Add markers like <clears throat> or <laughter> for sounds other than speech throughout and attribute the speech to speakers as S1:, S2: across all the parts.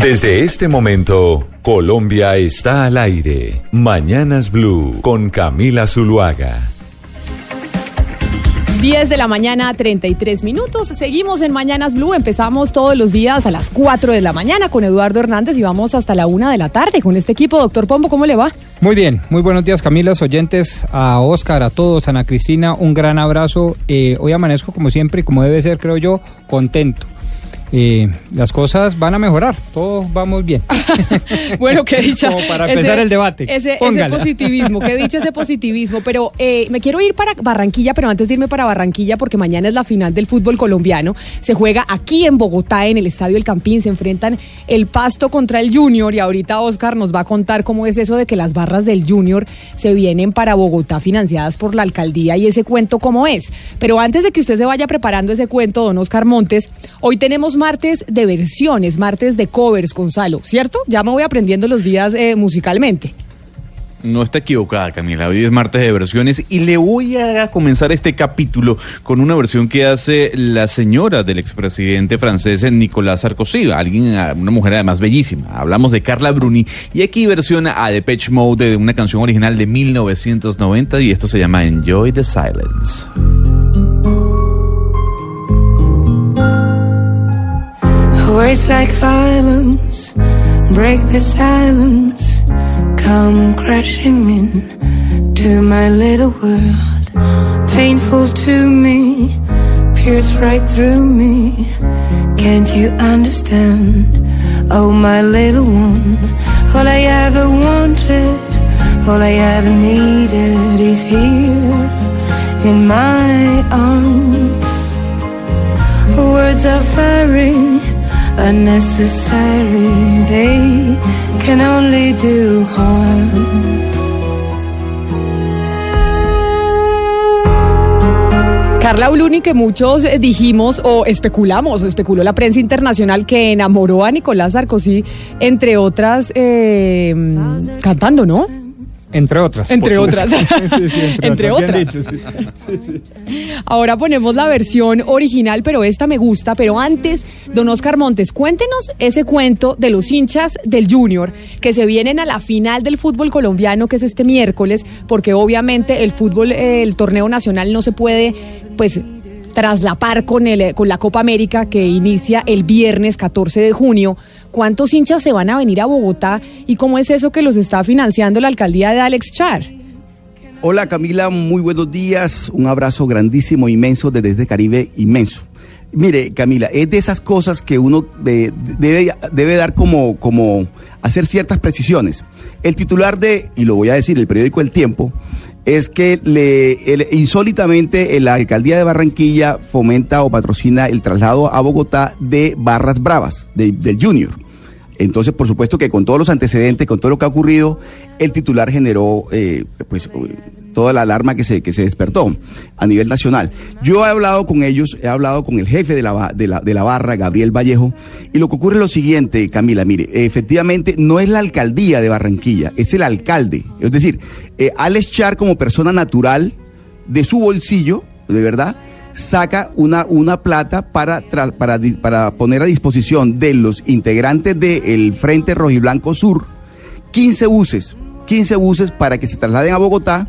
S1: Desde este momento, Colombia está al aire. Mañanas Blue con Camila Zuluaga.
S2: 10 de la mañana, 33 minutos. Seguimos en Mañanas Blue. Empezamos todos los días a las 4 de la mañana con Eduardo Hernández y vamos hasta la 1 de la tarde con este equipo. Doctor Pombo, ¿cómo le va?
S3: Muy bien, muy buenos días Camila, oyentes, a Oscar, a todos, a Ana Cristina, un gran abrazo. Eh, hoy amanezco como siempre y como debe ser, creo yo, contento. Eh, las cosas van a mejorar, todos vamos bien. <laughs>
S2: bueno, qué dicha.
S3: Como para empezar el debate.
S2: Ese, ese, positivismo, qué dicha ese positivismo. Pero eh, me quiero ir para Barranquilla, pero antes de irme para Barranquilla, porque mañana es la final del fútbol colombiano. Se juega aquí en Bogotá, en el Estadio El Campín. Se enfrentan el Pasto contra el Junior. Y ahorita Oscar nos va a contar cómo es eso de que las barras del Junior se vienen para Bogotá financiadas por la alcaldía y ese cuento cómo es. Pero antes de que usted se vaya preparando ese cuento, don Oscar Montes, hoy tenemos martes de versiones, martes de covers, Gonzalo, ¿cierto? Ya me voy aprendiendo los días eh, musicalmente.
S4: No está equivocada, Camila. Hoy es martes de versiones y le voy a comenzar este capítulo con una versión que hace la señora del expresidente francés Nicolás Sarkozy, alguien, una mujer además bellísima. Hablamos de Carla Bruni y aquí versiona a Depeche Mode de una canción original de 1990 y esto se llama Enjoy the Silence.
S5: Words like violence break the silence, come crashing in to my little world. Painful to me, pierce right through me. Can't you understand? Oh, my little one, all I ever wanted, all I ever needed is here in my arms. Words are fiery unnecessary. They can only do harm.
S2: Carla Bluni, que muchos dijimos o especulamos, o especuló la prensa internacional que enamoró a Nicolás Sarkozy, entre otras, eh, cantando, ¿no?
S3: Entre otras.
S2: Entre otras. <laughs> entre, otras. <laughs> Ahora ponemos la versión original, pero esta me gusta. Pero antes, don Oscar Montes, cuéntenos ese cuento de los hinchas del Junior que se vienen a la final del fútbol colombiano, que es este miércoles, porque obviamente el fútbol, el torneo nacional no se puede, pues traslapar con, el, con la Copa América que inicia el viernes 14 de junio. ¿Cuántos hinchas se van a venir a Bogotá y cómo es eso que los está financiando la alcaldía de Alex Char?
S6: Hola Camila, muy buenos días. Un abrazo grandísimo, inmenso desde Caribe, inmenso. Mire, Camila, es de esas cosas que uno debe, debe dar como, como hacer ciertas precisiones. El titular de, y lo voy a decir, el periódico El Tiempo, es que le, insólitamente la alcaldía de Barranquilla fomenta o patrocina el traslado a Bogotá de Barras Bravas, del Junior. Entonces, por supuesto que con todos los antecedentes, con todo lo que ha ocurrido, el titular generó eh, pues toda la alarma que se, que se despertó a nivel nacional. Yo he hablado con ellos, he hablado con el jefe de la, de la, de la barra, Gabriel Vallejo, y lo que ocurre es lo siguiente, Camila, mire, efectivamente no es la alcaldía de Barranquilla, es el alcalde. Es decir, eh, Alex Char como persona natural de su bolsillo, de verdad, saca una, una plata para, para, para poner a disposición de los integrantes del Frente Rojiblanco Sur 15 buses, 15 buses para que se trasladen a Bogotá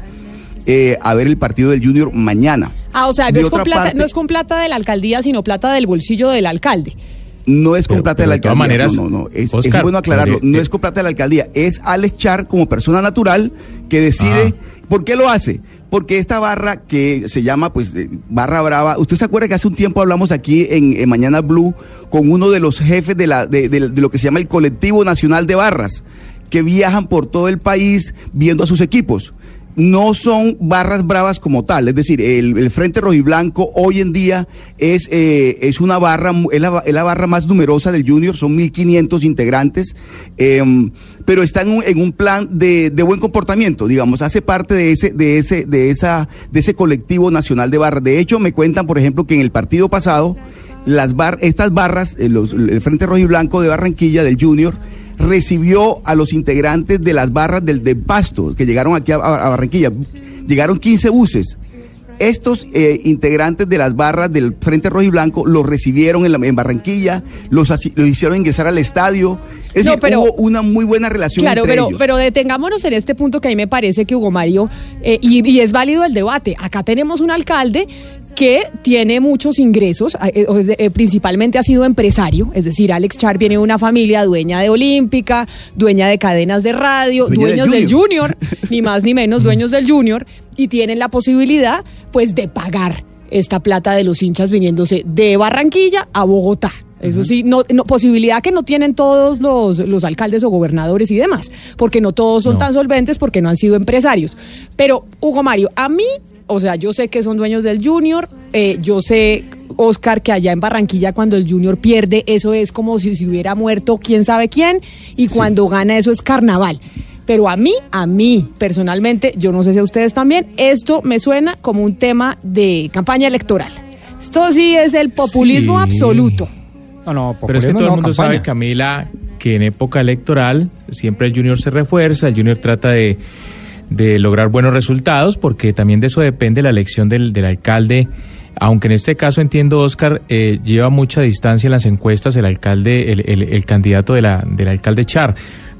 S6: eh, a ver el partido del Junior mañana.
S2: Ah, o sea, no es, con plata, no es con plata de la alcaldía, sino plata del bolsillo del alcalde.
S6: No es con plata de la alcaldía.
S4: Maneras,
S6: no, no, no. Es, bueno aclararlo. no es con plata de la alcaldía. Es Alex Char como persona natural que decide. Ah. ¿Por qué lo hace? Porque esta barra que se llama, pues, eh, Barra Brava. Usted se acuerda que hace un tiempo hablamos aquí en, Mañana Blue con uno de los jefes de, la, de, de lo que se llama el Colectivo Nacional de Barras, que viajan por todo el país viendo a sus equipos no son barras bravas como tal, es decir, el, Frente Rojiblanco hoy en día es, eh, es una barra, es la, barra más numerosa del Junior, son 1.500 integrantes, em, pero está en un, plan de, buen comportamiento, digamos, hace parte de ese, de ese, de esa, de ese colectivo nacional de barras. De hecho, me cuentan, por ejemplo, que en el partido pasado, las bar, estas barras, eh, el Frente Rojiblanco de Barranquilla, del Junior, recibió a los integrantes de las barras del de Pasto, que llegaron aquí a, Barranquilla. Llegaron 15 buses. estos eh, integrantes de las barras del Frente Rojo y Blanco los recibieron en, la- en Barranquilla, los, los hicieron ingresar al estadio. Es
S2: No,
S6: decir,
S2: pero-
S6: hubo una muy buena relación
S2: Claro,
S6: entre
S2: pero,
S6: ellos.
S2: pero detengámonos en este punto que a mí me parece que Hugo Mario, eh, y, y es válido el debate. Acá tenemos un alcalde que tiene muchos ingresos, eh, eh, principalmente ha sido empresario, es decir, Alex Char viene de una familia dueña de Olímpica, dueña de cadenas de radio,
S6: Dueña del
S2: dueños del Junior, ni más ni menos, dueños del Junior, y tienen la posibilidad, pues, de pagar esta plata de los hinchas viniéndose de Barranquilla a Bogotá. Eso sí, no, no- posibilidad que no tienen todos los, los alcaldes o gobernadores y demás, porque no todos son tan solventes porque no han sido empresarios. Pero, Hugo Mario, a mí, o sea, yo sé que son dueños del Junior, eh, yo sé, Oscar, que allá en Barranquilla cuando el Junior pierde, eso es como si se hubiera muerto quién sabe quién, y cuando gana eso es carnaval. Pero a mí, a mí personalmente, yo no sé si a ustedes también, esto me suena como un tema de campaña electoral. Esto sí es el populismo
S7: Sí.
S2: absoluto.
S3: No, no,
S7: Pero es que todo el mundo
S3: campaña.
S7: sabe, Camila, que en época electoral siempre el Junior se refuerza, el Junior trata de, de lograr buenos resultados, porque también de eso depende la elección del, del alcalde. Aunque en este caso entiendo, Oscar, eh, lleva mucha distancia en las encuestas el alcalde, el, el- el candidato de la, del alcalde Char.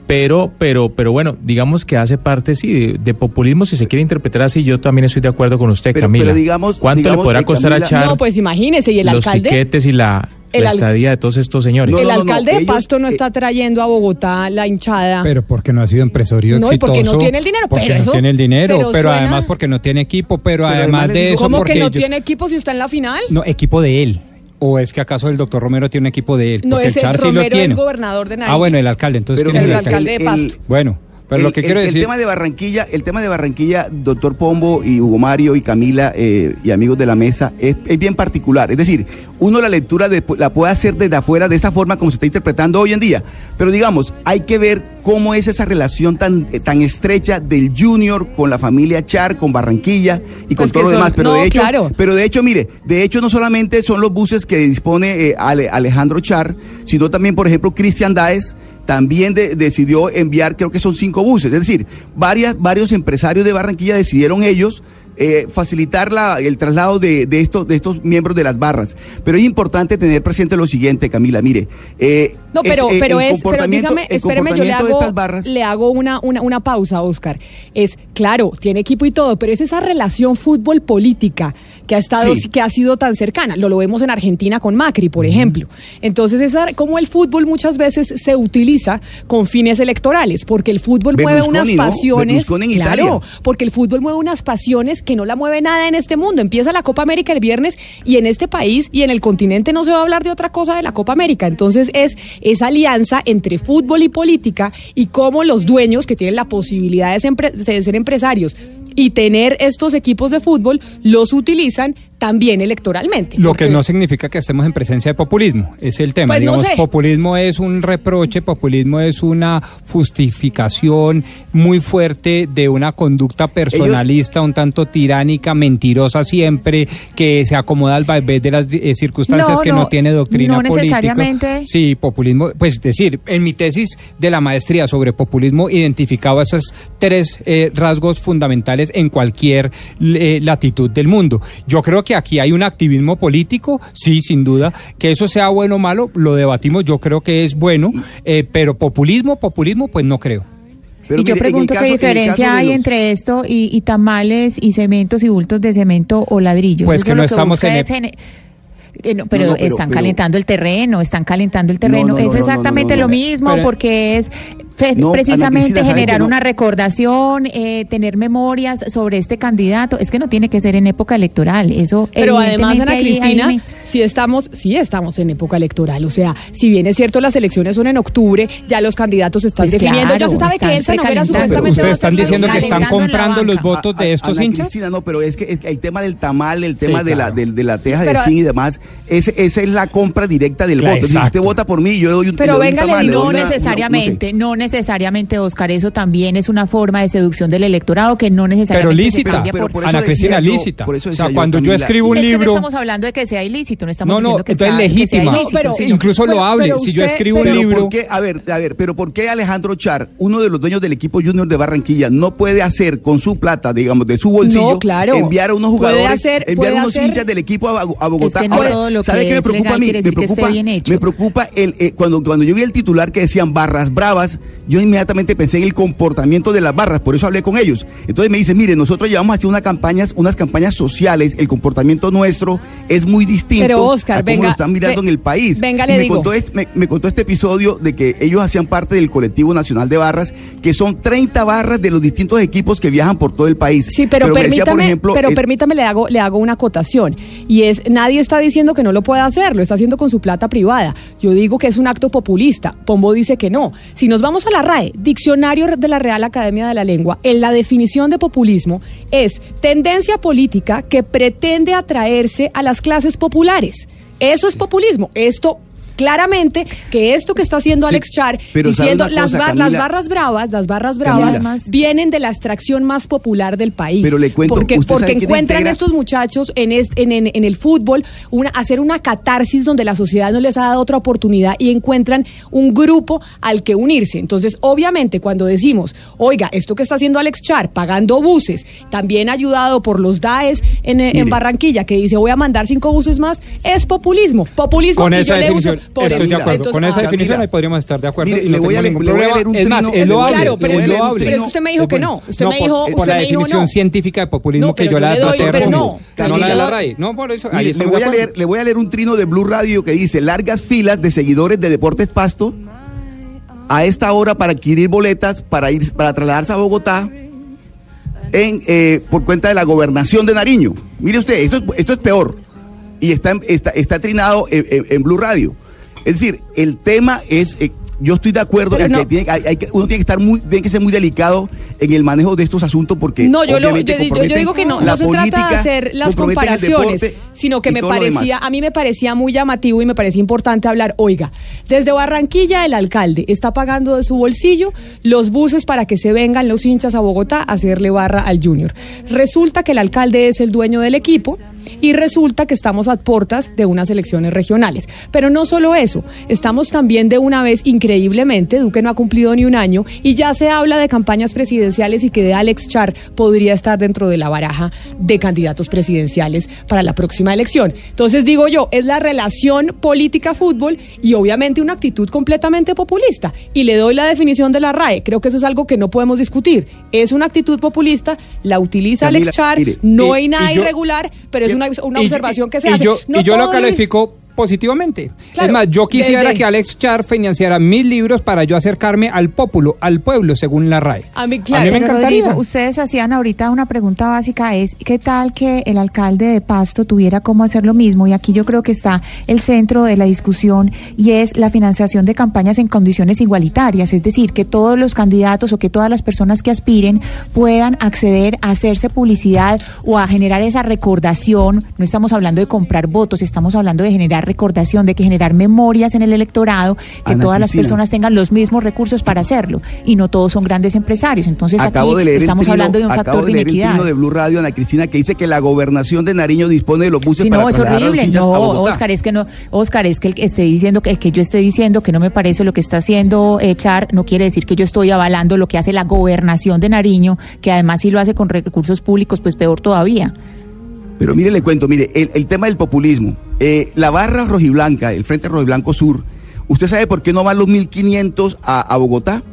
S7: Pero, pero, pero bueno, digamos que hace parte, sí, de, de populismo, si se quiere interpretar así, yo también estoy de acuerdo con usted,
S6: Pero-
S7: Camila.
S6: pero digamos-
S7: ¿Cuánto
S6: digamos
S7: le podrá
S6: que
S7: costar a
S6: Camila-
S7: Char
S2: No, pues imagínese, y el
S7: los
S2: alcalde...
S7: tiquetes y la,
S2: el
S7: la estadía de todos estos señores?
S6: No,
S2: el
S6: no, no,
S2: alcalde de
S6: ellos,
S2: Pasto no
S6: eh,
S2: está trayendo a Bogotá la hinchada.
S3: Pero porque no ha sido empresario
S2: No,
S3: exitoso.
S2: porque no tiene el dinero,
S3: Porque
S2: pero
S3: no
S2: eso-
S3: tiene el dinero,
S2: pero
S3: pero,
S2: suena-
S3: además porque no tiene equipo, pero,
S6: Pero
S3: además
S6: además
S3: de eso
S2: ¿Cómo
S3: porque
S2: que no
S3: yo-
S2: tiene equipo si está en la final?
S3: No, equipo de él. ¿O es que acaso el doctor Romero tiene un equipo de él?
S2: No,
S3: Porque
S2: es el
S3: Char sí lo
S2: Romero,
S3: tiene.
S2: es gobernador de Nariño.
S3: Ah, bueno, el alcalde. Entonces,
S6: Pero
S3: ¿quién es
S2: el
S3: el
S2: alcalde de Pasto.
S3: Bueno, pero
S6: el,
S3: lo que
S6: el-
S3: quiero
S6: el
S3: decir...
S6: tema de Barranquilla, el tema de Barranquilla, doctor Pombo y Hugo Mario y Camila eh, y amigos de la mesa, es, es bien particular. Es decir, uno la lectura de- la puede hacer desde afuera de esta forma como se está interpretando hoy en día. Pero digamos, hay que ver cómo es esa relación tan, eh, tan estrecha del Junior con la familia Char, con Barranquilla y con
S2: Pues
S6: todo lo
S2: son-
S6: demás. Pero
S2: no,
S6: de hecho,
S2: claro.
S6: pero de hecho, mire, de hecho no solamente son los buses que dispone eh, Ale- Alejandro Char, sino también, por ejemplo, Cristian Daes también de- decidió enviar, creo que son cinco buses. Es decir, varias, varios empresarios de Barranquilla decidieron ellos eh, facilitar la- el traslado de, de estos, de estos miembros de las barras. Pero es importante tener presente lo siguiente, Camila, mire. eh,
S2: No, pero,
S6: eh,
S2: pero
S6: el
S2: es, pero dígame,
S6: el
S2: espéreme, yo le hago,
S6: estas barras-
S2: le hago una, una, una pausa, Oscar. Es, claro, tiene equipo y todo, pero es esa relación fútbol-política que ha estado,
S6: Sí.
S2: que ha sido tan cercana. Lo, lo vemos en Argentina con Macri, por ejemplo. Entonces, esa, como el fútbol muchas veces se utiliza con fines electorales, porque el fútbol mueve unas pasiones.
S6: En
S2: claro,
S6: Italia.
S2: porque el fútbol mueve unas pasiones que no la mueve nada en este mundo. Empieza la Copa América el viernes y en este país y en el continente no se va a hablar de otra cosa de la Copa América. Entonces es esa alianza entre fútbol y política y cómo los dueños que tienen la posibilidad de ser, empre- de ser empresarios y tener estos equipos de fútbol los utilizan también electoralmente.
S3: Lo que no significa que estemos en presencia de populismo, es el tema.
S2: Pues no
S3: Digamos,
S2: sé.
S3: populismo es un reproche, populismo es una justificación muy fuerte de una conducta personalista, un tanto tiránica, mentirosa siempre, que se acomoda al vaivén de las eh, circunstancias
S8: No,
S3: que no,
S8: no,
S3: tiene doctrina
S8: no
S3: política.
S8: necesariamente.
S3: Sí, populismo, pues decir, en mi tesis de la maestría sobre populismo identificaba esos tres eh, rasgos fundamentales en cualquier eh, latitud del mundo. Yo creo que aquí hay un activismo político, sí, sin duda, que eso sea bueno o malo, lo debatimos, yo creo que es bueno, eh, pero populismo, populismo, pues no creo.
S6: Pero
S8: y yo
S6: mire,
S8: pregunto
S6: caso-
S8: qué diferencia hay
S6: los-
S8: entre esto y, y tamales y cementos y bultos de cemento o ladrillos.
S3: Pues
S8: Eso
S3: que
S8: lo
S3: no estamos en
S8: es eh, no, pero,
S6: No, no, pero-
S8: están
S6: pero-
S8: calentando el terreno, están calentando el terreno.
S6: no, no,
S8: es
S6: no, no,
S8: exactamente
S6: no, no,
S8: lo mismo
S3: Pero-
S8: porque es
S6: No,
S8: precisamente
S6: Cristina, ¿sabe
S8: generar
S6: no?
S8: una recordación, eh, tener memorias sobre este candidato. Es que no tiene que ser en época electoral. Eso
S2: Pero además, Ana
S8: ahí- ahí
S2: Cristina,
S8: me-
S2: sí estamos, sí estamos en época electoral. O sea, si bien es cierto, las elecciones son en octubre, ya los candidatos se están
S8: Pues
S2: definiendo. ya
S8: claro,
S2: se sabe que Elsa Noguera supuestamente
S3: Ustedes están
S2: la
S3: diciendo que están
S8: la
S3: comprando los votos de
S6: A-
S3: estos
S6: Ana
S3: hinchas.
S6: Cristina, no, pero es que es que el tema del tamal, el tema
S3: Sí,
S6: de, la,
S3: claro.
S6: del- de, la teja
S2: Pero-
S6: de zinc y demás, ese, esa es la compra directa del
S3: Claro,
S6: voto. Si usted vota por mí, yo le doy un,
S2: Pero venga,
S8: No necesariamente, no necesariamente, Oscar. Eso también es una forma de seducción del electorado que no necesariamente
S3: Pero
S8: se
S3: lícita,
S8: cambia
S6: pero
S8: por-
S3: Ana Cristina,
S6: yo-
S3: lícita.
S6: por eso
S3: o sea,
S6: yo,
S3: cuando yo
S6: Camila,
S3: escribo un
S8: es que no
S3: libro...
S8: estamos hablando de que sea ilícito. ilícito, no estamos
S3: No, no,
S8: diciendo que,
S3: entonces
S8: está- que sea
S3: legítima.
S8: ilícito,
S2: No, pero-
S8: sino-
S3: Incluso
S2: pero-
S3: loable.
S2: pero
S3: Si yo escribo un libro.
S6: ¿por qué? A ver, a ver, pero ¿por qué Alejandro Char, uno de los dueños del equipo Junior de Barranquilla, no puede hacer con su plata, digamos, de su bolsillo,
S2: No, claro.
S6: enviar a unos jugadores,
S2: hacer-
S6: enviar a unos
S2: hacer-
S6: hinchas del equipo a, a Bogotá?
S8: Es que no
S6: Ahora,
S8: todo lo que
S6: ¿sabe qué me preocupa a mí?
S8: que
S6: preocupa, me preocupa el, eh, cuando, cuando yo vi el titular que decían barras bravas, yo inmediatamente pensé en el comportamiento de las barras, por eso hablé con ellos. Entonces me dicen, mire, nosotros llevamos así unas campañas, unas campañas sociales, el comportamiento nuestro es muy distinto
S2: Pero, Oscar,
S6: a cómo
S2: venga,
S6: lo están mirando
S2: ve-
S6: en el país.
S2: venga, le
S6: me
S2: digo.
S6: contó este, me, me contó este episodio de que ellos hacían parte del colectivo nacional de barras, que son 30 barras de los distintos equipos que viajan por todo el país.
S2: Sí, pero,
S6: me decía,
S2: permítame,
S6: por ejemplo,
S2: pero
S6: el-
S2: permítame le hago le hago una acotación y es nadie está diciendo que no lo pueda hacer, lo está haciendo con su plata privada. Yo digo que es un acto populista. Pombo dice que no. Si nos vamos a la RAE, diccionario de la Real Academia de la Lengua, en la definición de populismo es tendencia política que pretende atraerse a las clases populares. Eso es populismo. Esto claramente que esto que está haciendo
S6: Sí,
S2: Alex Char
S6: pero ¿sabe
S2: diciendo las,
S6: cosa,
S2: bar-
S6: Camila?
S2: las barras bravas, las barras bravas
S6: Camila.
S2: vienen de la extracción más popular del país.
S6: Pero le cuento,
S2: porque,
S6: ¿usted
S2: porque
S6: sabe
S2: encuentran
S6: integra?
S2: estos muchachos en, est- en, en- en el fútbol una, hacer una catarsis donde la sociedad no les ha dado otra oportunidad y encuentran un grupo al que unirse. Entonces, obviamente, cuando decimos, oiga, esto que está haciendo Alex Char, pagando buses, también ayudado por los DAES en. Barranquilla, que dice voy a mandar cinco buses más, es populismo. Populismo
S3: Con
S2: y
S3: esa
S2: yo le uso- por
S3: estoy de acuerdo. Con esa
S2: ah,
S3: definición ahí podríamos estar de acuerdo
S6: Mire,
S3: y no
S6: le voy a leer-
S3: ningún
S6: le voy a
S3: problema.
S6: leer un
S3: es más,
S6: trino-
S3: es
S6: voy a
S3: loable.
S2: Claro, pero
S3: es
S2: usted-
S3: loable.
S2: pero usted me dijo
S3: Es
S2: que no. Usted me
S3: por-
S2: dijo-
S3: por
S2: usted
S3: la
S2: me dijo
S3: definición
S2: no.
S3: científica de populismo que yo
S2: yo
S3: la traté de
S2: no,
S3: No la de la RAI. No, por eso. ahí
S6: Mire, le voy, a leer, le voy a leer un trino de Blue Radio que dice largas filas de seguidores de Deportes Pasto a esta hora para adquirir boletas para ir para trasladarse a Bogotá en, eh, por cuenta de la gobernación de Nariño. Mire usted, esto es, esto es peor y está, está, está trinado en, en- en Blue Radio. Es decir, el tema es, eh, yo estoy de acuerdo en
S2: no.
S6: que, tiene- hay- hay que- uno tiene que estar muy, tiene que ser muy delicado en el manejo de estos asuntos porque
S2: No, yo, lo- yo- yo- digo que no, no se trata de hacer las comparaciones,
S6: deporte
S2: sino que me parecía, a mí me parecía muy llamativo y me parecía importante hablar, oiga, desde Barranquilla el alcalde está pagando de su bolsillo los buses para que se vengan los hinchas a Bogotá a hacerle barra al Junior. Resulta que el alcalde es el dueño del equipo y resulta que estamos a puertas de unas elecciones regionales. Pero no solo eso, estamos también de una vez increíblemente, Duque no ha cumplido ni un año y ya se habla de campañas presidenciales y que de Alex Char podría estar dentro de la baraja de candidatos presidenciales para la próxima elección. Entonces digo yo, es la relación política-fútbol y obviamente una actitud completamente populista. Y le doy la definición de la RAE, creo que eso es algo que no podemos discutir. Es una actitud populista, la utiliza
S6: Camila,
S2: Alex Char,
S6: mire,
S2: no
S3: y-
S2: hay nada
S3: yo-
S2: irregular, pero es una, una
S3: Y-
S2: observación que se
S3: y
S2: hace.
S3: Yo,
S2: No
S3: y yo lo- califico positivamente.
S2: Claro,
S3: es más, yo quisiera que Alex Char financiara mil libros para yo acercarme al pueblo, al pueblo, según la RAE.
S2: A mí, claro.
S3: me
S8: Pero,
S3: encantaría.
S8: Rodrigo, ustedes hacían ahorita una pregunta básica, es ¿qué tal que el alcalde de Pasto tuviera cómo hacer lo mismo? Y aquí yo creo que está el centro de la discusión y es la financiación de campañas en condiciones igualitarias, es decir, que todos los candidatos o que todas las personas que aspiren puedan acceder a hacerse publicidad o a generar esa recordación. No estamos hablando de comprar votos, estamos hablando de generar recordación, de que generar memorias en el electorado, que
S6: Ana
S8: todas las personas tengan los mismos recursos para hacerlo y no todos son grandes empresarios. Entonces
S6: acabo
S8: aquí
S6: de el
S8: estamos
S6: trino-
S8: hablando de un factor de,
S6: el
S8: inequidad.
S6: trino de Blue Radio, Ana Cristina, que dice que la gobernación de Nariño dispone de los buses
S8: Sí,
S6: para
S8: no, es
S6: trasladar a los
S8: horrible. No. Oscar, es que no, Oscar, es que el que esté diciendo que, el que yo esté diciendo que no me parece lo que está haciendo Echar, no quiere decir que yo estoy avalando lo que hace la gobernación de Nariño, que además si lo hace con recursos públicos, pues peor todavía.
S6: Pero mire, le cuento, mire, el, el tema del populismo. Eh, la barra rojiblanca, el Frente Rojiblanco Sur, ¿usted sabe por qué no van los 1.500 a, a Bogotá?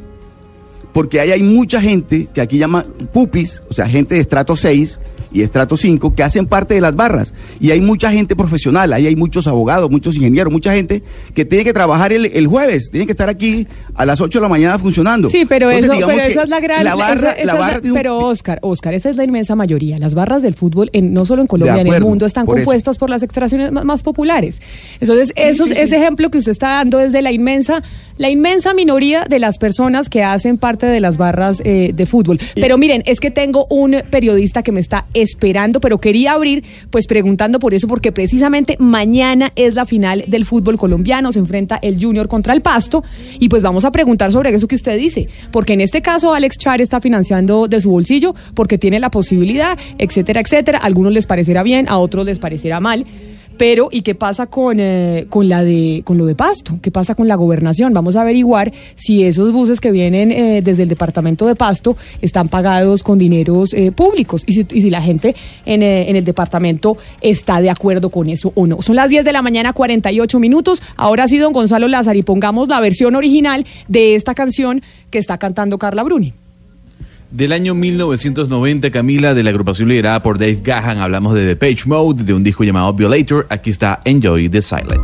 S6: Porque ahí hay mucha gente que aquí llaman pupis, o sea, gente de estrato 6 y estrato 5 que hacen parte de las barras. Y hay mucha gente profesional, ahí hay muchos abogados, muchos ingenieros, mucha gente que tiene que trabajar el, el jueves, tiene que estar aquí a las 8 de la mañana funcionando.
S2: Sí, pero,
S6: Entonces,
S2: eso, pero esa es la gran.
S6: La barra,
S2: esa- esa
S6: la
S2: es
S6: barra
S2: la-
S6: tiene un-
S2: pero Oscar, Oscar, esa es la inmensa mayoría. Las barras del fútbol, en, no solo en Colombia, en el mundo, están
S6: por eso.
S2: compuestas por las extracciones más, más populares. Entonces, esos,
S6: sí, sí.
S2: ese ejemplo que usted está dando es de la inmensa, la inmensa minoría de las personas que hacen parte de las barras eh, de fútbol. Pero miren, es que tengo un periodista que me está esperando, pero quería abrir, pues preguntando por eso, porque precisamente mañana es la final del fútbol colombiano, se enfrenta el Junior contra el Pasto, y pues vamos a preguntar sobre eso que usted dice, porque en este caso Alex Char está financiando de su bolsillo, porque tiene la posibilidad, etcétera, etcétera. A algunos les parecerá bien, a otros les parecerá mal. Pero, ¿y qué pasa con, eh, con, la de, con lo de Pasto? ¿Qué pasa con la gobernación? Vamos a averiguar si esos buses que vienen eh, desde el departamento de Pasto están pagados con dineros eh, públicos y si, y si la gente en, eh, en el departamento está de acuerdo con eso o no. Son las 10 de la mañana, 48 minutos. Ahora sí, don Gonzalo Lázaro, y pongamos la versión original de esta canción que está cantando Carla Bruni.
S4: Del año 1990, Camila, de la agrupación liderada por Dave Gahan, hablamos de The Page Mode, de un disco llamado Violator. Aquí está Enjoy the Silence.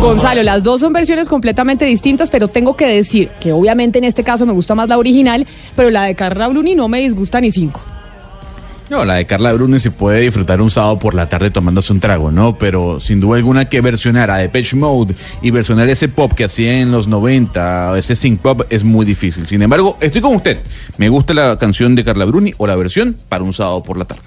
S2: Gonzalo, las dos son versiones completamente distintas, pero tengo que decir que obviamente en este caso me gusta más la original, pero la de Carla Bruni no me disgusta ni cinco.
S4: No, la de Carla Bruni se puede disfrutar un sábado por la tarde tomándose un trago, ¿no? Pero sin duda alguna que versionar a Depeche Mode y versionar ese pop que hacía en los 90, ese synth pop, es muy difícil. Sin embargo, estoy con usted. Me gusta la canción de Carla Bruni o la versión para un sábado por la tarde.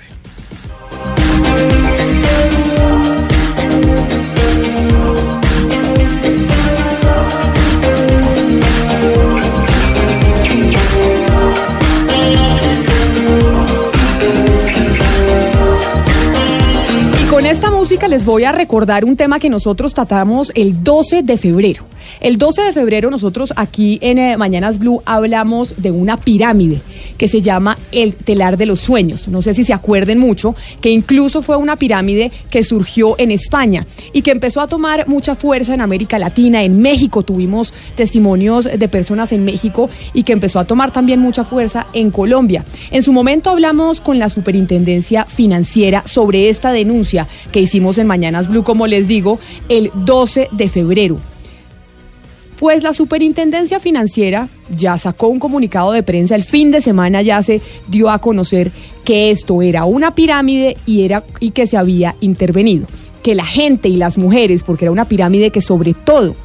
S2: Les voy a recordar un tema que nosotros tratamos el 12 de febrero. El 12 de febrero nosotros aquí en eh, Mañanas Blue hablamos de una pirámide que se llama el telar de los sueños. No sé si se acuerden mucho, que incluso fue una pirámide que surgió en España y que empezó a tomar mucha fuerza en América Latina, en México tuvimos testimonios de personas en México y que empezó a tomar también mucha fuerza en Colombia. En su momento hablamos con la Superintendencia Financiera sobre esta denuncia que hicimos en Mañanas Blue, como les digo, el 12 de febrero. Pues la Superintendencia Financiera ya sacó un comunicado de prensa el fin de semana, ya se dio a conocer que esto era una pirámide y, era, y que se había intervenido. Que la gente y las mujeres, porque era una pirámide que sobre todo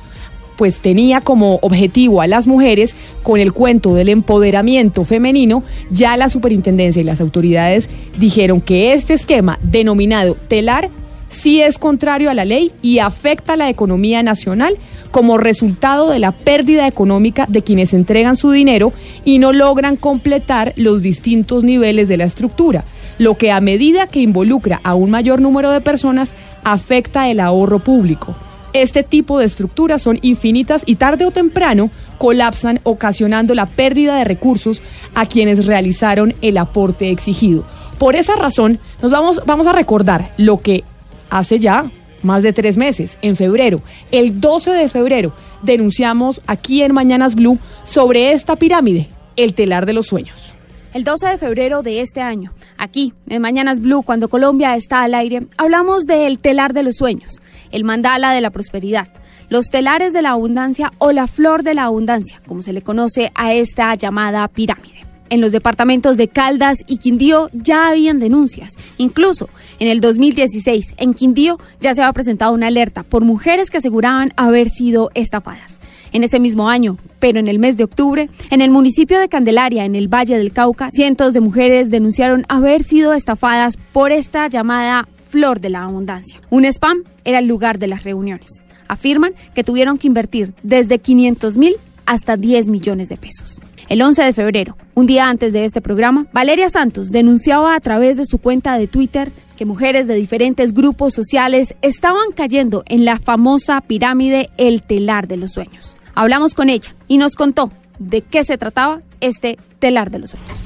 S2: pues tenía como objetivo a las mujeres con el cuento del empoderamiento femenino, ya la superintendencia y las autoridades dijeron que este esquema denominado telar sí es contrario a la ley y afecta a la economía nacional como resultado de la pérdida económica de quienes entregan su dinero y no logran completar los distintos niveles de la estructura, lo que a medida que involucra a un mayor número de personas afecta el ahorro público. Este tipo de estructuras son infinitas y tarde o temprano colapsan ocasionando la pérdida de recursos a quienes realizaron el aporte exigido. Por esa razón, nos vamos, vamos a recordar lo que hace ya más de tres meses, en febrero, el 12 de febrero, denunciamos aquí en Mañanas Blue sobre esta pirámide, el telar de los sueños.
S9: El 12 de febrero de este año, aquí en Mañanas Blue, cuando Colombia está al aire, hablamos del telar de los sueños, el mandala de la prosperidad, los telares de la abundancia o la flor de la abundancia, como se le conoce a esta llamada pirámide. En los departamentos de Caldas y Quindío ya habían denuncias. Incluso en el 2016, en Quindío ya se había presentado una alerta por mujeres que aseguraban haber sido estafadas. En ese mismo año, pero en el mes de octubre, en el municipio de Candelaria, en el Valle del Cauca, cientos de mujeres denunciaron haber sido estafadas por esta llamada flor de la abundancia. Un spam era el lugar de las reuniones. Afirman que tuvieron que invertir desde 500 mil hasta 10 millones de pesos. El 11 de febrero, un día antes de este programa, Valeria Santos denunciaba a través de su cuenta de Twitter que mujeres de diferentes grupos sociales estaban cayendo en la famosa pirámide El Telar de los Sueños. Hablamos con ella y nos contó de qué se trataba este Telar de los Sueños.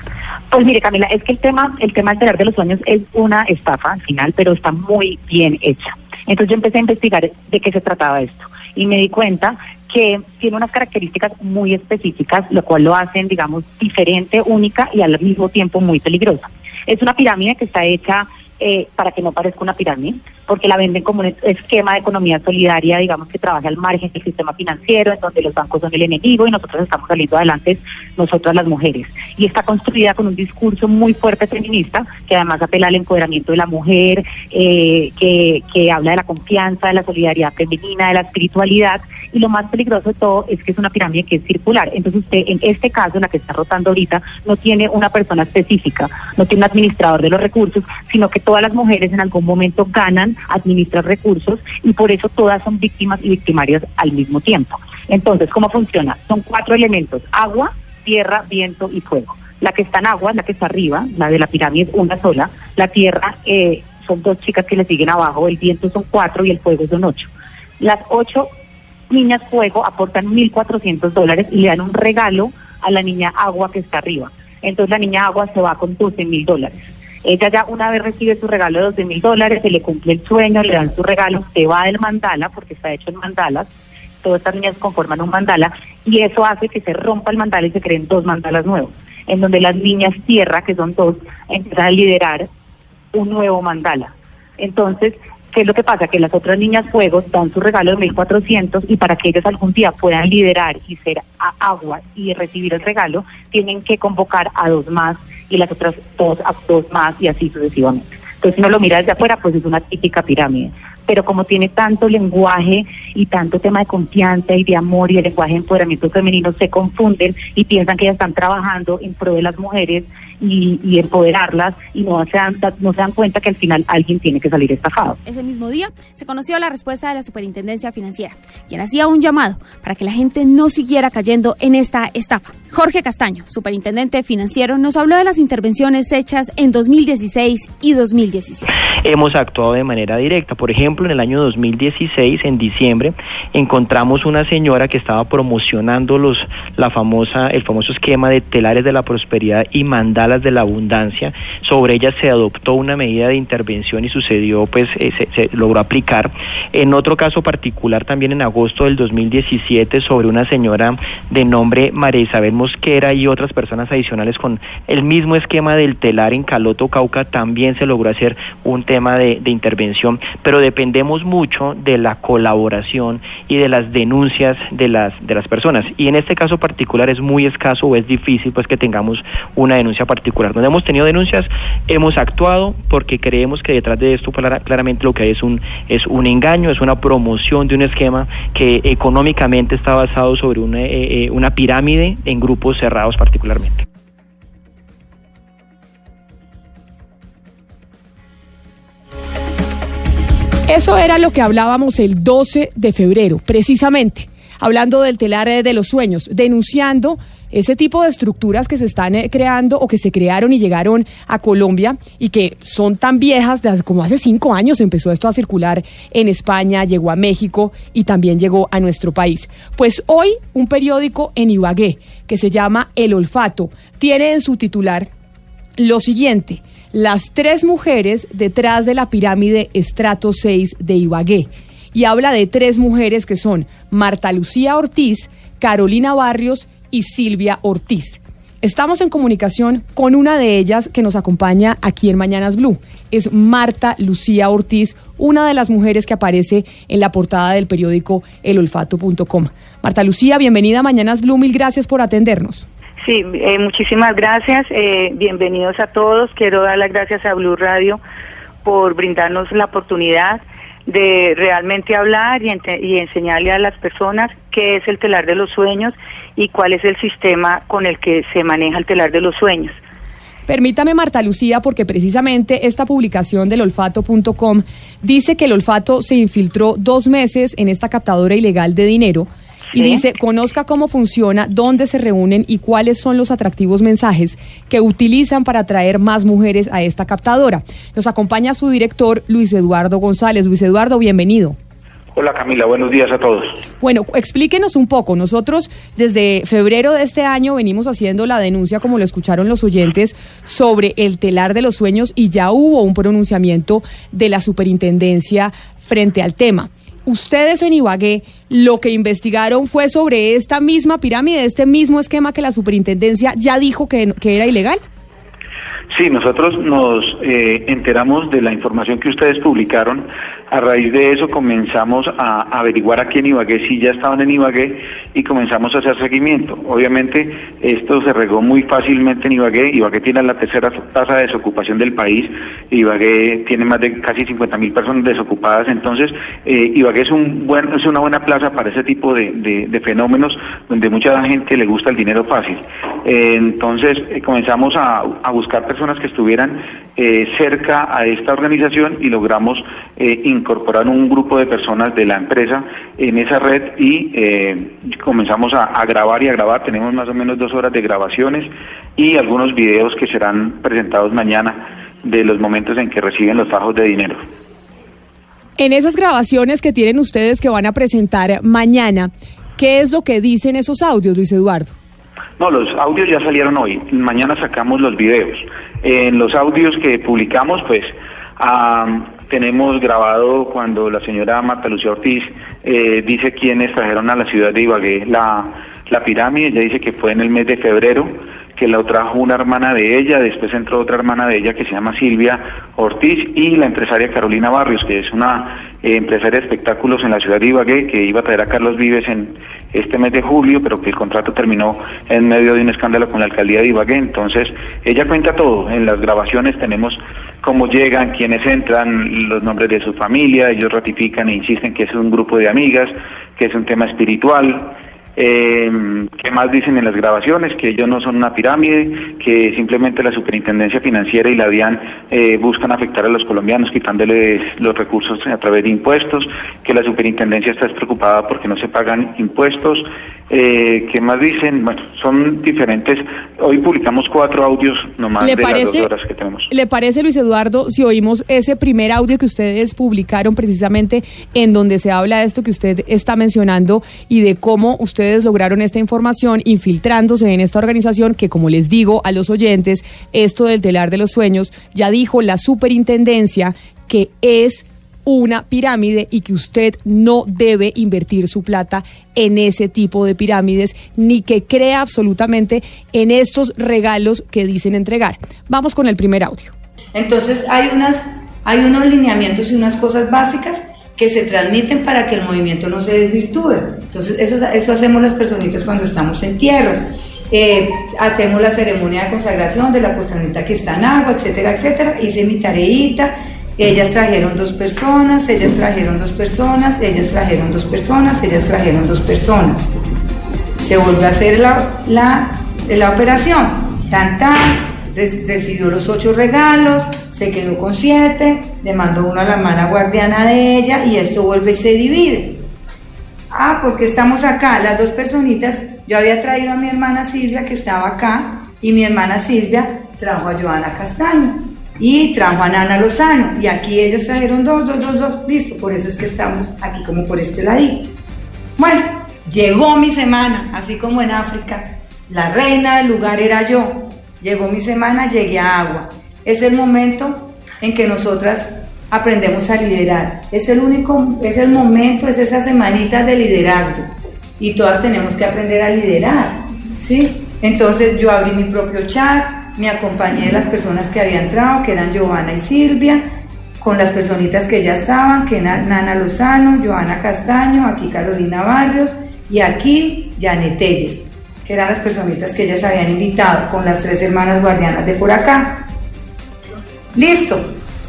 S10: Pues mire, Camila, es que el tema, el tema del telar de los sueños es una estafa al final, pero está muy bien hecha. Entonces yo empecé a investigar de qué se trataba esto y me di cuenta que tiene unas características muy específicas, lo cual lo hacen, digamos, diferente, única y al mismo tiempo muy peligrosa. Es una pirámide que está hecha eh, para que no parezca una pirámide, porque la venden como un esquema de economía solidaria, digamos que trabaja al margen del sistema financiero, en donde los bancos son el enemigo y nosotros estamos saliendo adelante, nosotras las mujeres. Y está construida con un discurso muy fuerte feminista, que además apela al empoderamiento de la mujer, eh, que, que habla de la confianza, de la solidaridad femenina, de la espiritualidad. Y lo más peligroso de todo es que es una pirámide que es circular. Entonces usted, en este caso, en la que está rotando ahorita, no tiene una persona específica, no tiene un administrador de los recursos, sino que todas las mujeres en algún momento ganan administrar recursos y por eso todas son víctimas y victimarias al mismo tiempo. Entonces, ¿cómo funciona? Son cuatro elementos, agua, tierra, viento y fuego. La que está en agua, la que está arriba, la de la pirámide es una sola, la tierra eh, son dos chicas que le siguen abajo, el viento son cuatro y el fuego son ocho. Las ocho niñas fuego aportan 1.400 dólares y le dan un regalo a la niña agua que está arriba. Entonces la niña agua se va con 12 mil dólares. Ella ya una vez recibe su regalo de 12 mil dólares, se le cumple el sueño, le dan su regalo, se va del mandala, porque está hecho en mandalas, todas estas niñas conforman un mandala, y eso hace que se rompa el mandala y se creen dos mandalas nuevos, en donde las niñas tierra, que son dos, empiezan a liderar un nuevo mandala. Entonces, ¿qué es lo que pasa? Que las otras niñas fuegos dan su regalo de 1.400 y para que ellas algún día puedan liderar y ser a agua y recibir el regalo, tienen que convocar a dos más y las otras dos dos más y así sucesivamente. Entonces, si uno lo mira desde afuera, pues es una típica pirámide. Pero como tiene tanto lenguaje y tanto tema de confianza y de amor y el lenguaje de empoderamiento femenino, se confunden y piensan que ya están trabajando en pro de las mujeres y, y empoderarlas y no se, dan, no se dan cuenta que al final alguien tiene que salir estafado.
S9: Ese mismo día se conoció la respuesta de la Superintendencia Financiera, quien hacía un llamado para que la gente no siguiera cayendo en esta estafa. Jorge Castaño, superintendente financiero, nos habló de las intervenciones hechas en 2016 y 2017.
S11: Hemos actuado de manera directa. Por ejemplo, en el año 2016, en diciembre, encontramos una señora que estaba promocionando los, la famosa, el famoso esquema de telares de la prosperidad y mandalas de la abundancia. Sobre ella se adoptó una medida de intervención y sucedió, pues eh, se, logró aplicar. En otro caso particular, también en agosto del 2017, sobre una señora de nombre María Isabel Mosquera y otras personas adicionales con el mismo esquema del telar en Caloto, Cauca, también se logró hacer un tema de, de intervención, pero dependemos mucho de la colaboración y de las denuncias de las, de las personas. Y en este caso particular es muy escaso o es difícil pues que tengamos una denuncia particular. Donde hemos tenido denuncias, hemos actuado porque creemos que detrás de esto clara- claramente lo que hay es un, es un engaño, es una promoción de un esquema que económicamente está basado sobre una, eh, eh, una pirámide en grupos cerrados particularmente.
S2: Eso era lo que hablábamos el 12 de febrero, precisamente, hablando del telar de los sueños, denunciando ese tipo de estructuras que se están eh, creando o que se crearon y llegaron a Colombia y que son tan viejas, como hace cinco años empezó esto a circular en España, llegó a México y también llegó a nuestro país. Pues hoy un periódico en Ibagué que se llama El Olfato tiene en su titular lo siguiente, las tres mujeres detrás de la pirámide Estrato 6 de Ibagué. Y habla de tres mujeres que son Marta Lucía Ortiz, Carolina Barrios y Silvia Ortiz. Estamos en comunicación con una de ellas que nos acompaña aquí en Mañanas Blue. Es Marta Lucía Ortiz, una de las mujeres que aparece en la portada del periódico elolfato.com. Marta Lucía, bienvenida a Mañanas Blue, mil gracias por atendernos.
S12: Sí, eh, muchísimas gracias. eh, bienvenidos a todos. Quiero dar las gracias a Blue Radio por brindarnos la oportunidad de realmente hablar y, enseñarle a las personas qué es el telar de los sueños y cuál es el sistema con el que se maneja el telar de los sueños.
S2: Permítame, Marta Lucía, porque precisamente esta publicación del olfato.com dice que el olfato se infiltró dos meses en esta captadora ilegal de dinero y dice, conozca cómo funciona, dónde se reúnen y cuáles son los atractivos mensajes que utilizan para atraer más mujeres a esta captadora. Nos acompaña su director, Luis Eduardo González. Luis Eduardo, bienvenido.
S13: Hola Camila, buenos días a todos.
S2: Bueno, explíquenos un poco. Nosotros desde febrero de este año venimos haciendo la denuncia, como lo escucharon los oyentes, sobre el telar de los sueños y ya hubo un pronunciamiento de la superintendencia frente al tema. Ustedes en Ibagué lo que investigaron fue sobre esta misma pirámide, este mismo esquema que la superintendencia ya dijo que, que era ilegal.
S13: Sí, nosotros nos eh, enteramos de la información que ustedes publicaron. A raíz de eso comenzamos a averiguar aquí en Ibagué si ya estaban en Ibagué y comenzamos a hacer seguimiento. Obviamente esto se regó muy fácilmente en Ibagué. Ibagué tiene la tercera tasa de desocupación del país. Ibagué tiene más de casi 50 mil personas desocupadas. Entonces eh, Ibagué es, una buena plaza para ese tipo de, fenómenos donde mucha gente le gusta el dinero fácil. Eh, entonces eh, comenzamos a, a buscar personas que estuvieran cerca a esta organización y logramos incorporar un grupo de personas de la empresa en esa red y eh, comenzamos a, a grabar y a grabar. Tenemos más o menos dos horas de grabaciones y algunos videos que serán presentados mañana de los momentos en que reciben los fajos de dinero.
S2: En esas grabaciones que tienen ustedes que van a presentar mañana, ¿qué es lo que dicen esos audios, Luis Eduardo?
S13: No, los audios ya salieron hoy. Mañana sacamos los videos. En los audios que publicamos, pues tenemos grabado cuando la señora Marta Lucía Ortiz eh, dice quiénes trajeron a la ciudad de Ibagué la, la pirámide. Ella dice que fue en el mes de febrero que la trajo una hermana de ella, después entró otra hermana de ella que se llama Silvia Ortiz y la empresaria Carolina Barrios, que es una eh, empresaria de espectáculos en la ciudad de Ibagué, que iba a traer a Carlos Vives en este mes de julio, pero que el contrato terminó en medio de un escándalo con la alcaldía de Ibagué. Entonces, ella cuenta todo. En las grabaciones tenemos cómo llegan, quiénes entran, los nombres de su familia, ellos ratifican e insisten que es un grupo de amigas, que es un tema espiritual. Eh, ¿Qué más dicen en las grabaciones? Que ellos no son una pirámide, que simplemente la superintendencia financiera y la DIAN eh, buscan afectar a los colombianos quitándoles los recursos a través de impuestos, que la superintendencia está preocupada porque no se pagan impuestos. Eh, ¿Qué más dicen? Bueno, son diferentes. Hoy publicamos cuatro audios nomás
S2: ¿Le
S13: de las dos horas que tenemos.
S2: ¿Le parece, Luis Eduardo, si oímos ese primer audio que ustedes publicaron precisamente en donde se habla de esto que usted está mencionando y de cómo ustedes lograron esta información infiltrándose en esta organización que, como les digo a los oyentes, esto del telar de los sueños, ya dijo la superintendencia que es una pirámide y que usted no debe invertir su plata en ese tipo de pirámides ni que crea absolutamente en estos regalos que dicen entregar. Vamos con el primer audio.
S14: Entonces hay unas, hay unos lineamientos y unas cosas básicas que se transmiten para que el movimiento no se desvirtúe. Entonces eso, eso hacemos las personitas cuando estamos en tierras. Eh, hacemos la ceremonia de consagración de la personita que está en agua, etcétera, etcétera. Hice mi tareita. Ellas trajeron dos personas, ellas trajeron dos personas, ellas trajeron dos personas, ellas trajeron dos personas. Se volvió a hacer la, la, la operación. Tan, tan, re- recibió los ocho regalos, se quedó con siete, le mandó uno a la hermana guardiana de ella y esto vuelve y se divide. Ah, porque estamos acá, las dos personitas. Yo había traído a mi hermana Silvia que estaba acá y mi hermana Silvia trajo a Joana Castaño y trajo a Nana Lozano y aquí ellas trajeron dos, dos, dos, dos, listo, por eso es que estamos aquí como por este ladito. Bueno, llegó mi semana, así como en África, la reina del lugar era yo. Llegó mi semana, llegué a agua. Es el momento en que nosotras aprendemos a liderar. Es el único, es el momento, es esa semanita de liderazgo. Y todas tenemos que aprender a liderar, ¿sí? Entonces yo abrí mi propio chat, me acompañé de las personas que habían entrado, que eran Giovanna y Silvia, con las personitas que ya estaban, que eran Nana Lozano, Joana Castaño, aquí Carolina Barrios y aquí Janet Telles, que eran las personitas que ellas habían invitado, con las tres hermanas guardianas de por acá. Listo.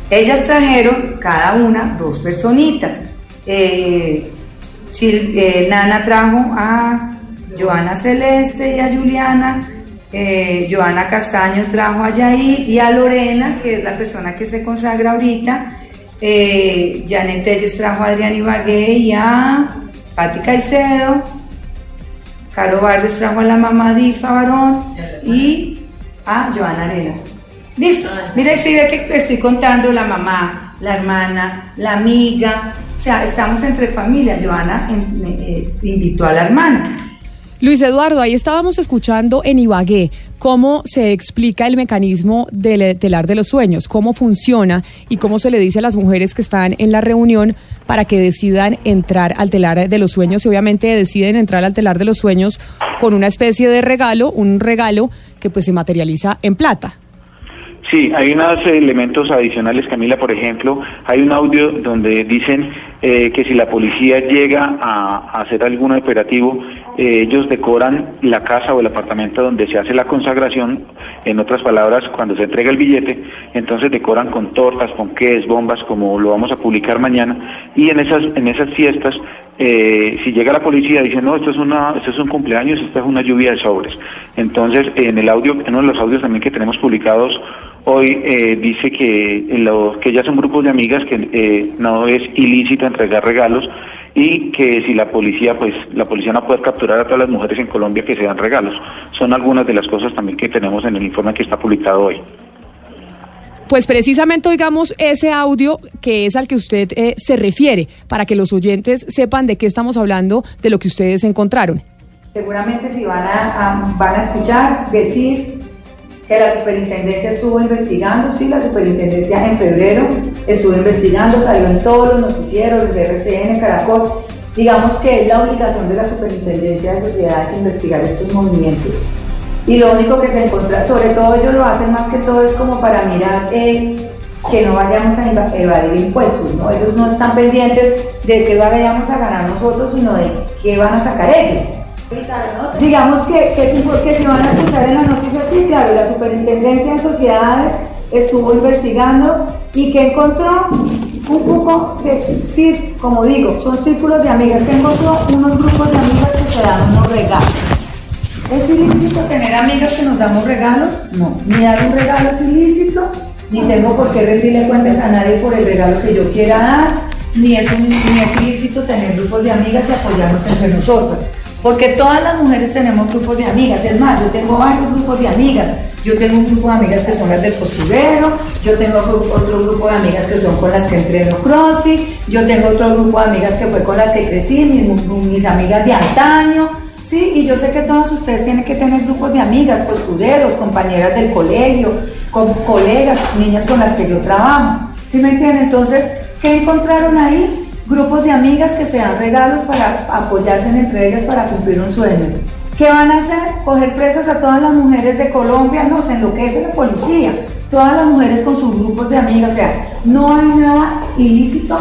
S14: Ellas trajeron cada una dos personitas. Eh, eh, Nana trajo a Joana Celeste y a Juliana. Eh, Joana Castaño trajo a Yair y a Lorena, que es la persona que se consagra ahorita. Eh, Janet Telles trajo a Adrián Ibagué y a Pati Caicedo. Caro Barrios trajo a la mamá Difa Barón y a Joana Arenas. Listo. Mira, si ve que estoy contando la mamá, la hermana, la amiga. O sea, estamos entre familia. Joana eh, invitó a la hermana.
S2: Luis Eduardo, ahí estábamos escuchando en Ibagué cómo se explica el mecanismo del telar de los sueños, cómo funciona y cómo se le dice a las mujeres que están en la reunión para que decidan entrar al telar de los sueños y obviamente deciden entrar al telar de los sueños con una especie de regalo, un regalo que pues se materializa en plata.
S13: Sí, hay unos elementos adicionales, Camila, por ejemplo, hay un audio donde dicen eh, que si la policía llega a, a hacer algún operativo, eh, ellos decoran la casa o el apartamento donde se hace la consagración, en otras palabras, cuando se entrega el billete, entonces decoran con tortas, ponqués, bombas, como lo vamos a publicar mañana, y en esas, en esas fiestas eh, si llega la policía dicen no esto es una esto es un cumpleaños esto es una lluvia de sobres entonces en el audio uno de los audios también que tenemos publicados hoy eh, dice que lo, que ya son grupos de amigas que eh, no es ilícito entregar regalos y que si la policía pues la policía no puede capturar a todas las mujeres en Colombia que se dan regalos son algunas de las cosas también que tenemos en el informe que está publicado hoy
S2: Pues precisamente oigamos ese audio que es al que usted eh, se refiere, para que los oyentes sepan de qué estamos hablando, de lo que ustedes encontraron.
S14: Seguramente si van a, a- van a escuchar decir que la superintendencia estuvo investigando, sí, la superintendencia en febrero estuvo investigando, salió en todos los noticieros, de RCN, Caracol. Digamos que es la obligación de la superintendencia de sociedades investigar estos movimientos. Y lo único que se encuentra, sobre todo ellos lo hacen más que todo es como para mirar eh, que no vayamos a eva- evadir impuestos, ¿no? Ellos no están pendientes de que vayamos a ganar nosotros, sino de qué van a sacar ellos. Digamos que, que, que si van a escuchar en las noticias, sí, claro, la superintendencia en sociedades estuvo investigando y que encontró un grupo de, como digo, son círculos de amigas, que encontró unos grupos de amigas que se dan unos regalos. ¿Es ilícito tener amigas que nos damos regalos? No. Ni dar un regalo es ilícito, ni tengo por qué rendirle cuentas a nadie por el regalo que yo quiera dar, ni es, ni es ilícito tener grupos de amigas y apoyarnos entre nosotras. Porque todas las mujeres tenemos grupos de amigas. Es más, yo tengo varios grupos de amigas. Yo tengo un grupo de amigas que son las del costurero, yo tengo otro, grupo de amigas que son con las que entreno crossfit, yo tengo otro grupo de amigas que fue con las que crecí, mis, mis amigas de antaño, Sí, y yo sé que todos ustedes tienen que tener grupos de amigas, costureros, compañeras del colegio, con colegas, niñas con las que yo trabajo. ¿Sí me entienden? Entonces, ¿qué encontraron ahí? Grupos de amigas que se dan regalos para apoyarse entre ellas para cumplir un sueño. ¿Qué van a hacer? Coger presas a todas las mujeres de Colombia, no, se enloquece la policía. Todas las mujeres con sus grupos de amigas, o sea, no hay nada ilícito,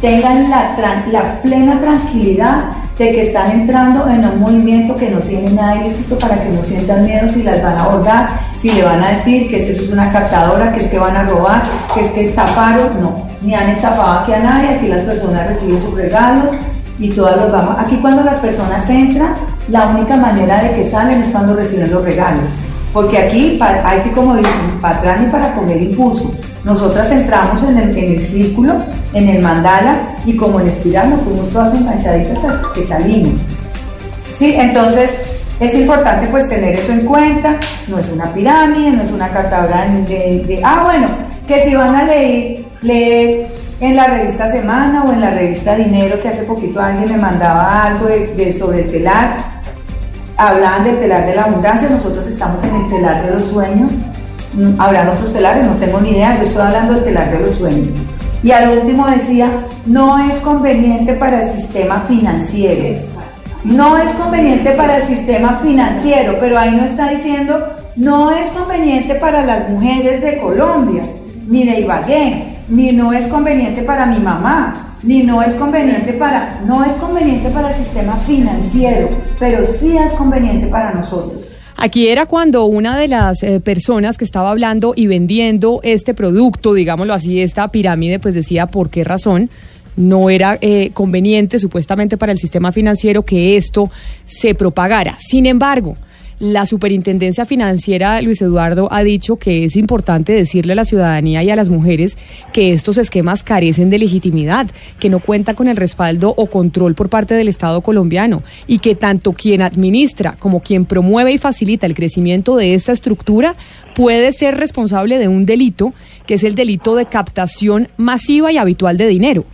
S14: tengan la, la plena tranquilidad de que están entrando en un movimiento que no tiene nada ilícito para que no sientan miedo si las van a abordar, si le van a decir que eso es una captadora, que es que van a robar, que es que estafaron, no, ni han estafado aquí a nadie, aquí las personas reciben sus regalos y todas los vamos. Aquí cuando las personas entran, la única manera de que salen es cuando reciben los regalos. Porque aquí, ahí sí como dicen, para atrás ni para comer impulso. Nosotras entramos en el, en el círculo, en el mandala, y como en espiral nos fuimos todas enganchaditas hasta que salimos. Sí, entonces es importante pues tener eso en cuenta, no es una pirámide, no es una catadora de, de- ah bueno, que si van a leer, leer en la revista Semana o en la revista Dinero, que hace poquito alguien me mandaba algo de- sobre el telar, hablaban del telar de la abundancia, nosotros estamos en el telar de los sueños, Mm, habrán otros telares, no tengo ni idea, yo estoy hablando del telar de los sueños. Y al último decía, no es conveniente para el sistema financiero. No es conveniente para el sistema financiero, pero ahí no está diciendo, no es conveniente para las mujeres de Colombia, ni de Ibagué, ni no es conveniente para mi mamá, ni no es conveniente para, no es conveniente para el sistema financiero, pero sí es conveniente para nosotros.
S2: Aquí era cuando una de las eh, personas que estaba hablando y vendiendo este producto, digámoslo así, esta pirámide, pues decía por qué razón no era eh, conveniente supuestamente para el sistema financiero que esto se propagara. Sin embargo, la Superintendencia Financiera, Luis Eduardo, ha dicho que es importante decirle a la ciudadanía y a las mujeres que estos esquemas carecen de legitimidad, que no cuenta con el respaldo o control por parte del Estado colombiano y que tanto quien administra como quien promueve y facilita el crecimiento de esta estructura puede ser responsable de un delito, que es el delito de captación masiva y habitual de dinero.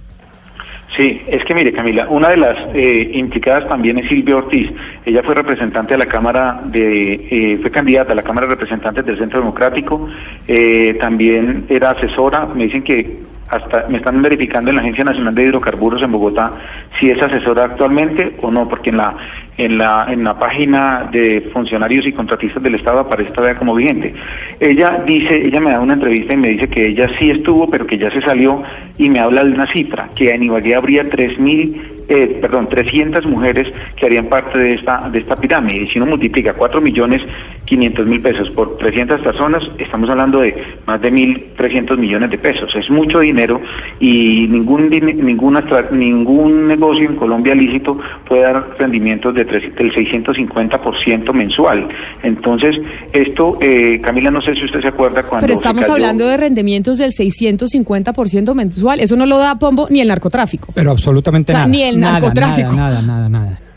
S13: Sí, es que mire Camila, una de las eh, implicadas también es Silvia Ortiz. Ella fue representante de la Cámara de, eh, fue candidata a la Cámara de Representantes del Centro Democrático. eh, también era asesora. Me dicen que hasta me están verificando en la Agencia Nacional de Hidrocarburos en Bogotá si es asesora actualmente o no, porque en la en la en la página de funcionarios y contratistas del Estado aparece todavía como vigente. Ella dice, ella me da una entrevista y me dice que ella sí estuvo, pero que ya se salió y me habla de una cifra, que en Ibagué habría 3.000 eh, perdón, 300 mujeres que harían parte de esta de esta pirámide. Y si uno multiplica 4 millones 500 mil pesos por 300 personas, estamos hablando de más de 1.300 millones de pesos. Es mucho dinero y ningún ninguna ningún negocio en Colombia lícito puede dar rendimientos de tres- del 650% mensual. Entonces, esto, eh, Camila, no sé si usted se acuerda cuando
S2: Pero
S13: se
S2: estamos
S13: cayó-
S2: hablando de rendimientos del 650% mensual. Eso no lo da pombo ni el narcotráfico.
S3: Pero absolutamente
S2: O sea,
S3: nada.
S2: ni el
S3: Nada,
S2: narcotráfico.
S3: Nada, nada, nada, nada.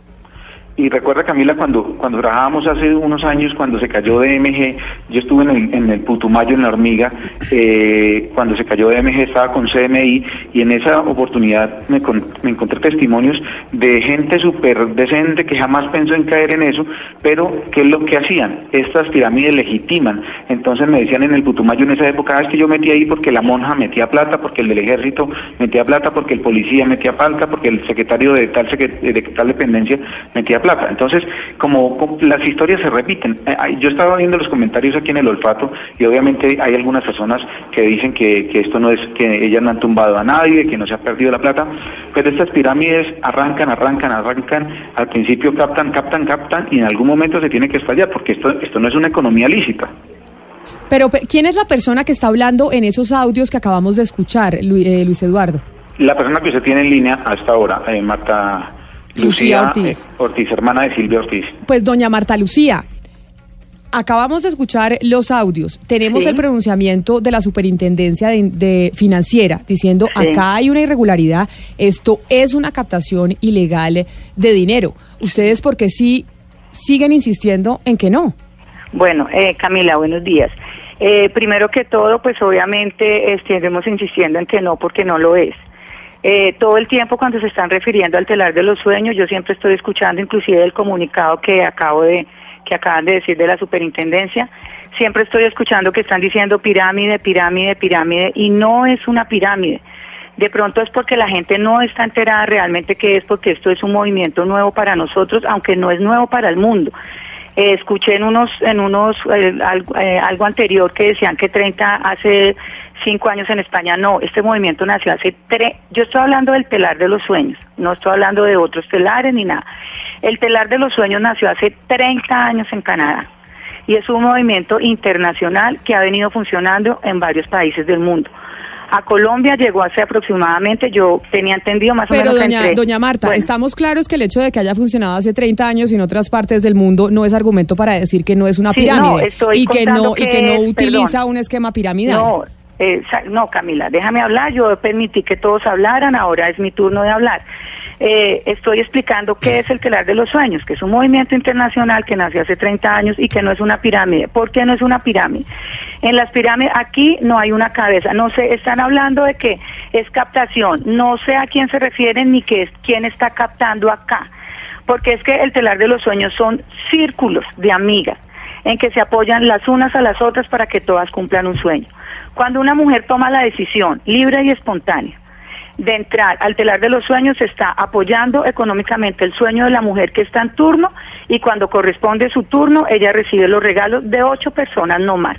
S13: Y recuerda, Camila, cuando, cuando trabajábamos hace unos años, cuando se cayó DMG, yo estuve en el, en el Putumayo, en la hormiga, eh, cuando se cayó DMG estaba con CMI y en esa oportunidad me, con- me encontré testimonios de gente súper decente que jamás pensó en caer en eso, pero ¿qué es lo que hacían? Estas pirámides legitiman. Entonces me decían en el Putumayo en esa época, "Ah, es que yo metí ahí porque la monja metía plata, porque el del ejército metía plata, porque el policía metía plata, porque el secretario de tal, de tal dependencia metía. Entonces, como, como las historias se repiten, eh, yo estaba viendo los comentarios aquí en el olfato y obviamente hay algunas personas que dicen que, que esto no es, que ellas no han tumbado a nadie, que no se ha perdido la plata, pero estas pirámides arrancan, arrancan, arrancan, al principio captan, captan, captan y en algún momento se tiene que estallar porque esto, esto no es una economía lícita.
S2: Pero, pe- ¿quién es la persona que está hablando en esos audios que acabamos de escuchar, eh, Luis Eduardo?
S13: La persona que usted tiene en línea a esta hora, eh, Marta
S2: Lucía Ortiz.
S13: eh, Ortiz, hermana de Silvia Ortiz.
S2: Pues doña Marta Lucía, acabamos de escuchar los audios. Tenemos
S12: Sí.
S2: el pronunciamiento de la Superintendencia de, de Financiera diciendo
S12: Sí.
S2: acá hay una irregularidad, esto es una captación ilegal de dinero. Ustedes porque sí siguen insistiendo en que no.
S12: Bueno, eh, Camila, buenos días. Eh, primero que todo, pues obviamente estaremos insistiendo en que no, porque no lo es. Eh, todo el tiempo cuando se están refiriendo al telar de los sueños, yo siempre estoy escuchando inclusive el comunicado que acabo de que acaban de decir de la superintendencia, siempre estoy escuchando que están diciendo pirámide, pirámide, pirámide y no es una pirámide. De pronto es porque la gente no está enterada realmente que es porque esto es un movimiento nuevo para nosotros, aunque no es nuevo para el mundo. Eh, escuché en unos, en unos eh, algo, eh, algo anterior que decían que 30 hace cinco años en España. No, este movimiento nació hace tres. Yo estoy hablando del telar de los sueños, no estoy hablando de otros telares ni nada. El telar de los sueños nació hace 30 años en Canadá y es un movimiento internacional que ha venido funcionando en varios países del mundo. A Colombia llegó hace aproximadamente, yo tenía entendido más o
S2: Pero
S12: menos
S2: doña,
S12: entre-
S2: doña Marta,
S12: Bueno.
S2: estamos claros que el hecho de que haya funcionado hace 30 años en otras partes del mundo no es argumento para decir que no es una
S12: Sí,
S2: pirámide
S12: no,
S2: y que no y que no
S12: es-
S2: utiliza
S12: perdón.
S2: un esquema piramidal.
S12: No, eh, no, Camila, déjame hablar. Yo permití que todos hablaran, ahora es mi turno de hablar. Eh, estoy explicando qué es el telar de los sueños, que es un movimiento internacional que nació hace 30 años y que no es una pirámide. ¿Por qué no es una pirámide? En las pirámides, aquí no hay una cabeza. No sé, están hablando de que es captación. No sé a quién se refieren ni que es, quién está captando acá. Porque es que el telar de los sueños son círculos de amigas en que se apoyan las unas a las otras para que todas cumplan un sueño. Cuando una mujer toma la decisión libre y espontánea de entrar al telar de los sueños, está apoyando económicamente el sueño de la mujer que está en turno y cuando corresponde su turno, ella recibe los regalos de ocho personas, no más.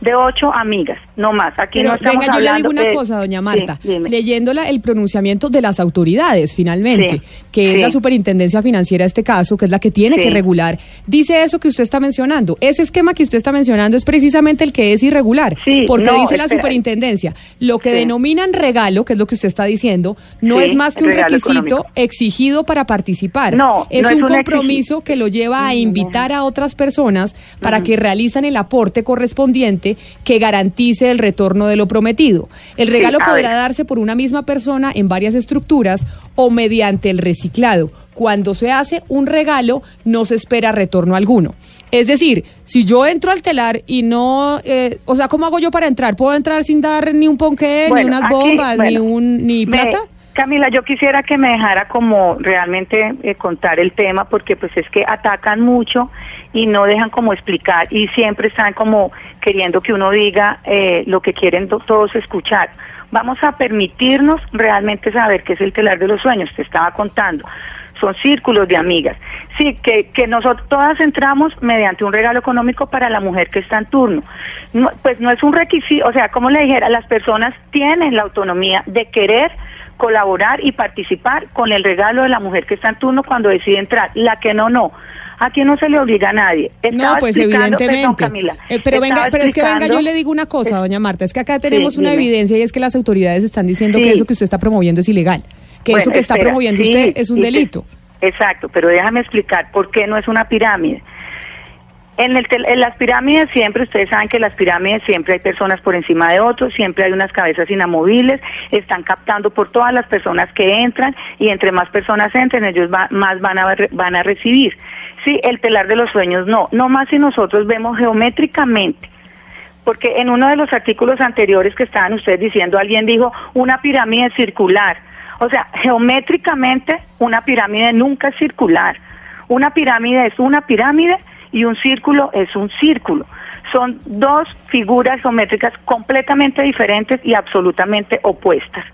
S12: De ocho amigas, no más. Aquí
S2: Pero
S12: no estamos
S2: venga, yo le digo una
S12: de-
S2: cosa, doña Marta,
S12: Sí,
S2: leyéndola el pronunciamiento de las autoridades, finalmente,
S12: Sí,
S2: que es la superintendencia financiera este caso, que es la que tiene que regular, dice eso que usted está mencionando. Ese esquema que usted está mencionando es precisamente el que es irregular, porque
S12: no,
S2: dice la superintendencia, lo que denominan regalo, que es lo que usted está diciendo, no es más que un requisito
S12: económico.
S2: exigido para participar.
S12: No,
S2: es
S12: no
S2: un
S12: es un
S2: compromiso que lo lleva a invitar a otras personas para que realicen el aporte correspondiente que garantice el retorno de lo prometido. El regalo podrá
S12: ver.
S2: darse por una misma persona en varias estructuras o mediante el reciclado. Cuando se hace un regalo, no se espera retorno alguno. Es decir, si yo entro al telar y no, eh, o sea, ¿cómo hago yo para entrar? ¿Puedo entrar sin dar ni un ponqué, ni unas bombas, ni un ni
S12: me-
S2: plata?
S12: Camila, yo quisiera que me dejara como realmente eh, contar el tema porque pues es que atacan mucho y no dejan como explicar y siempre están como queriendo que uno diga eh, lo que quieren to- todos escuchar. Vamos a permitirnos realmente saber qué es el telar de los sueños, te estaba contando. Son círculos de amigas. Sí, que, que nosotros todas entramos mediante un regalo económico para la mujer que está en turno. No, pues no es un requisito, o sea, como le dijera, las personas tienen la autonomía de querer colaborar y participar con el regalo de la mujer que está en turno cuando decide entrar. La que no, no. Aquí no se le obliga a nadie.
S2: No,
S12: Estaba
S2: pues
S12: explicando-
S2: evidentemente.
S12: perdón, Camila.
S2: Eh, pero venga, pero es que venga, yo le digo una cosa, doña Marta, es que acá tenemos
S12: Sí,
S2: una
S12: dime.
S2: evidencia y es que las autoridades están diciendo
S12: Sí.
S2: que eso que usted está promoviendo es ilegal, que
S12: Bueno,
S2: eso que está promoviendo
S12: sí,
S2: usted es un delito.
S12: Exacto, pero déjame explicar por qué no es una pirámide. En, el en las pirámides siempre, ustedes saben que en las pirámides siempre hay personas por encima de otros, siempre hay unas cabezas inamovibles, están captando por todas las personas que entran y entre más personas entren, ellos va- más van a, van a recibir. Sí, el telar de los sueños no, no más si nosotros vemos geométricamente porque en uno de los artículos anteriores que estaban ustedes diciendo, alguien dijo una pirámide circular. O sea, geométricamente una pirámide nunca es circular. Una pirámide es una pirámide y un círculo es un círculo. Son dos figuras geométricas completamente diferentes y absolutamente opuestas.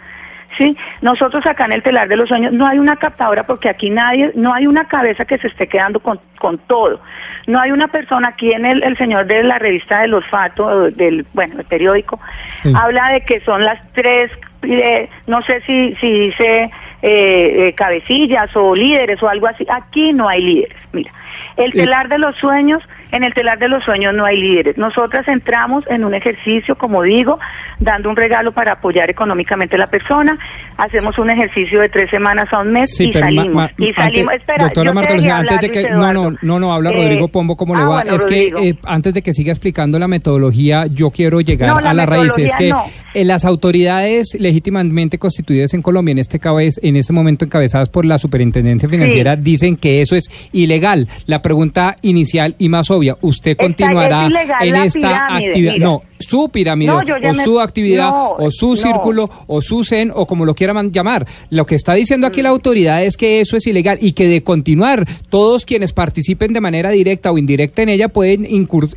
S12: ¿sí? Nosotros acá en el telar de los sueños no hay una captadora porque aquí nadie, no hay una cabeza que se esté quedando con, con todo. No hay una persona aquí en el, el señor de la revista del olfato, del, bueno, el periódico,
S15: Sí.
S12: habla de que son las tres, eh, no sé si, si dice eh, eh, cabecillas o líderes o algo así. Aquí no hay líderes. Mira, el telar de los sueños, en el telar de los sueños no hay líderes. Nosotras entramos en un ejercicio, como digo, dando un regalo para apoyar económicamente a la persona. Hacemos un ejercicio de tres semanas a un mes
S3: Sí,
S12: y
S3: ma-
S12: salimos.
S3: ma-
S12: y salimos.
S3: antes-
S12: Espera,
S3: doctora Marta Lucía, antes de que no, no, no, no habla
S12: Eh,
S3: Rodrigo Pombo cómo le
S12: ah,
S3: va.
S12: bueno,
S3: es
S12: Rodrigo.
S3: que eh, antes de que siga explicando la metodología, yo quiero llegar
S12: No, la
S3: a la raíz. Es que
S12: no.
S3: eh, las autoridades legítimamente constituidas en Colombia, en este cabez, en este momento encabezadas por la Superintendencia Financiera, dicen que eso es ilegal. La pregunta inicial y más obvia, ¿usted continuará
S12: es
S3: en esta
S12: pirámide,
S3: actividad?
S12: mira.
S3: No, su pirámide
S12: No,
S3: o
S12: me-
S3: su actividad
S12: no,
S3: o su
S12: no.
S3: círculo o su zen o como lo quieran llamar. Lo que está diciendo aquí la
S12: Mm.
S3: autoridad es que eso es ilegal y que de continuar todos quienes participen de manera directa o indirecta en ella pueden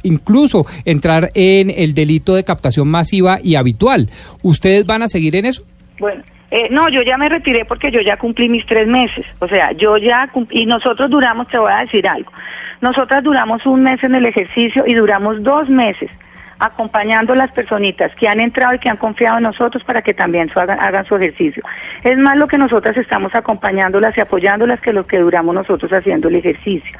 S3: incluso entrar en el delito de captación masiva y habitual. ¿Ustedes van a seguir en eso?
S12: Bueno, eh, no, yo ya me retiré porque yo ya cumplí mis tres meses. O sea, yo ya cumplí, y nosotros duramos, te voy a decir algo, nosotras duramos un mes en el ejercicio y duramos dos meses acompañando a las personitas que han entrado y que han confiado en nosotros para que también su hagan, su ejercicio. Es más lo que nosotras estamos acompañándolas y apoyándolas que lo que duramos nosotros haciendo el ejercicio.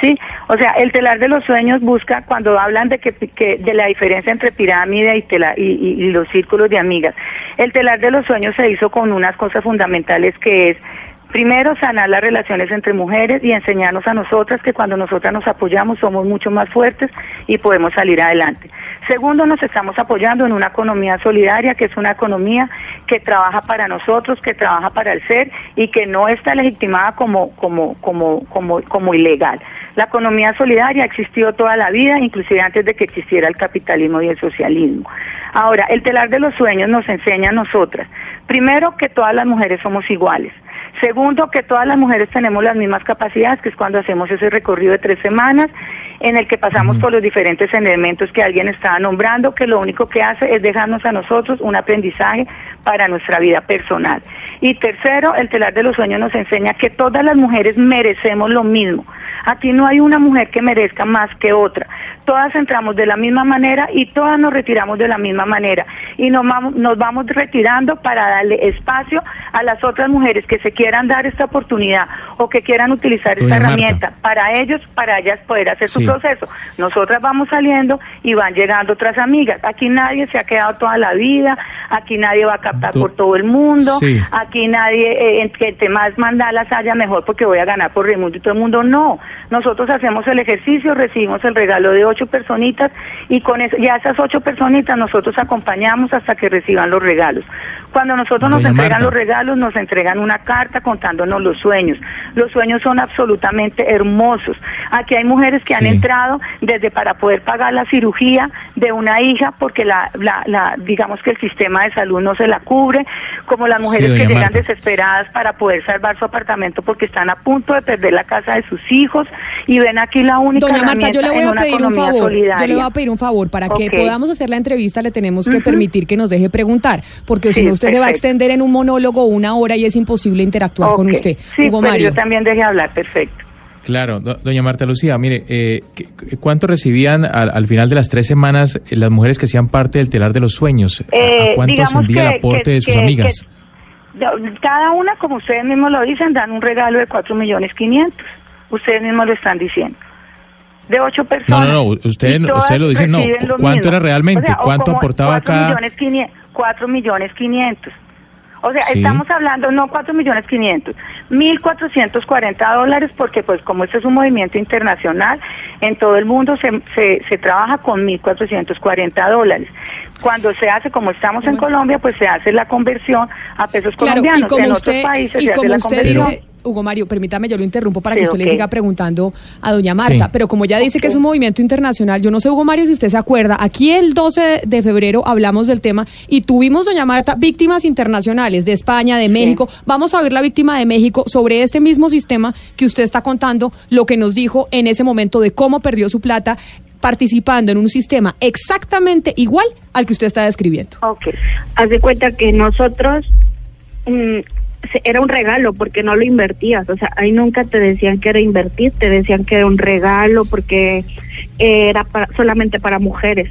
S12: Sí, o sea, el telar de los sueños busca cuando hablan de que, que- de la diferencia entre pirámide y, tela- y, y- y los círculos de amigas. El telar de los sueños se hizo con unas cosas fundamentales que es Primero, sanar las relaciones entre mujeres y enseñarnos a nosotras que cuando nosotras nos apoyamos somos mucho más fuertes y podemos salir adelante. Segundo, nos estamos apoyando en una economía solidaria, que es una economía que trabaja para nosotros, que trabaja para el ser y que no está legitimada como, como, como, como, como ilegal. La economía solidaria ha existido toda la vida, inclusive antes de que existiera el capitalismo y el socialismo. Ahora, el telar de los sueños nos enseña a nosotras, primero, que todas las mujeres somos iguales. Segundo, que todas las mujeres tenemos las mismas capacidades, que es cuando hacemos ese recorrido de tres semanas, en el que pasamos por los diferentes elementos que alguien estaba nombrando, que lo único que hace es dejarnos a nosotros un aprendizaje para nuestra vida personal. Y tercero, el telar de los sueños nos enseña que todas las mujeres merecemos lo mismo. Aquí no hay una mujer que merezca más que otra. Todas entramos de la misma manera y todas nos retiramos de la misma manera. Y nos vamos, nos vamos retirando para darle espacio a las otras mujeres que se quieran dar esta oportunidad o que quieran utilizar esta
S7: Marta.
S12: herramienta para ellos, para ellas poder hacer su proceso. Nosotras vamos saliendo y van llegando otras amigas. Aquí nadie se ha quedado toda la vida, aquí nadie va a captar
S7: Do-
S12: por todo el mundo,
S7: Sí.
S12: aquí nadie, eh, entre más mandalas haya mejor porque voy a ganar por Raimundo y todo el mundo. No, nosotros hacemos el ejercicio, recibimos el regalo de ocho personitas y con es- y a esas ocho personitas nosotros acompañamos hasta que reciban los regalos. Cuando nosotros nos entregan
S7: Marta.
S12: los regalos, nos entregan una carta contándonos los sueños. Los sueños son absolutamente hermosos. Aquí hay mujeres que han entrado desde para poder pagar la cirugía de una hija porque la, la, la- digamos que el sistema de salud no se la cubre, como las mujeres que llegan
S7: Marta.
S12: desesperadas para poder salvar su apartamento porque están a punto de perder la casa de sus hijos y ven aquí la única
S2: Doña Marta, yo le voy a
S12: una
S2: pedir un
S12: economía
S2: favor. Yo
S12: solidaria.
S2: le voy a pedir un favor para que podamos hacer la entrevista. Le tenemos que permitir que nos deje preguntar, porque si
S12: Sí,
S2: no usted se va a extender en un monólogo una hora y es imposible interactuar con usted.
S12: Sí,
S2: Hugo
S12: pero
S2: Mario.
S12: yo también dejé hablar, perfecto.
S7: Claro, do- doña Marta Lucía, mire, eh, ¿qué- qué- ¿cuánto recibían al, al final de las tres semanas eh, las mujeres que hacían parte del telar de los sueños? ¿A-
S12: Eh,
S7: ¿A, cuánto ascendía el aporte
S12: que-
S7: de sus
S12: que-
S7: amigas?
S12: que- cada una, como ustedes mismos lo dicen, dan un regalo de cuatro millones quinientos. Ustedes mismos lo están diciendo. De ocho
S7: No,
S12: personas.
S7: no, no, usted,
S12: Y todas
S7: usted lo dice, no. ¿Cuánto
S12: mismo.
S7: era realmente?
S12: O sea, o
S7: ¿Cuánto aportaba cada...?
S12: Millones cuatro millones quinientos. O sea,
S7: Sí.
S12: estamos hablando no cuatro millones quinientos, mil cuatrocientos cuarenta dólares, porque pues como este es un movimiento internacional, en todo el mundo se, se, se trabaja con mil cuatrocientos cuarenta dólares. Cuando se hace, como estamos en Colombia, pues se hace la conversión a pesos
S2: Claro, y
S12: colombianos.
S2: como
S12: en
S2: usted,
S12: otros países
S2: y
S12: se hace la conversión.
S2: dice, Hugo Mario, permítame, yo lo interrumpo para
S12: Sí,
S2: que usted le siga preguntando a doña Marta,
S12: Sí.
S2: pero como ya dice que es un movimiento internacional, yo no sé, Hugo Mario, si usted se acuerda, aquí el 12 de febrero hablamos del tema y tuvimos, doña Marta, víctimas internacionales de España, de México. Vamos a ver la víctima de México sobre este mismo sistema que usted está contando, lo que nos dijo en ese momento de cómo perdió su plata participando en un sistema exactamente igual al que usted está describiendo.
S15: Ok. Haz de cuenta que nosotros mm, era un regalo porque no lo invertías. O sea, ahí nunca te decían que era invertir, te decían que era un regalo porque era solamente para mujeres.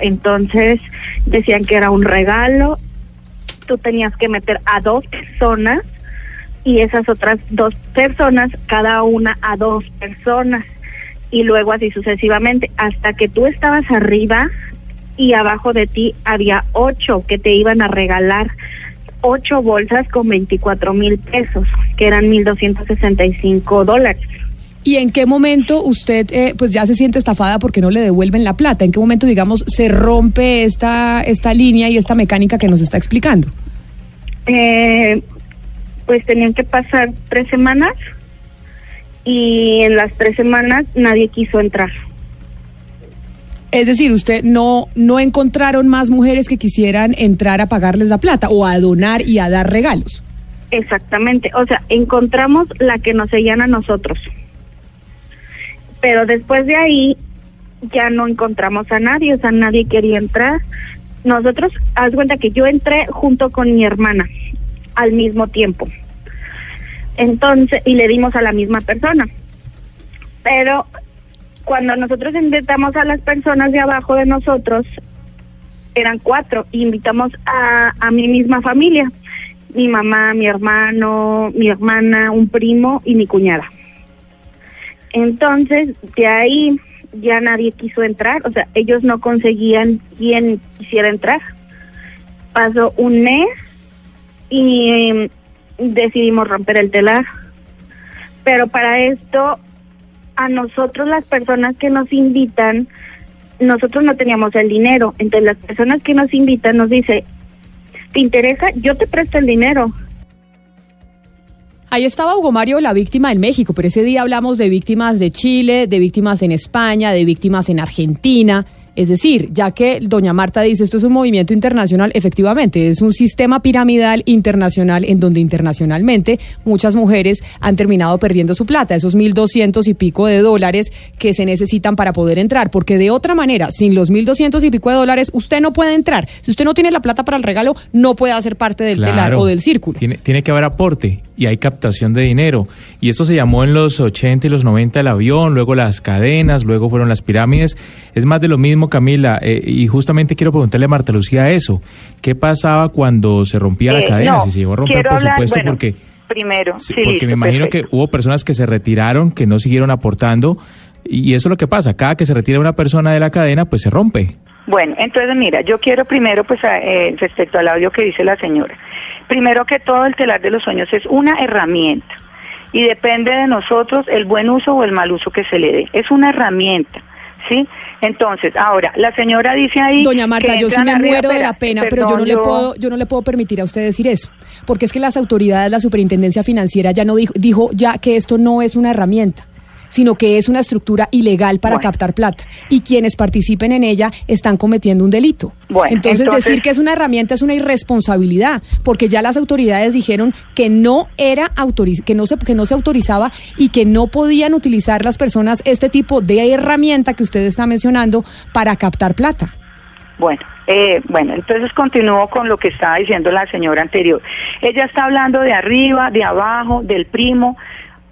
S15: Entonces decían que era un regalo. Tú tenías que meter a dos personas y esas otras dos personas, cada una a dos personas y luego así sucesivamente hasta que tú estabas arriba y abajo de ti había ocho que te iban a regalar ocho bolsas con 24 mil pesos, que eran 1.265 dólares.
S2: ¿Y en qué momento usted eh, pues ya se siente estafada porque no le devuelven la plata? ¿En qué momento, digamos, se rompe esta, esta línea y esta mecánica que nos está explicando?
S15: Eh, pues tenían que pasar tres semanas y en las tres semanas nadie quiso entrar.
S2: Es decir, usted no, no encontraron más mujeres que quisieran entrar a pagarles la plata o a donar y a dar regalos.
S15: Exactamente, o sea, encontramos la que nos seguían a nosotros. Pero después de ahí ya no encontramos a nadie, o sea, nadie quería entrar. Nosotros, haz cuenta que yo entré junto con mi hermana al mismo tiempo. Entonces, y le dimos a la misma persona. Pero cuando nosotros invitamos a las personas de abajo de nosotros, eran cuatro, invitamos a, a mi misma familia, mi mamá, mi hermano, mi hermana, un primo y mi cuñada. Entonces, de ahí ya nadie quiso entrar, o sea, ellos no conseguían quien quisiera entrar. Pasó un mes y eh, decidimos romper el telar. Pero para esto, a nosotros las personas que nos invitan, nosotros no teníamos el dinero. Entonces las personas que nos invitan nos dice, ¿te interesa? Yo te presto el dinero.
S2: Ahí estaba Hugo Mario, la víctima en México, pero ese día hablamos de víctimas de Chile, de víctimas en España, de víctimas en Argentina. Es decir, ya que doña Marta dice esto es un movimiento internacional, efectivamente, es un sistema piramidal internacional en donde internacionalmente muchas mujeres han terminado perdiendo su plata, esos 1.200 y pico de dólares que se necesitan para poder entrar, porque de otra manera, sin los 1.200 y pico de dólares, usted no puede entrar. Si usted no tiene la plata para el regalo, no puede hacer parte del telar
S7: Claro.
S2: o del círculo.
S7: Tiene, tiene que haber aporte y hay captación de dinero. Y esto se llamó en los 80 y los 90 el avión, luego las cadenas, luego fueron las pirámides. Es más de lo mismo, Camila. eh, y justamente quiero preguntarle a Marta Lucía eso. ¿Qué pasaba cuando se rompía
S12: Eh,
S7: la cadena?
S12: no,
S7: si se llegó a romper, por
S12: hablar-
S7: supuesto,
S12: bueno,
S7: porque...
S12: Primero,
S7: Sí,
S12: sí,
S7: porque
S12: listo,
S7: me imagino
S12: perfecto.
S7: que hubo personas que se retiraron, que no siguieron aportando, y eso es lo que pasa. Cada que se retira una persona de la cadena, pues se rompe.
S12: Bueno, entonces mira, yo quiero primero, pues, a- eh, respecto al audio que dice la señora, primero que todo el telar de los sueños es una herramienta y depende de nosotros el buen uso o el mal uso que se le dé. Es una herramienta, ¿sí? Entonces, ahora, la señora dice ahí...
S2: Doña Marta, yo sí me muero de la pena, pero yo no le puedo, yo no le puedo permitir a usted decir eso, porque es que las autoridades, la Superintendencia Financiera ya no dijo, dijo ya que esto no es una herramienta.
S16: Sino que es una estructura ilegal para
S12: Bueno.
S16: captar plata. Y quienes participen en ella están cometiendo un delito.
S12: Bueno,
S16: entonces,
S12: entonces-
S16: decir que es una herramienta es una irresponsabilidad, porque ya las autoridades dijeron que no era autoriz que no se que no se autorizaba y que no podían utilizar las personas este tipo de herramienta que usted está mencionando para captar plata.
S12: Bueno, eh, bueno, entonces continúo con lo que estaba diciendo la señora anterior. Ella está hablando de arriba, de abajo, del primo.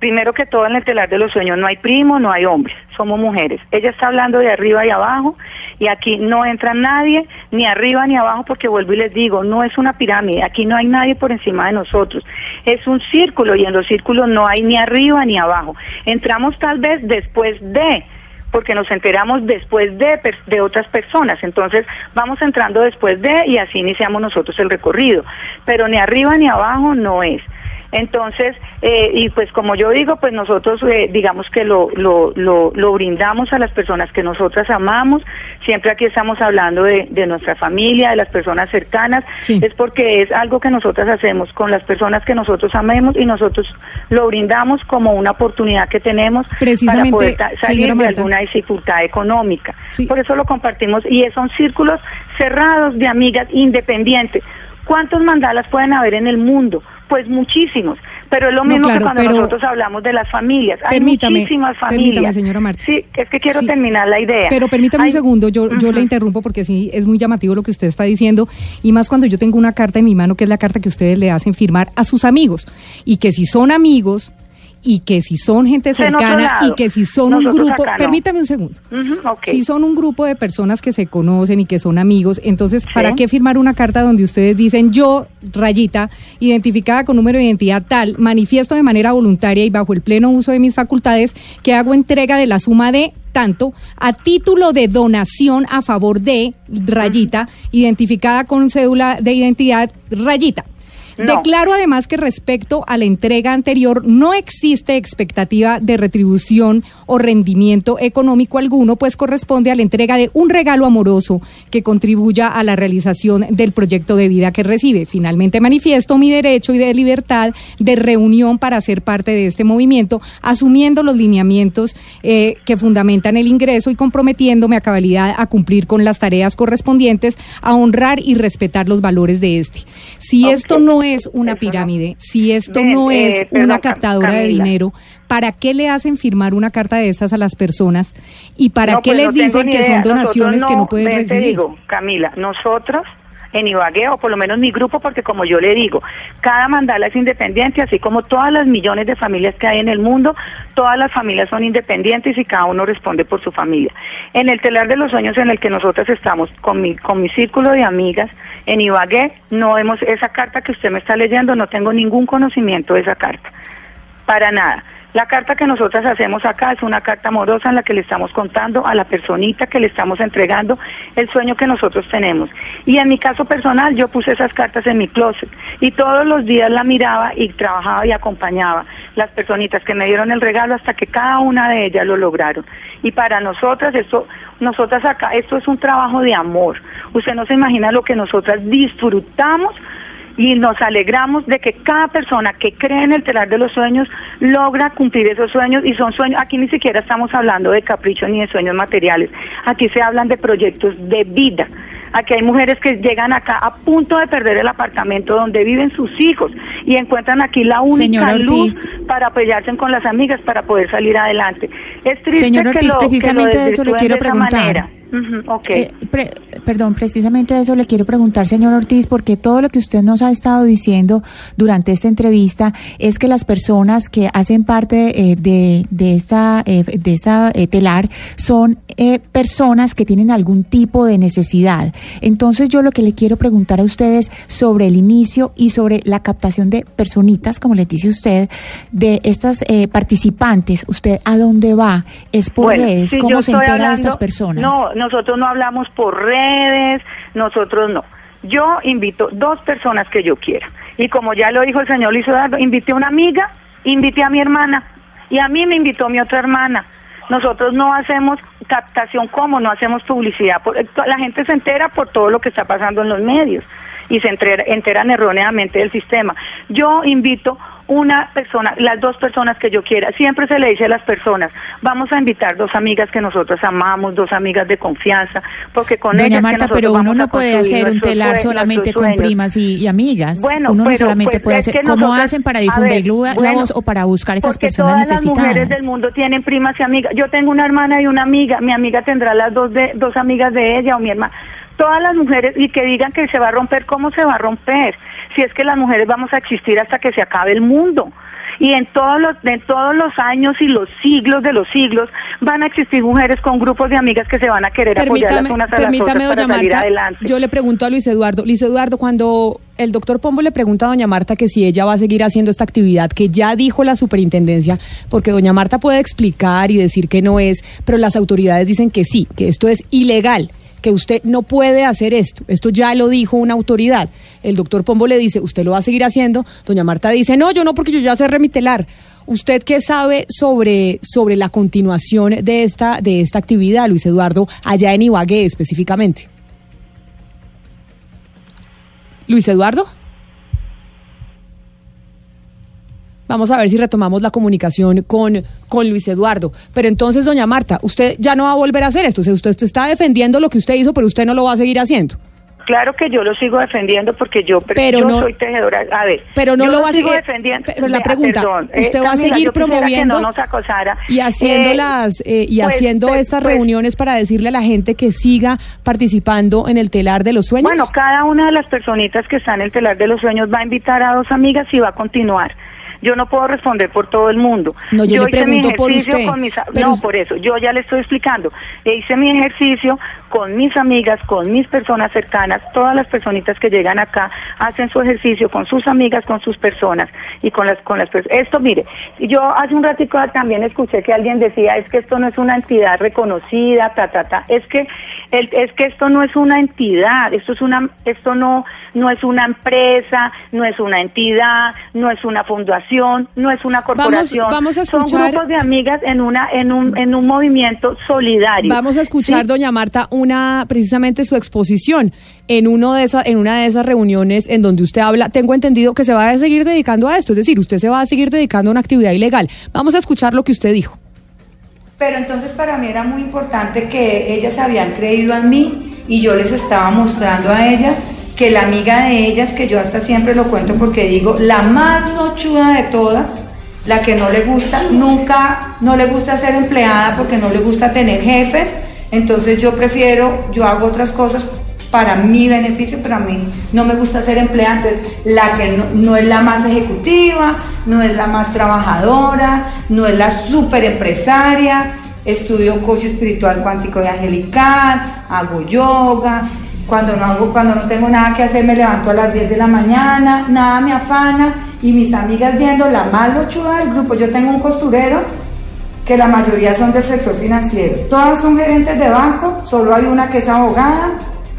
S12: Primero que todo, en el telar de los sueños no hay primo, no hay hombres, somos mujeres. Ella está hablando de arriba y abajo y aquí no entra nadie, ni arriba ni abajo, porque vuelvo y les digo, no es una pirámide, aquí no hay nadie por encima de nosotros. Es un círculo y en los círculos no hay ni arriba ni abajo. Entramos tal vez después de porque nos enteramos después de, de otras personas. Entonces vamos entrando después de y así iniciamos nosotros el recorrido. Pero ni arriba ni abajo no es. Entonces, eh, y pues como yo digo, pues nosotros eh, digamos que lo, lo, lo, lo brindamos a las personas que nosotras amamos. Siempre aquí estamos hablando de, de nuestra familia, de las personas cercanas. Es porque es algo que nosotras hacemos con las personas que nosotros amemos y nosotros lo brindamos como una oportunidad que tenemos para poder salir de alguna dificultad económica. Por eso lo compartimos y son círculos cerrados de amigas independientes. ¿Cuántos mandalas pueden haber en el mundo? Pues muchísimos. Pero es lo
S16: No,
S12: mismo
S16: claro,
S12: que cuando
S16: pero-
S12: nosotros hablamos de las familias. Hay
S16: Permítame,
S12: muchísimas familias.
S16: permítame, señora Marta.
S12: Sí, es que quiero
S16: Sí.
S12: terminar la idea.
S16: Pero permítame
S12: Hay-
S16: un segundo, yo, yo le interrumpo porque sí es muy llamativo lo que usted está diciendo y más cuando yo tengo una carta en mi mano que es la carta que ustedes le hacen firmar a sus amigos y que si son amigos y que si son gente cercana y que si son un grupo,
S12: no.
S16: permítame un segundo. Si son un grupo de personas que se conocen y que son amigos, entonces, ¿para
S12: Sí.
S16: qué firmar una carta donde ustedes dicen yo, rayita, identificada con número de identidad tal, manifiesto de manera voluntaria y bajo el pleno uso de mis facultades que hago entrega de la suma de tanto a título de donación a favor de rayita, identificada con cédula de identidad rayita?
S12: No.
S16: Declaro además que respecto a la entrega anterior no existe expectativa de retribución o rendimiento económico alguno, pues corresponde a la entrega de un regalo amoroso que contribuya a la realización del proyecto de vida que recibe. Finalmente manifiesto mi derecho y de libertad de reunión para ser parte de este movimiento, asumiendo los lineamientos eh, que fundamentan el ingreso y comprometiéndome a cabalidad a cumplir con las tareas correspondientes, a honrar y respetar los valores de este. Si esto no es una pirámide, si esto no es
S12: eh, perdón,
S16: una captadora de dinero, ¿para qué le hacen firmar una carta de estas a las personas? ¿Y para
S12: No,
S16: qué
S12: pues
S16: les
S12: no
S16: dicen que
S12: idea.
S16: son donaciones que no pueden
S12: ven, te
S16: recibir?
S12: digo, Camila, nosotros en Ibagué, o por lo menos mi grupo, porque como yo le digo, cada mandala es independiente, así como todas las millones de familias que hay en el mundo, todas las familias son independientes y cada uno responde por su familia. En el telar de los sueños en el que nosotros estamos, con mi, con mi círculo de amigas, en Ibagué, no hemos, esa carta que usted me está leyendo, no tengo ningún conocimiento de esa carta. Para nada. La carta que nosotras hacemos acá es una carta amorosa en la que le estamos contando a la personita que le estamos entregando el sueño que nosotros tenemos. Y en mi caso personal, yo puse esas cartas en mi closet y todos los días la miraba y trabajaba y acompañaba las personitas que me dieron el regalo hasta que cada una de ellas lo lograron. Y para nosotras, esto, nosotras acá, esto es un trabajo de amor. Usted no se imagina lo que nosotras disfrutamos y nos alegramos de que cada persona que cree en el telar de los sueños logra cumplir esos sueños y son sueños, aquí ni siquiera estamos hablando de caprichos ni de sueños materiales, aquí se hablan de proyectos de vida. Aquí hay mujeres que llegan acá a punto de perder el apartamento donde viven sus hijos y encuentran aquí la única luz para apoyarse con las amigas para poder salir adelante. Es triste
S8: Señor
S12: que lo- que lo
S8: precisamente de eso le quiero
S12: de
S8: preguntar.
S12: manera.
S8: Eh, pre- perdón, precisamente de eso le quiero preguntar, señor Ortiz, porque todo lo que usted nos ha estado diciendo durante esta entrevista es que las personas que hacen parte eh, de, de esta, eh, de esta eh, telar son eh, personas que tienen algún tipo de necesidad. Entonces yo lo que le quiero preguntar a ustedes sobre el inicio y sobre la captación de personitas, como les dice usted, de estas eh, participantes, ¿usted a dónde va? ¿Es por
S12: Bueno,
S8: redes?
S12: si
S8: ¿Cómo se entera de
S12: hablando-
S8: estas personas?
S12: No, nosotros no hablamos por redes, nosotros no. Yo invito dos personas que yo quiera. Y como ya lo dijo el señor Luis Eduardo, invité a una amiga, invité a mi hermana. Y a mí me invitó mi otra hermana. Nosotros no hacemos captación como, no hacemos publicidad. Por- La gente se entera por todo lo que está pasando en los medios y se entera- enteran erróneamente del sistema. Yo invito una persona, las dos personas que yo quiera. Siempre se le dice a las personas, vamos a invitar dos amigas que nosotros amamos, dos amigas de confianza, porque con
S8: Doña
S12: ellas que
S8: Marta,
S12: nosotros
S8: pero uno no puede hacer un telar solamente con primas y, y amigas.
S12: Bueno,
S8: uno no solamente
S12: pues,
S8: puede hacer.
S12: que
S8: ¿Cómo
S12: nosotras-
S8: hacen para difundir
S12: ver,
S8: la
S12: bueno,
S8: voz o para buscar esas personas
S12: todas las mujeres del mundo tienen primas y amigas. Yo tengo una hermana y una amiga. Mi amiga tendrá las dos de dos amigas de ella o mi hermana. Todas las mujeres y que digan que se va a romper, ¿cómo se va a romper? Si es que las mujeres vamos a existir hasta que se acabe el mundo. Y en todos los en todos los años y los siglos de los siglos van a existir mujeres con grupos de amigas que se van a querer apoyar las unas a las
S2: permítame,
S12: otras para
S2: doña
S12: salir
S2: Marta.
S12: adelante.
S2: Yo le pregunto a Luis Eduardo. Luis Eduardo, cuando el doctor Pombo le pregunta a doña Marta que si ella va a seguir haciendo esta actividad, que ya dijo la superintendencia, porque doña Marta puede explicar y decir que no es, pero las autoridades dicen que sí, que esto es ilegal que usted no puede hacer esto. Esto ya lo dijo una autoridad. El doctor Pombo le dice, usted lo va a seguir haciendo. Doña Marta dice, no, yo no, porque yo ya sé remitelar. ¿Usted qué sabe sobre, sobre la continuación de esta, de esta actividad, Luis Eduardo, allá en Ibagué específicamente? Luis Eduardo. Vamos a ver si retomamos la comunicación con, con Luis Eduardo. Pero entonces, doña Marta, usted ya no va a volver a hacer esto. O sea, usted está defendiendo lo que usted hizo, pero usted no lo va a seguir haciendo.
S12: Claro que yo lo sigo defendiendo porque yo,
S2: Pero
S12: yo
S2: no-
S12: soy tejedora. A ver,
S2: pero no
S12: yo
S2: lo va a
S12: sigo
S2: seguir-
S12: defendiendo.
S2: pero la pregunta,
S12: perdón, eh,
S2: ¿usted va a seguir promoviendo
S12: que no nos acosara.
S2: y haciendo
S12: Eh,
S2: las eh, y
S12: pues,
S2: haciendo
S12: pues,
S2: estas
S12: pues,
S2: reuniones para decirle a la gente que siga participando en el telar de los sueños?
S12: Bueno, cada una de las personitas que está en el telar de los sueños va a invitar a dos amigas y va a continuar. Yo no puedo responder por todo el mundo.
S2: No, yo le
S12: hice mi
S2: por
S12: ejercicio
S2: usted,
S12: con mis no, por eso. Yo ya le estoy explicando. E hice mi ejercicio con mis amigas, con mis personas cercanas. Todas las personitas que llegan acá hacen su ejercicio con sus amigas, con sus personas y con las con las personas. Esto, mire, yo hace un ratico también escuché que alguien decía es que esto no es una entidad reconocida, ta ta ta. Es que el- es que esto no es una entidad, esto es una esto no no es una empresa, no es una entidad, no es una fundación, no es una corporación.
S2: vamos a
S12: Son
S2: escuchar-
S12: grupos de amigas en una en un en un movimiento solidario.
S2: Vamos a escuchar,
S12: ¿sí?
S2: doña Marta, una precisamente su exposición en uno de esas, en una de esas reuniones en donde usted habla. Tengo entendido que se va a seguir dedicando a esto, es decir, usted se va a seguir dedicando a una actividad ilegal. Vamos a escuchar lo que usted dijo.
S14: Pero entonces para mí era muy importante que ellas habían creído en mí y yo les estaba mostrando a ellas que la amiga de ellas, que yo hasta siempre lo cuento porque digo, la más nochuda de todas, la que no le gusta, nunca, no le gusta ser empleada porque no le gusta tener jefes, entonces yo prefiero, yo hago otras cosas para mi beneficio, pero a mí no me gusta ser empleada, entonces la que no, es la más ejecutiva, no es la más trabajadora, no es la super empresaria, estudio coach espiritual cuántico y angelical, hago yoga, cuando no hago, cuando no tengo nada que hacer me levanto a las 10 de la mañana, nada me afana. Y mis amigas viendo la más lochuda del grupo, yo tengo un costurero que la mayoría son del sector financiero. Todas son gerentes de banco, solo hay una que es abogada,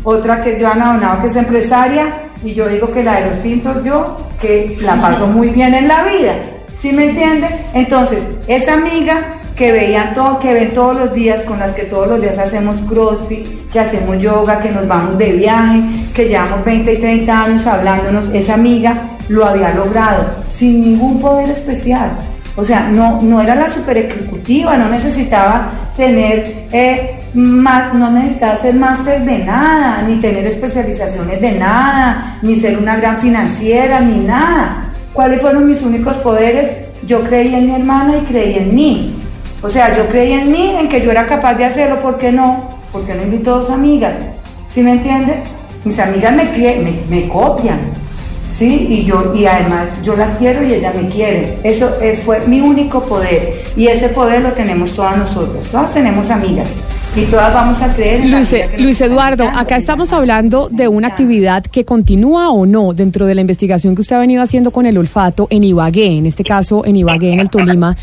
S14: otra que es Joana Donado, que es empresaria, y yo digo que la de los tintos yo, que la paso muy bien en la vida. ¿Sí me entiende? Entonces, esa amiga que veían todo, que ven todos los días, con las que todos los días hacemos crossfit, que hacemos yoga, que nos vamos de viaje, que llevamos 20 y 30 años hablándonos, esa amiga lo había logrado sin ningún poder especial. O sea, no, no era la super ejecutiva, no necesitaba tener eh, más, no necesitaba ser máster de nada, ni tener especializaciones de nada, ni ser una gran financiera, ni nada. ¿Cuáles fueron mis únicos poderes? Yo creí en mi hermana y creí en mí. O sea, yo creí en mí, en que yo era capaz de hacerlo, ¿por qué no? Porque no invito a dos amigas. ¿Sí me entiende? Mis amigas me, me, me copian. ¿Sí? Y yo, y además yo las quiero y ellas me quieren. Eso eh, fue mi único poder. Y ese poder lo tenemos todas nosotras. Todas tenemos amigas. Y todas vamos a creer en
S2: Luis,
S14: nos
S2: Luis Eduardo, acá estamos hablando de una actividad que continúa o no dentro de la investigación que usted ha venido haciendo con el olfato en Ibagué, en este caso en Ibagué, en el Tolima.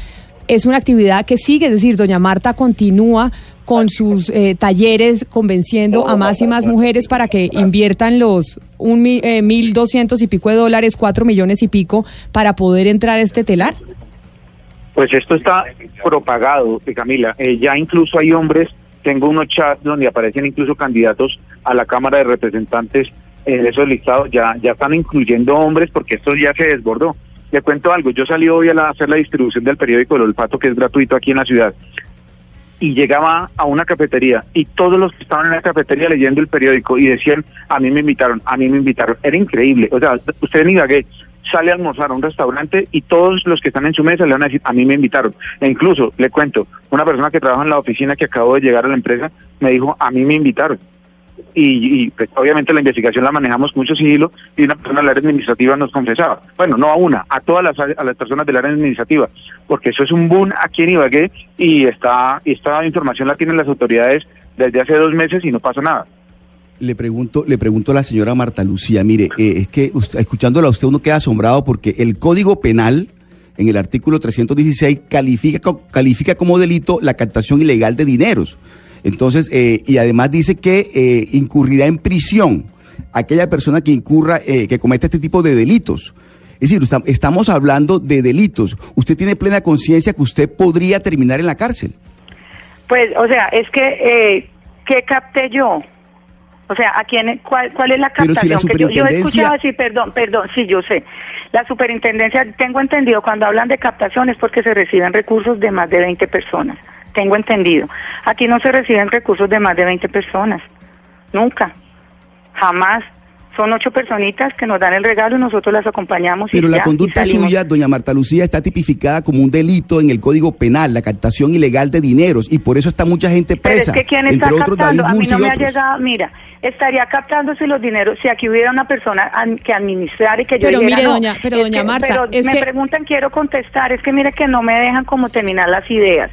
S2: Es una actividad que sigue, es decir, doña Marta continúa con sus eh, talleres convenciendo a más y más mujeres para que inviertan los un eh, mil doscientos y pico de dólares, cuatro millones y pico para poder entrar a este telar.
S13: Pues esto está propagado, eh, Camila. Eh, ya incluso hay hombres, tengo unos chats donde aparecen incluso candidatos a la Cámara de Representantes en esos listados, ya, ya están incluyendo hombres porque esto ya se desbordó. Le cuento algo, yo salí hoy a la- hacer la distribución del periódico El Olfato, que es gratuito aquí en la ciudad, y llegaba a una cafetería y todos los que estaban en la cafetería leyendo el periódico y decían, a mí me invitaron, a mí me invitaron. Era increíble. O sea, usted en Ibagué sale a almorzar a un restaurante y todos los que están en su mesa le van a decir, a mí me invitaron. E incluso, le cuento, una persona que trabaja en la oficina que acabó de llegar a la empresa me dijo, a mí me invitaron. Y, y, pues, obviamente la investigación la manejamos con mucho sigilo y una persona del área administrativa nos confesaba, bueno, no a una, a todas las, a las personas del área administrativa, porque eso es un boom aquí en Ibagué y está, esta información la tienen las autoridades desde hace dos meses y no pasa nada.
S6: Le pregunto, le pregunto a la señora Marta Lucía, mire, eh, es que usted- escuchándola a usted uno queda asombrado porque el Código Penal, en el artículo 316, califica, califica como delito la captación ilegal de dineros. Entonces, eh, y además dice que eh, incurrirá en prisión aquella persona que incurra, eh, que cometa este tipo de delitos. Es decir, está- estamos hablando de delitos. Usted tiene plena conciencia que usted podría terminar en la cárcel.
S12: Pues, o sea, es que, eh, ¿qué capté yo? O sea, ¿a quién, cuál, ¿cuál es la
S6: si
S12: captación? que yo, yo he escuchado, sí, perdón, perdón, sí, yo sé. La superintendencia, tengo entendido, cuando hablan de captación es porque se reciben recursos de más de 20 personas. Tengo entendido. Aquí no se reciben recursos de más de 20 personas. Nunca. Jamás. Son ocho personitas que nos dan el regalo y nosotros las acompañamos. y
S6: Pero la
S12: ya, y
S6: conducta
S12: salimos.
S6: suya, doña Marta Lucía, está tipificada como un delito en el Código Penal, la captación ilegal de dineros, y por eso está mucha gente
S12: Pero
S6: presa.
S12: es que quién está
S6: entre otros
S12: captando,
S6: David
S12: a mí no me ha llegado, mira, estaría captándose los dineros si aquí hubiera una persona que administrara y que yo
S2: Pero
S12: dijera,
S2: mire,
S12: no,
S2: doña- pero doña
S12: que-
S2: Marta,
S12: pero
S2: es
S12: me
S2: que-
S12: preguntan, quiero contestar, es que mire que no me dejan como terminar las ideas.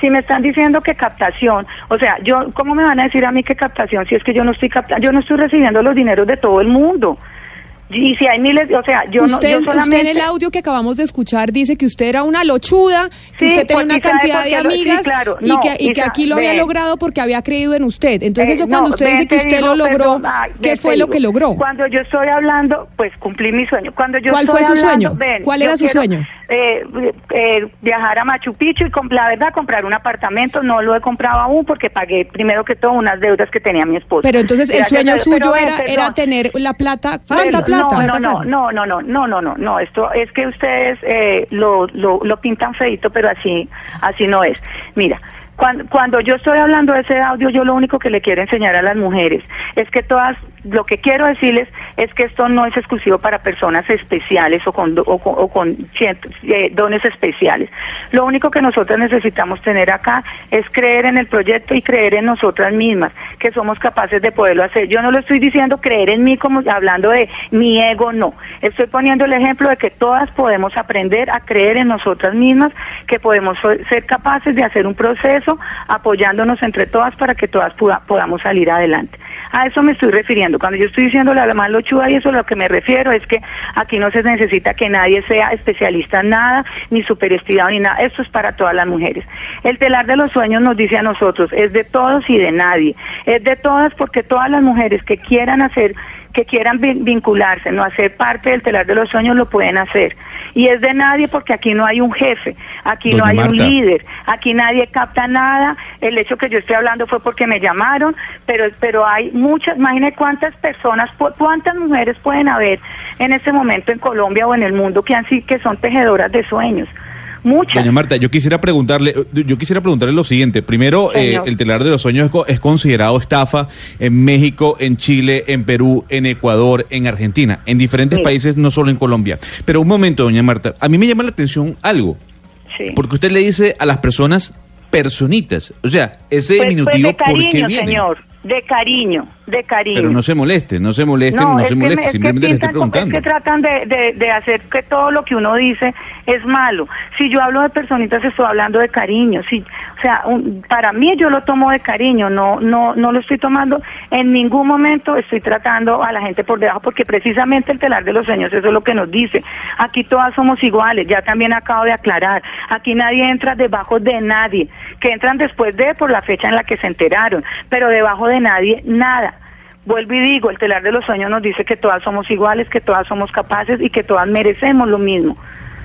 S12: Si me están diciendo que captación, o sea, yo, ¿cómo me van a decir a mí que captación si es que yo no estoy captando, yo no estoy recibiendo los dineros de todo el mundo? Y si hay miles, o sea, yo no,
S2: usted,
S12: yo
S2: usted
S12: solamente...
S2: en el audio que acabamos de escuchar dice que usted era una lochuda, que
S12: Sí,
S2: usted tenía una
S12: porque ¿sabe
S2: cantidad de
S12: qué lo- sí,
S2: amigas
S12: claro,
S2: y
S12: no,
S2: que, y aquí lo había logrado porque había creído en usted. Entonces,
S12: Eh,
S2: eso
S12: no,
S2: cuando usted dice que
S12: te
S2: usted
S12: digo,
S2: lo logró,
S12: perdón, ay,
S2: ¿qué fue lo que logró?
S12: Cuando yo estoy hablando, pues cumplí mi sueño. Cuando yo
S2: ¿Cuál
S12: estoy
S2: fue su
S12: hablando,
S2: sueño?
S12: ven,
S2: ¿Cuál
S12: yo
S2: era su
S12: quiero,
S2: sueño?
S12: eh, eh, viajar a Machu Picchu y, la verdad, comprar un apartamento. No lo he comprado aún porque pagué primero que todo unas deudas que tenía mi esposo.
S2: Pero entonces el sueño suyo era, era tener la plata, falta plata.
S12: No, no, no, no, no, no, no, no, no, no. Esto es que ustedes eh, lo, lo, lo pintan feito, pero así, así no es. Mira. Cuando, cuando yo estoy hablando de ese audio, yo lo único que le quiero enseñar a las mujeres es que todas, lo que quiero decirles es que esto no es exclusivo para personas especiales o con, o o con eh, dones especiales. Lo único que nosotros necesitamos tener acá es creer en el proyecto y creer en nosotras mismas, que somos capaces de poderlo hacer. Yo no lo estoy diciendo creer en mí como hablando de mi ego, no. Estoy poniendo el ejemplo de que todas podemos aprender a creer en nosotras mismas, que podemos ser capaces de hacer un proceso apoyándonos entre todas para que todas podamos salir adelante. A eso me estoy refiriendo. Cuando yo estoy diciendo la más lochuda y eso a lo que me refiero es que aquí no se necesita que nadie sea especialista en nada, ni superestimado ni nada. Esto es para todas las mujeres. El telar de los sueños nos dice a nosotros, es de todos y de nadie. Es de todas porque todas las mujeres que quieran hacer que quieran vin- vincularse, no hacer parte del telar de los sueños, lo pueden hacer. Y es de nadie porque aquí no hay un jefe, aquí no hay un líder, aquí nadie capta nada. El hecho que yo estoy hablando fue porque me llamaron, pero pero hay muchas, imagine cuántas personas, cu- cuántas mujeres pueden haber en este momento en Colombia o en el mundo que han que son tejedoras de sueños. Muchas.
S4: Doña Marta, yo quisiera preguntarle, yo quisiera preguntarle lo siguiente. Primero, eh, el telar de los sueños es, co- es considerado estafa en México, en Chile, en Perú, en Ecuador, en Argentina, en diferentes países, no solo en Colombia. Pero un momento, doña Marta, a mí me llama la atención algo,
S12: Sí.
S4: porque usted le dice a las personas personitas, o sea, ese
S12: Pues- pues
S4: diminutivo,
S12: de
S4: ¿por qué
S12: cariño,
S4: viene?
S12: señor, de cariño, de cariño.
S4: Pero no se moleste, no se moleste, no,
S12: es
S4: se
S12: que
S4: moleste,
S12: me- es que
S4: simplemente le estoy preguntando.
S12: Es que tratan de, de- de hacer que todo lo que uno dice es malo. Si yo hablo de personitas, estoy hablando de cariño. Si, o sea, un- para mí yo lo tomo de cariño, no, no, no lo estoy tomando en ningún momento. Estoy tratando a la gente por debajo, porque precisamente el telar de los sueños eso es lo que nos dice. Aquí todas somos iguales. Ya también acabo de aclarar. Aquí nadie entra debajo de nadie. Que entran después de por la fecha en la que se enteraron, pero debajo de nadie nada. Vuelvo y digo, el telar de los sueños nos dice que todas somos iguales, que todas somos capaces y que todas merecemos lo mismo.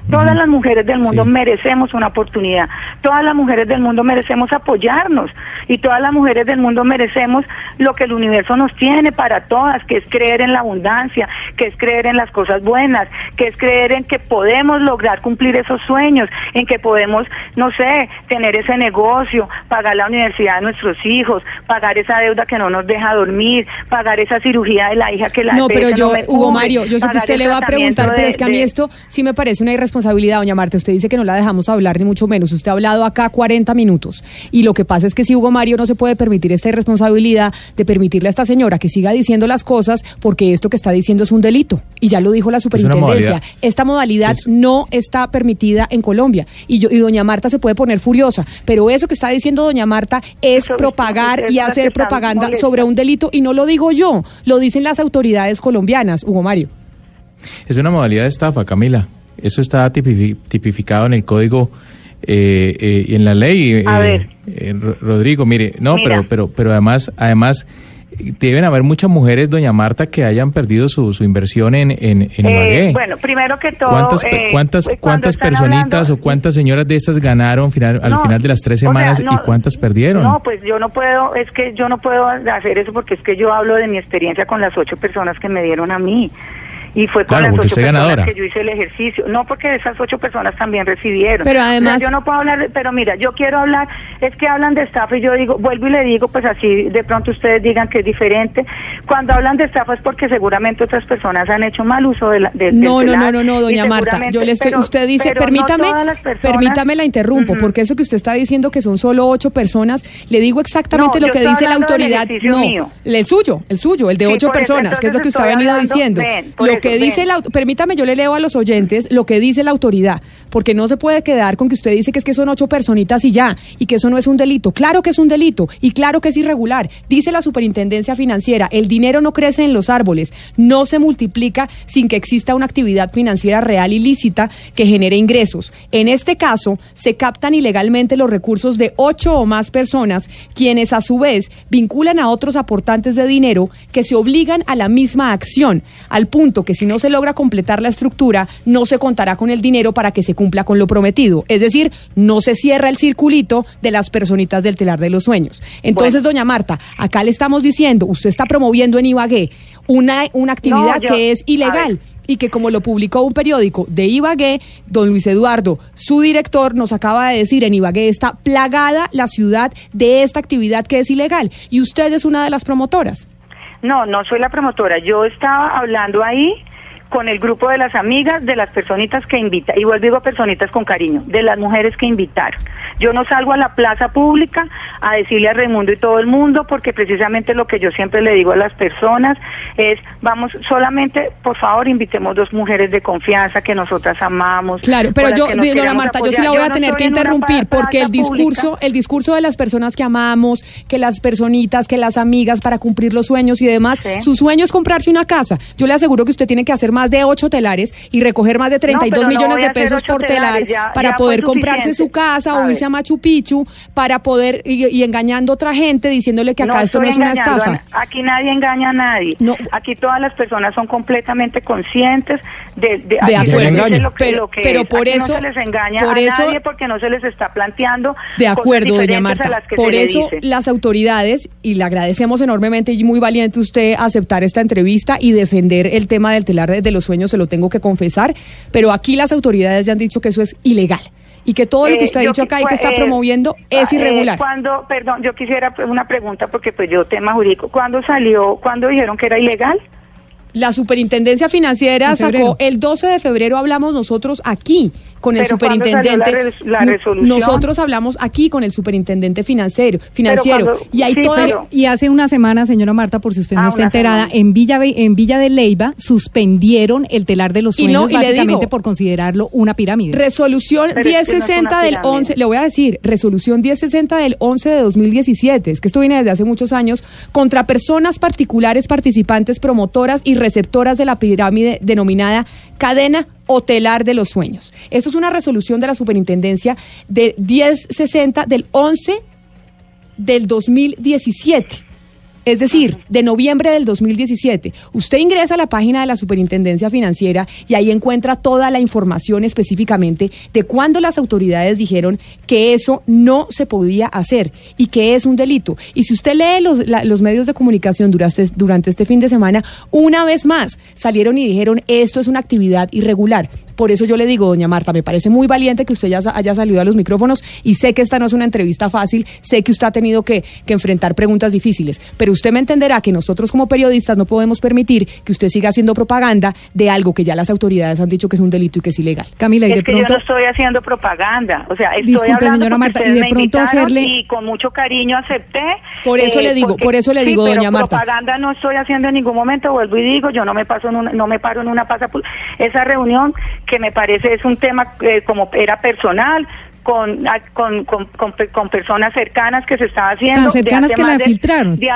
S12: Todas las mujeres del mundo merecemos una oportunidad. Todas las mujeres del mundo merecemos apoyarnos. Y todas las mujeres del mundo merecemos lo que el universo nos tiene para todas, que es creer en la abundancia, que es creer en las cosas buenas, que es creer en que podemos lograr cumplir esos sueños, en que podemos, no sé, tener ese negocio, pagar la universidad de nuestros hijos, pagar esa deuda que no nos deja dormir, pagar esa cirugía de la hija que la
S2: No, pero yo,
S12: me
S2: Hugo
S12: cubre,
S2: Mario, yo sé que usted le va a preguntar, pero es que a mí
S12: de-
S2: esto sí me parece una irresponsabilidad, doña Marta. Usted dice que no la dejamos hablar, ni mucho menos. Usted ha hablado acá 40 minutos. Y lo que pasa es que si Hugo Mario no se puede permitir esta irresponsabilidad de permitirle a esta señora que siga diciendo las cosas, porque esto que está diciendo es un delito. Y ya lo dijo la superintendencia.
S7: modalidad.
S2: Esta modalidad no está permitida en Colombia. Y, yo, y doña Marta se puede poner furiosa. Pero eso que está diciendo doña Marta es propagar y hacer propaganda sobre un delito. Y no lo digo yo, lo dicen las autoridades colombianas, Hugo Mario.
S7: Es una modalidad de estafa, Camila. Eso está tipifi- tipificado en el código eh, eh, y en la ley. eh,
S12: A ver.
S7: eh, Ro- Rodrigo, mire, no,
S12: Mira.
S7: pero, pero, pero además, además deben haber muchas mujeres, doña Marta, que hayan perdido su, su inversión en, en, en
S12: Eh, bueno, primero que todo,
S7: ¿Cuántas,
S12: eh,
S7: cuántas, cuántas personitas
S12: hablando-
S7: o cuántas señoras de estas ganaron final, al
S12: No,
S7: final de las tres
S12: o sea,
S7: semanas
S12: no,
S7: y cuántas perdieron?
S12: No, pues yo no puedo, es que yo no puedo hacer eso porque es que yo hablo de mi experiencia con las ocho personas que me dieron a mí. Y fue con
S7: Claro,
S12: las ocho personas
S7: ganadora.
S12: que yo hice el ejercicio. No, porque esas ocho personas también recibieron.
S2: Pero
S12: O sea,
S2: además-
S12: yo no puedo hablar, pero mira, yo quiero hablar, es que hablan de estafa y yo digo, vuelvo y le digo, pues así de pronto ustedes digan que es diferente. Cuando hablan de estafa es porque seguramente otras personas han hecho mal uso de la, de, del
S2: No, no, no, no, no, doña Marta. Yo le estoy,
S12: pero-
S2: usted dice,
S12: no
S2: permítame,
S12: personas-
S2: permítame la interrumpo, porque eso que usted está diciendo que son solo ocho personas, le digo exactamente
S12: No,
S2: lo que dice la autoridad. No,
S12: mío.
S2: el suyo, el suyo, el de
S12: Sí,
S2: ocho
S12: eso,
S2: personas, que es lo que usted ha venido
S12: hablando-
S2: diciendo.
S12: ven,
S2: lo que dice la, permítame, yo le leo a los oyentes lo que dice la autoridad, porque no se puede quedar con que usted dice que es que son ocho personitas y ya, y que eso no es un delito. Claro que es un delito y claro que es irregular. Dice la superintendencia financiera, el dinero no crece en los árboles, no se multiplica sin que exista una actividad financiera real y lícita que genere ingresos. En este caso, se captan ilegalmente los recursos de ocho o más personas, quienes a su vez vinculan a otros aportantes de dinero que se obligan a la misma acción, al punto que si no se logra completar la estructura, no se contará con el dinero para que se cumpla con lo prometido. Es decir, no se cierra el circulito de las personitas del telar de los sueños. Entonces, doña Marta, acá le estamos diciendo, usted está promoviendo en Ibagué una, una actividad
S12: No, yo-
S2: que es ilegal. Y que como lo publicó un periódico de Ibagué, don Luis Eduardo, su director, nos acaba de decir, en Ibagué está plagada la ciudad de esta actividad que es ilegal. Y usted es una de las promotoras.
S12: No, no soy la promotora. Yo estaba hablando ahí con el grupo de las amigas, de las personitas que invitan, igual digo personitas con cariño, de las mujeres que invitaron. Yo no salgo a la plaza pública a decirle a Raimundo y todo el mundo, porque precisamente lo que yo siempre le digo a las personas es, vamos, solamente, por favor, invitemos dos mujeres de confianza que nosotras amamos.
S2: Claro, pero yo,
S12: queremos
S2: Marta, yo sí la voy a tener que interrumpir porque el discurso,
S12: pública.
S2: el discurso de las personas que amamos, que las personitas, que las amigas para cumplir los sueños y demás, su sueño es comprarse una casa. Yo le aseguro que usted tiene que hacer más de ocho telares y recoger más de 32
S12: pero no
S2: millones de pesos por telar
S12: ya-
S2: para
S12: ya
S2: poder comprarse su casa
S12: A
S2: o irse a Machu Picchu para poder y, y engañando a otra gente diciéndole que acá esto no es una estafa.
S12: Aquí nadie engaña a nadie. Aquí todas las personas son completamente conscientes de, de,
S2: acuerdo. Engaño.
S12: lo que,
S2: Pero-
S12: lo que
S2: pero
S12: es.
S2: por
S12: Aquí
S2: eso-
S12: no se les engaña
S2: por
S12: a
S2: eso-
S12: nadie porque no se les está planteando
S2: De acuerdo, doña Marta. Por eso las autoridades, y le agradecemos enormemente y muy valiente usted aceptar esta entrevista y defender el tema del telar de, de los sueños, se lo tengo que confesar, pero aquí las autoridades ya han dicho que eso es ilegal y que todo lo que
S12: Eh,
S2: usted ha dicho acá y que está
S12: eh,
S2: promoviendo es
S12: eh,
S2: irregular.
S12: cuando, perdón, yo quisiera pues, una pregunta porque pues yo tema jurídico. ¿Cuándo salió, cuándo dijeron que era ilegal?
S2: La superintendencia financiera sacó el 12 de febrero hablamos nosotros aquí con el
S12: Pero ¿cuándo salió
S2: superintendente.
S12: la res- la
S2: No-
S12: resolución?
S2: Nosotros hablamos aquí con el superintendente financiero, financiero
S16: cuando-
S2: y hay
S16: sí,
S2: toda
S16: pero- y hace una semana, señora Marta, por si usted no
S2: Ah,
S16: está enterada,
S2: semana.
S16: en Villa en Villa de Leyva suspendieron el telar de los
S2: Y no,
S16: sueños
S2: y
S16: básicamente
S2: digo-
S16: por considerarlo una pirámide.
S2: Resolución
S16: Pero es que no es
S2: 1060
S16: una
S2: del
S16: pirámide.
S2: 11, le voy a decir, resolución 1060 del 11 de 2017, es que esto viene desde hace muchos años, contra personas particulares, participantes, promotoras y receptoras de la pirámide denominada cadena hotelar de los sueños. Esto es una resolución de la superintendencia de 1060 del 11 del 2017. Es decir, de noviembre del 2017. Usted ingresa a la página de la Superintendencia Financiera y ahí encuentra toda la información específicamente de cuándo las autoridades dijeron que eso no se podía hacer y que es un delito. Y si usted lee los, la- los medios de comunicación durante, durante este fin de semana, una vez más salieron y dijeron esto es una actividad irregular. Por eso yo le digo, doña Marta, me parece muy valiente que usted ya haya salido a los micrófonos y sé que esta no es una entrevista fácil, sé que usted ha tenido que, que enfrentar preguntas difíciles, pero usted me entenderá que nosotros como periodistas no podemos permitir que usted siga haciendo propaganda de algo que ya las autoridades han dicho que es un delito y que es ilegal. Camila, y
S12: es
S2: de
S12: que
S2: pronto...
S12: yo no estoy haciendo propaganda, o sea, estoy
S2: Disculpe,
S12: hablando
S2: señora Marta, y de pronto hacerle-
S12: y con mucho cariño acepté. eh,
S2: Por eso le digo,
S12: porque-
S2: por eso le
S12: sí,
S2: digo,
S12: pero
S2: doña Marta.
S12: propaganda no estoy haciendo en ningún momento, vuelvo y digo, yo no me paso en una- no me paro en una pasa esa reunión que me parece es un tema eh, como era personal. Con, con, con, con pe- con personas cercanas que se estaba haciendo.
S16: Tan cercanas que la
S12: de- hace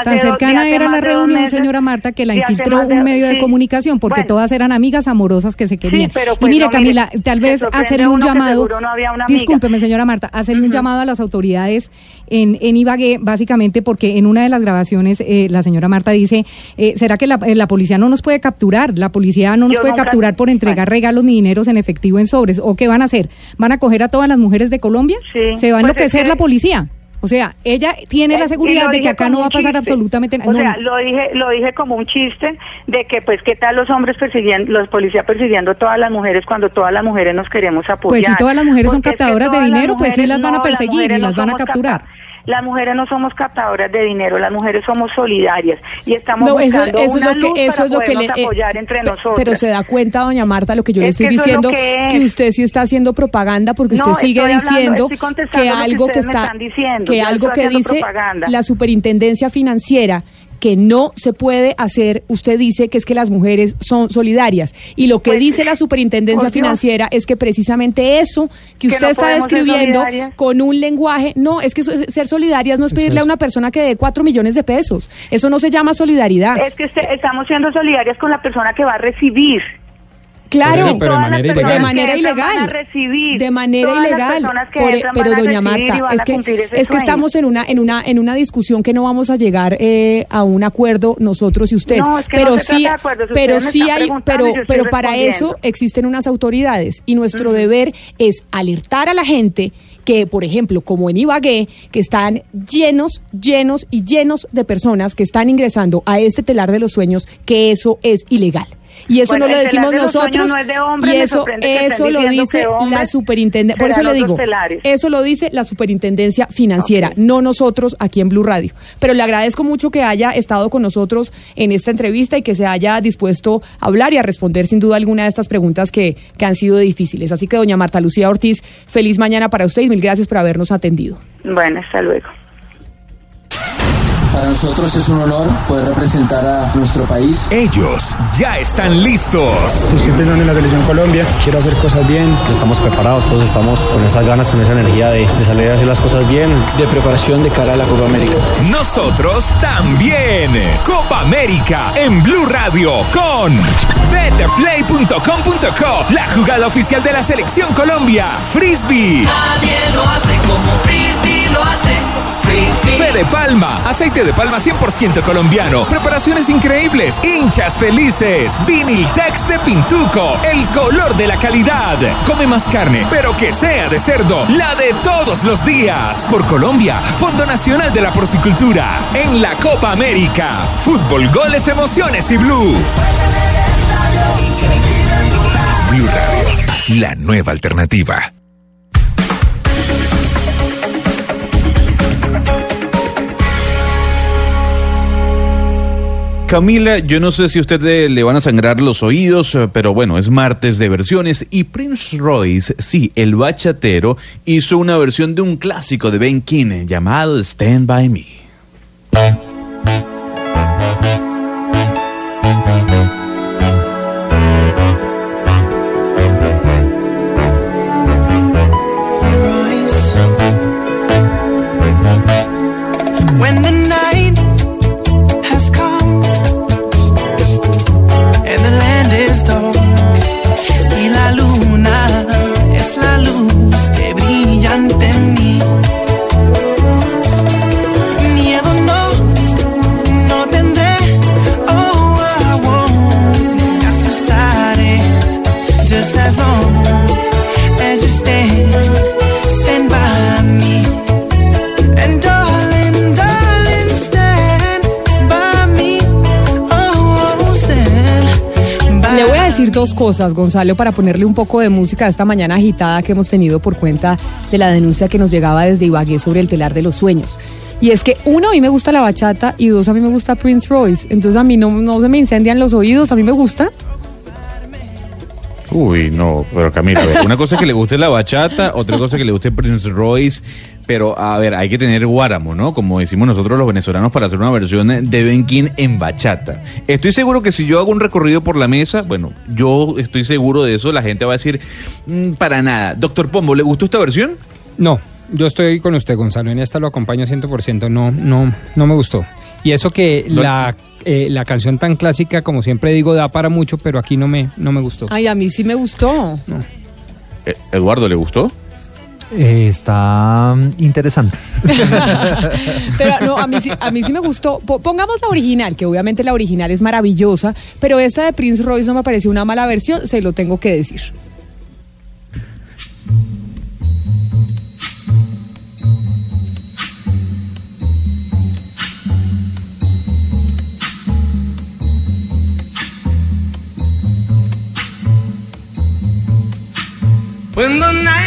S16: Tan cercana era la reunión,
S12: meses,
S16: señora Marta, que la infiltró un medio de
S12: sí.
S16: comunicación, porque
S12: Bueno.
S16: todas eran amigas amorosas que se querían.
S12: pero
S16: y
S12: pues
S16: mire,
S12: no, mire,
S16: Camila, tal vez hacerle un llamado.
S12: no había una amiga.
S16: Discúlpeme, señora Marta, hacerle un llamado a las autoridades en, en Ibagué, básicamente porque en una de las grabaciones eh, la señora Marta dice, eh, ¿será que la, eh, la policía no nos puede capturar? La policía no nos
S12: Yo
S16: puede
S12: nunca-
S16: capturar por entregar regalos ni dineros en efectivo en sobres. ¿O qué van a hacer? ¿Van a coger a todas las mujeres de Colombia?
S12: Sí,
S16: ¿Se va a
S12: pues es
S16: enloquecer
S12: que-
S16: la policía? O sea, ella tiene la seguridad de que acá no va a pasar
S12: chiste.
S16: absolutamente nada.
S12: O sea, lo dije, lo dije como un chiste de que, pues, ¿qué tal los hombres persiguiendo, los policías persiguiendo todas las mujeres cuando todas las mujeres nos queremos apoyar?
S16: Pues si todas las mujeres son
S12: Porque
S16: captadoras de dinero, pues sí las van a perseguir y
S12: no
S16: las van a capturar.
S12: Las mujeres no somos captadoras de dinero, las mujeres somos solidarias y estamos
S2: No,
S12: buscando
S2: eso es
S12: una
S2: lo que
S12: luz
S2: eso
S12: para
S2: es lo que le eh,
S12: apoyar entre nosotros.
S2: Pero se da cuenta, doña Marta, lo que yo le
S12: Es
S2: estoy
S12: es
S2: diciendo
S12: que
S2: usted sí está haciendo propaganda porque
S12: No,
S2: usted sigue
S12: hablando-
S2: diciendo que algo que está que algo que dice
S12: propaganda.
S2: la Superintendencia Financiera que no se puede hacer, usted dice que es que las mujeres son solidarias. Y lo que
S12: Pues,
S2: dice la Superintendencia. Financiera es que precisamente eso que
S12: Que
S2: usted
S12: no
S2: está describiendo con un lenguaje, no, es que ser solidarias no es pedirle a una persona que dé cuatro millones de pesos. Eso no se llama solidaridad.
S12: Es que estamos siendo solidarias con la persona que va a recibir.
S2: Claro,
S3: eso, pero de manera
S2: de
S3: ilegal.
S2: manera
S12: recibir.
S2: de manera ilegal. Por- pero doña Marta, es que es que estamos en una en una en una discusión que no vamos a llegar eh, a un acuerdo nosotros y usted.
S12: No, es que
S2: pero
S12: no
S2: sí,
S12: trata de acuerdos,
S2: pero sí hay, pero pero para eso existen unas autoridades y nuestro deber es alertar a la gente que, por ejemplo, como en Ibagué, que están llenos, llenos y llenos de personas que están ingresando a este telar de los sueños, que eso es ilegal. Y eso
S12: Bueno,
S2: no lo decimos nosotros.
S12: no es de hombres,
S2: y eso, eso lo dice la superintendencia. Por eso le digo,
S12: telares.
S2: eso lo dice la superintendencia financiera, no nosotros aquí en Blue Radio. Pero le agradezco mucho que haya estado con nosotros en esta entrevista y que se haya dispuesto a hablar y a responder sin duda alguna de estas preguntas que, que han sido difíciles. Así que, doña Marta Lucía Ortiz, feliz mañana para usted y mil gracias por habernos atendido.
S12: Bueno, hasta luego.
S17: Para nosotros es un honor poder representar a nuestro país.
S18: Ellos ya están listos.
S19: Estoy pensando en la selección Colombia, quiero hacer cosas bien.
S20: Estamos preparados, todos estamos con esas ganas, con esa energía de, de salir a hacer las cosas bien.
S17: De preparación de cara a la Copa América.
S18: Nosotros también. Copa América en Blue Radio con betplay.com.co, la jugada oficial de la selección Colombia. Frisbee.
S21: Nadie lo hace como Frisbee lo hace.
S18: Fe de palma, aceite de palma 100% colombiano, preparaciones increíbles, hinchas felices, Viniltex de Pintuco, el color de la calidad. Come más carne, pero que sea de cerdo, la de todos los días. Por Colombia, Fondo Nacional de la Porcicultura, en la Copa América. Fútbol, goles, emociones y blue. Blue Radio, la nueva alternativa.
S4: Camila, yo no sé si a usted le van a sangrar los oídos, eh, pero bueno, es martes de versiones y Prince Royce, sí, el bachatero, hizo una versión de un clásico de Ben King llamado Stand By Me.
S2: Dos cosas, Gonzalo, para ponerle un poco de música a esta mañana agitada que hemos tenido por cuenta de la denuncia que nos llegaba desde Ibagué sobre el telar de los sueños. Y es que, uno, a mí me gusta la bachata y dos, a mí me gusta Prince Royce. Entonces a mí no, no se me incendian los oídos, a mí me gusta.
S4: Uy, no, pero ver, una cosa que le guste la bachata, otra cosa que le guste Prince Royce, pero a ver, hay que tener guáramo, ¿no? Como decimos nosotros los venezolanos para hacer una versión de Ben King en bachata. Estoy seguro que si yo hago un recorrido por la mesa, bueno, yo estoy seguro de eso, la gente va a decir, "Mm, para nada. Doctor Pombo, ¿le gustó esta versión?
S3: No, yo estoy con usted, Gonzalo. En esta lo acompaño 100%. No, no, no me gustó. Y eso que
S4: No-
S3: la, eh, la canción tan clásica, como siempre digo, da para mucho, pero aquí no me, no me gustó.
S2: Ay, a mí sí me gustó.
S4: Eh, Eduardo, ¿le gustó?
S22: Eh, está mm, interesante. <laughs>
S2: Pero no, a mí, sí, a mí sí me gustó. Po- Pongamos la original, que obviamente la original es maravillosa, pero esta de Prince Royce no me pareció una mala versión, se lo tengo que decir.
S21: When the night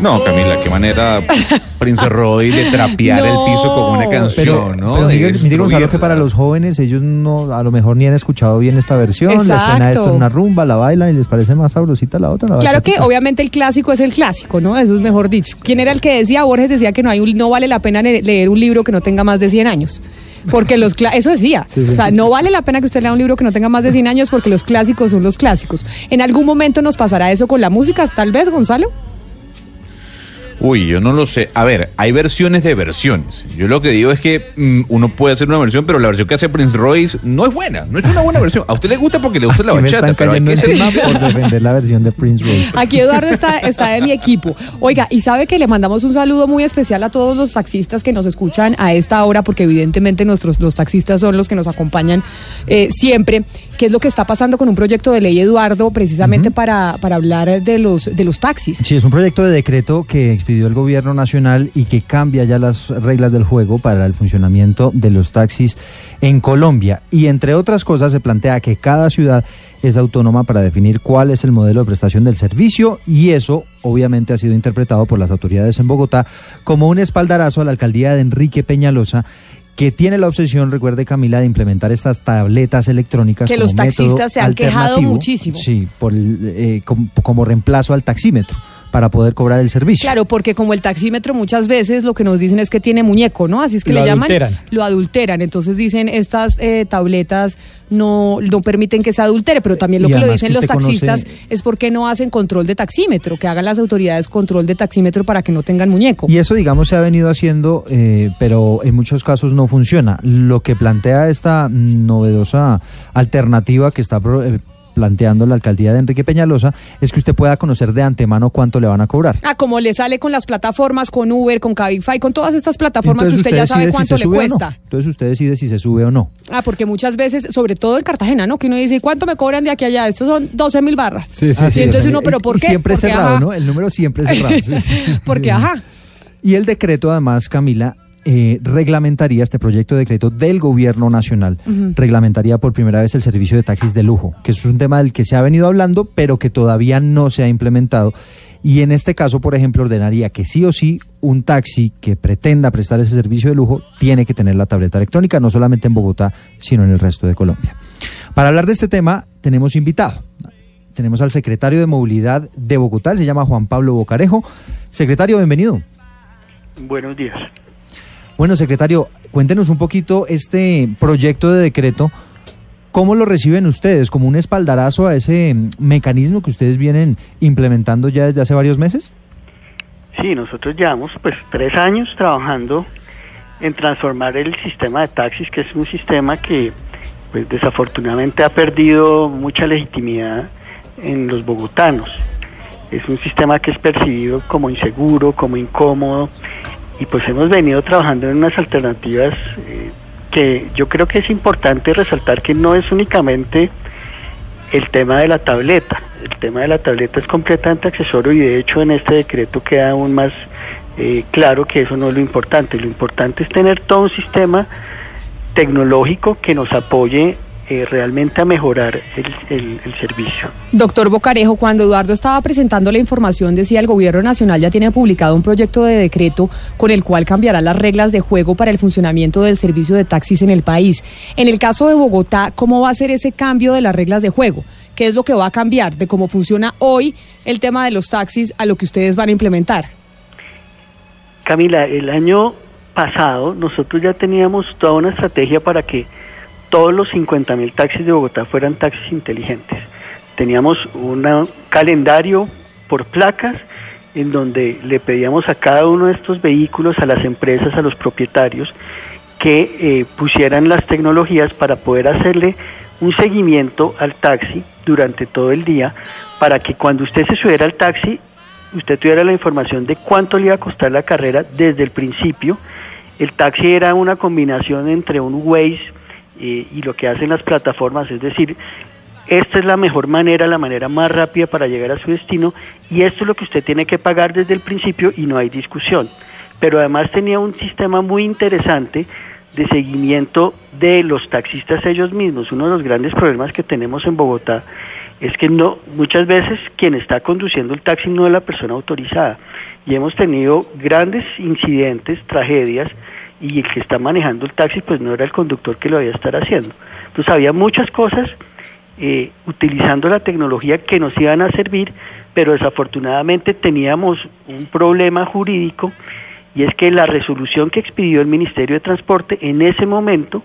S4: No, Camila, qué manera Prince Roy de trapear el piso con una canción, ¿no?
S22: Pero
S4: De
S22: mire, mire, Gonzalo,
S4: destruirla.
S22: que para los jóvenes, ellos no, a lo mejor ni han escuchado bien esta versión, les suena
S2: Exacto.
S22: esto en una rumba, la bailan y les parece más sabrosita la otra. la
S2: Claro que obviamente el clásico es el clásico, ¿no? Eso es mejor dicho. ¿Quién era el que decía? Borges decía que no hay un- no vale la pena le- leer un libro que no tenga más de 100 años. Porque los eso decía.
S3: Sí, sí,
S2: o sea,
S3: sí.
S2: no vale la pena que usted lea un libro que no tenga más de 100 años porque los clásicos son los clásicos. ¿En algún momento nos pasará eso con la música, tal vez, Gonzalo?
S4: Uy, yo no lo sé. A ver, hay versiones de versiones. Yo lo que digo es que mm, uno puede hacer una versión, pero la versión que hace Prince Royce no es buena. No es una buena versión. A usted le gusta porque le gusta la
S22: me están
S4: pero hay que ser
S22: por defender la versión de Prince Royce. <laughs>
S2: Aquí Eduardo está, está de mi equipo. Oiga, y sabe que le mandamos un saludo muy especial a todos los taxistas que nos escuchan a esta hora, porque evidentemente nuestros los taxistas son los que nos acompañan eh, siempre. ¿Qué es lo que está pasando con un proyecto de ley, Eduardo, precisamente para, para hablar de los, de los taxis?
S22: Sí, es un proyecto de decreto que expidió el gobierno nacional y que cambia ya las reglas del juego para el funcionamiento de los taxis en Colombia. Y entre otras cosas se plantea que cada ciudad es autónoma para definir cuál es el modelo de prestación del servicio y eso obviamente ha sido interpretado por las autoridades en Bogotá como un espaldarazo a la alcaldía de Enrique Peñalosa que tiene la obsesión, recuerde Camila, de implementar estas tabletas electrónicas
S2: Que
S22: como
S2: los taxistas se han quejado muchísimo.
S22: Sí, por eh, com- como reemplazo al taxímetro para poder cobrar el servicio.
S2: Claro, porque como el taxímetro muchas veces lo que nos dicen es que tiene muñeco, ¿no? Así es que
S22: Lo
S2: le llaman.
S22: adulteran.
S2: Lo adulteran. Entonces dicen estas eh, tabletas no, no permiten que se adultere, pero también lo
S22: Y
S2: que lo dicen
S22: que
S2: los
S22: conoce-
S2: taxistas es porque no hacen control de taxímetro, que hagan las autoridades control de taxímetro para que no tengan muñeco.
S22: Y eso, digamos, se ha venido haciendo, eh, pero en muchos casos no funciona. Lo que plantea esta novedosa alternativa que está pro- eh, planteando la alcaldía de Enrique Peñalosa es que usted pueda conocer de antemano cuánto le van a cobrar.
S2: Ah, como le sale con las plataformas, con Uber, con Cabify, con todas estas plataformas
S22: Entonces
S2: que usted ya sabe
S22: si
S2: cuánto le
S22: no.
S2: cuesta.
S22: Entonces usted decide si se sube o no.
S2: Ah, porque muchas veces, sobre todo en Cartagena, ¿no? Que uno dice, ¿y ¿cuánto me cobran de aquí a allá? Estos son 12 mil barras.
S22: Sí, sí,
S2: y
S22: sí.
S2: entonces uno, ¿pero por
S22: Y
S2: qué?
S22: Siempre
S2: Porque,
S22: cerrado,
S2: ajá.
S22: ¿no? El número siempre es cerrado. <laughs> Sí, sí.
S2: Porque, ajá.
S22: Y el decreto, además, Camila, eh, reglamentaría este proyecto de decreto del gobierno nacional, reglamentaría por primera vez el servicio de taxis de lujo, que es un tema del que se ha venido hablando, pero que todavía no se ha implementado. Y en este caso, por ejemplo, ordenaría que sí o sí un taxi que pretenda prestar ese servicio de lujo tiene que tener la tableta electrónica, no solamente en Bogotá, sino en el resto de Colombia. Para hablar de este tema, tenemos invitado. Tenemos al secretario de Movilidad de Bogotá, él se llama Juan Pablo Bocarejo. Secretario, bienvenido.
S23: Buenos días.
S22: Bueno, secretario, cuéntenos un poquito este proyecto de decreto. ¿Cómo lo reciben ustedes? ¿Como un espaldarazo a ese mm, mecanismo que ustedes vienen implementando ya desde hace varios meses?
S23: Sí, nosotros llevamos pues tres años trabajando en transformar el sistema de taxis, que es un sistema que pues desafortunadamente ha perdido mucha legitimidad en los bogotanos. Es un sistema que es percibido como inseguro, como incómodo, y pues hemos venido trabajando en unas alternativas eh, que yo creo que es importante resaltar que no es únicamente el tema de la tableta. El tema de la tableta es completamente accesorio y de hecho en este decreto queda aún más eh, claro que eso no es lo importante. Lo importante es tener todo un sistema tecnológico que nos apoye eh, realmente a mejorar el, el- el servicio.
S2: Doctor Bocarejo, cuando Eduardo estaba presentando la información, decía el Gobierno Nacional ya tiene publicado un proyecto de decreto con el cual cambiará las reglas de juego para el funcionamiento del servicio de taxis en el país. En el caso de Bogotá, ¿cómo va a ser ese cambio de las reglas de juego? ¿Qué es lo que va a cambiar de cómo funciona hoy el tema de los taxis a lo que ustedes van a implementar?
S23: Camila, el año pasado nosotros ya teníamos toda una estrategia para que todos los 50 mil taxis de Bogotá fueran taxis inteligentes. Teníamos un calendario por placas en donde le pedíamos a cada uno de estos vehículos, a las empresas, a los propietarios, que eh, pusieran las tecnologías para poder hacerle un seguimiento al taxi durante todo el día, para que cuando usted se subiera al taxi, usted tuviera la información de cuánto le iba a costar la carrera desde el principio. El taxi era una combinación entre un Waze eh, y lo que hacen las plataformas, es decir, esta es la mejor manera, la manera más rápida para llegar a su destino y esto es lo que usted tiene que pagar desde el principio y no hay discusión. Pero además tenía un sistema muy interesante de seguimiento de los taxistas ellos mismos. Uno de los grandes problemas que tenemos en Bogotá es que no muchas veces quien está conduciendo el taxi no es la persona autorizada y hemos tenido grandes incidentes, tragedias y el que está manejando el taxi pues no era el conductor que lo había estar haciendo. Entonces había muchas cosas eh, utilizando la tecnología que nos iban a servir, pero desafortunadamente teníamos un problema jurídico y es que la resolución que expidió el Ministerio de Transporte en ese momento,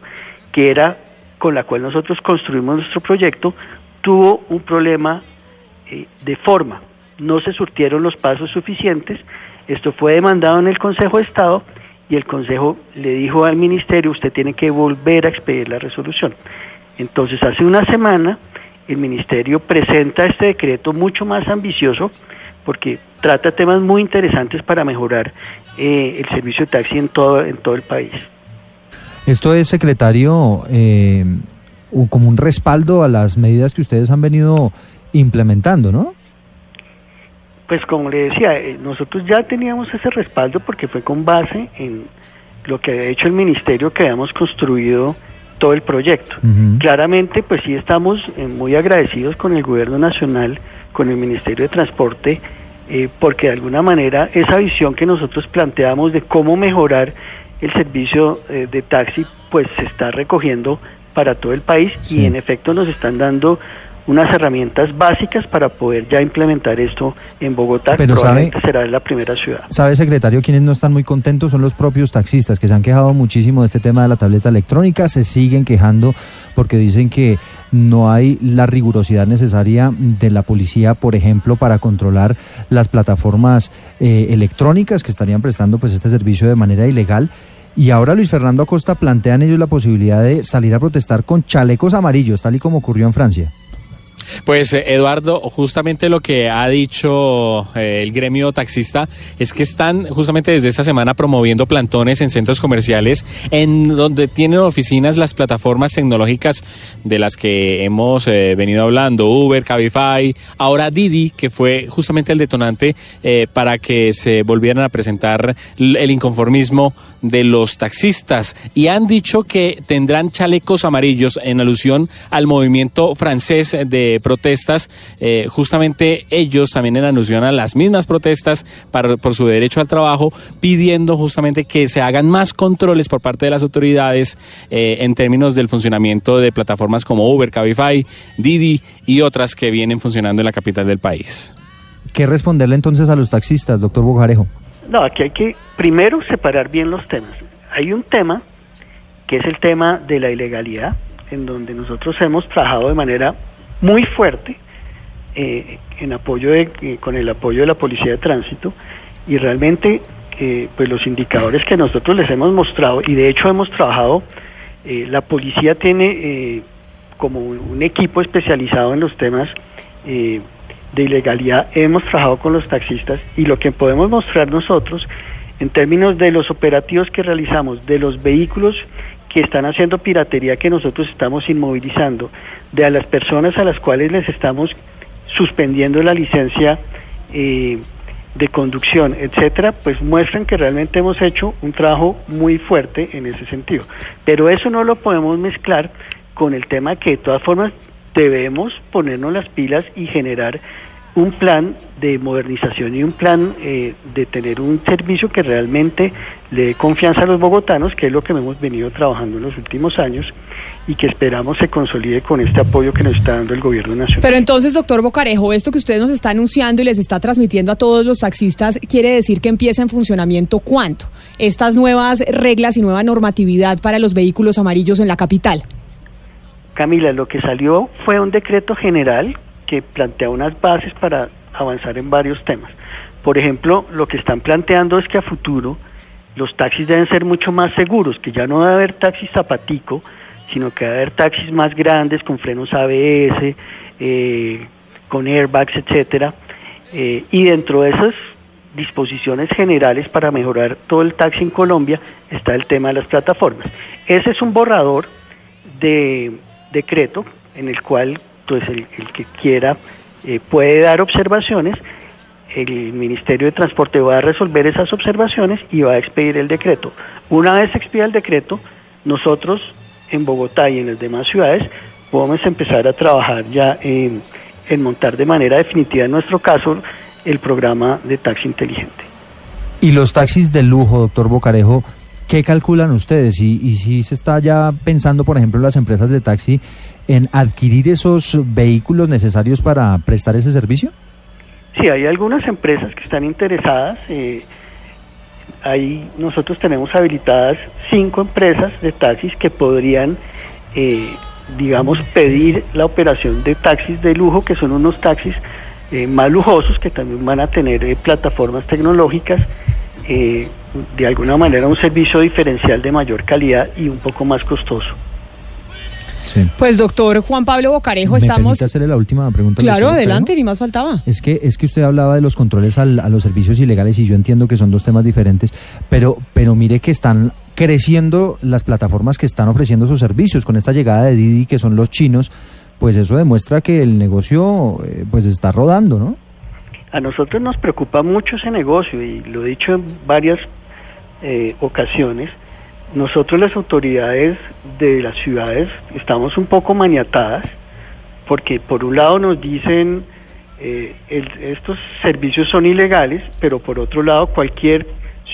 S23: que era con la cual nosotros construimos nuestro proyecto, tuvo un problema eh, de forma. No se surtieron los pasos suficientes. Esto fue demandado en el Consejo de Estado y el Consejo le dijo al Ministerio, usted tiene que volver a expedir la resolución. Entonces, hace una semana, el Ministerio presenta este decreto mucho más ambicioso porque trata temas muy interesantes para mejorar eh, el servicio de taxi en todo, en todo el país.
S22: Esto es, secretario, eh, como un respaldo a las medidas que ustedes han venido implementando, ¿no?
S23: Pues como le decía, eh, nosotros ya teníamos ese respaldo porque fue con base en lo que había hecho el ministerio que habíamos construido todo el proyecto. Claramente, pues sí estamos eh, muy agradecidos con el gobierno nacional, con el Ministerio de Transporte, eh, porque de alguna manera esa visión que nosotros planteamos de cómo mejorar el servicio eh, de taxi, pues se está recogiendo para todo el país
S22: Sí.
S23: y en efecto nos están dando unas herramientas básicas para poder ya implementar esto en Bogotá,
S22: Pero sabe-
S23: probablemente será la primera ciudad.
S22: ¿Sabe, secretario, quienes no están muy contentos son los propios taxistas que se han quejado muchísimo de este tema de la tableta electrónica, se siguen quejando porque dicen que no hay la rigurosidad necesaria de la policía, por ejemplo, para controlar las plataformas eh, electrónicas que estarían prestando pues este servicio de manera ilegal. Y ahora Luis Fernando Acosta plantean ellos la posibilidad de salir a protestar con chalecos amarillos, tal y como ocurrió en Francia.
S24: Pues eh, Eduardo, justamente lo que ha dicho eh, el gremio taxista es que están justamente desde esta semana promoviendo plantones en centros comerciales en donde tienen oficinas las plataformas tecnológicas de las que hemos eh, venido hablando, Uber, Cabify, ahora Didi, que fue justamente el detonante eh, para que se volvieran a presentar el inconformismo de los taxistas. Y han dicho que tendrán chalecos amarillos en alusión al movimiento francés de protestas. Eh, justamente ellos también en alusión a las mismas protestas para- por su derecho al trabajo, pidiendo justamente que se hagan más controles por parte de las autoridades eh, en términos del funcionamiento de plataformas como Uber, Cabify, Didi y otras que vienen funcionando en la capital del país.
S22: ¿Qué responderle entonces a los taxistas, doctor Bojarejo?
S23: No, aquí hay que primero separar bien los temas. Hay un tema que es el tema de la ilegalidad, en donde nosotros hemos trabajado de manera muy fuerte eh, en apoyo de, eh, con el apoyo de la policía de tránsito y realmente eh, pues los indicadores que nosotros les hemos mostrado y de hecho hemos trabajado, la policía tiene como un equipo especializado en los temas de ilegalidad, hemos trabajado con los taxistas y lo que podemos mostrar nosotros en términos de los operativos que realizamos, de los vehículos que están haciendo piratería que nosotros estamos inmovilizando, de a las personas a las cuales les estamos suspendiendo la licencia eh, de conducción, etcétera, pues muestran que realmente hemos hecho un trabajo muy fuerte en ese sentido. Pero eso no lo podemos mezclar con el tema que de todas formas debemos ponernos las pilas y generar un plan de modernización y un plan eh, de tener un servicio que realmente le dé confianza a los bogotanos, que es lo que hemos venido trabajando en los últimos años y que esperamos se consolide con este apoyo que nos está dando el gobierno nacional.
S2: Pero entonces, doctor Bocarejo, esto que usted nos está anunciando y les está transmitiendo a todos los taxistas, quiere decir que empieza en funcionamiento cuánto? Estas nuevas reglas y nueva normatividad para los vehículos amarillos en la capital.
S23: Camila, lo que salió fue un decreto general que plantea unas bases para avanzar en varios temas. Por ejemplo, lo que están planteando es que a futuro los taxis deben ser mucho más seguros, que ya no debe haber taxis zapatico, sino que debe haber taxis más grandes con frenos ABS, eh, con airbags, etcétera. Eh, y dentro de esas disposiciones generales para mejorar todo el taxi en Colombia está el tema de las plataformas. Ese es un borrador de decreto en el cual pues el, que quiera eh, puede dar observaciones, el Ministerio de Transporte va a resolver esas observaciones y va a expedir el decreto. Una vez expida el decreto, nosotros en Bogotá y en las demás ciudades podemos empezar a trabajar ya en, en montar de manera definitiva, en nuestro caso, el programa de taxi inteligente.
S22: Y los taxis de lujo, doctor Bocarejo, ¿qué calculan ustedes? Y, y si se está ya pensando, por ejemplo, las empresas de taxi en adquirir esos vehículos necesarios para prestar ese servicio?
S23: Sí, hay algunas empresas que están interesadas. Eh, ahí nosotros tenemos habilitadas cinco empresas de taxis que podrían, eh, digamos, pedir la operación de taxis de lujo, que son unos taxis eh, más lujosos que también van a tener eh, plataformas tecnológicas, eh, de alguna manera un servicio diferencial de mayor calidad y un poco más costoso.
S2: Pues doctor Juan Pablo Bocarejo,
S22: ¿Me
S2: estamos...
S22: hacerle la última pregunta?
S2: Claro, adelante, ni más faltaba.
S22: Es que, es que usted hablaba de los controles al- a los servicios ilegales y yo entiendo que son dos temas diferentes, pero, pero mire que están creciendo las plataformas que están ofreciendo sus servicios con esta llegada de Didi, que son los chinos, pues eso demuestra que el negocio eh, pues está rodando, ¿no?
S23: A nosotros nos preocupa mucho ese negocio y lo he dicho en varias eh, ocasiones. Nosotros las autoridades de las ciudades estamos un poco maniatadas porque por un lado nos dicen eh, el- estos servicios son ilegales, pero por otro lado cualquier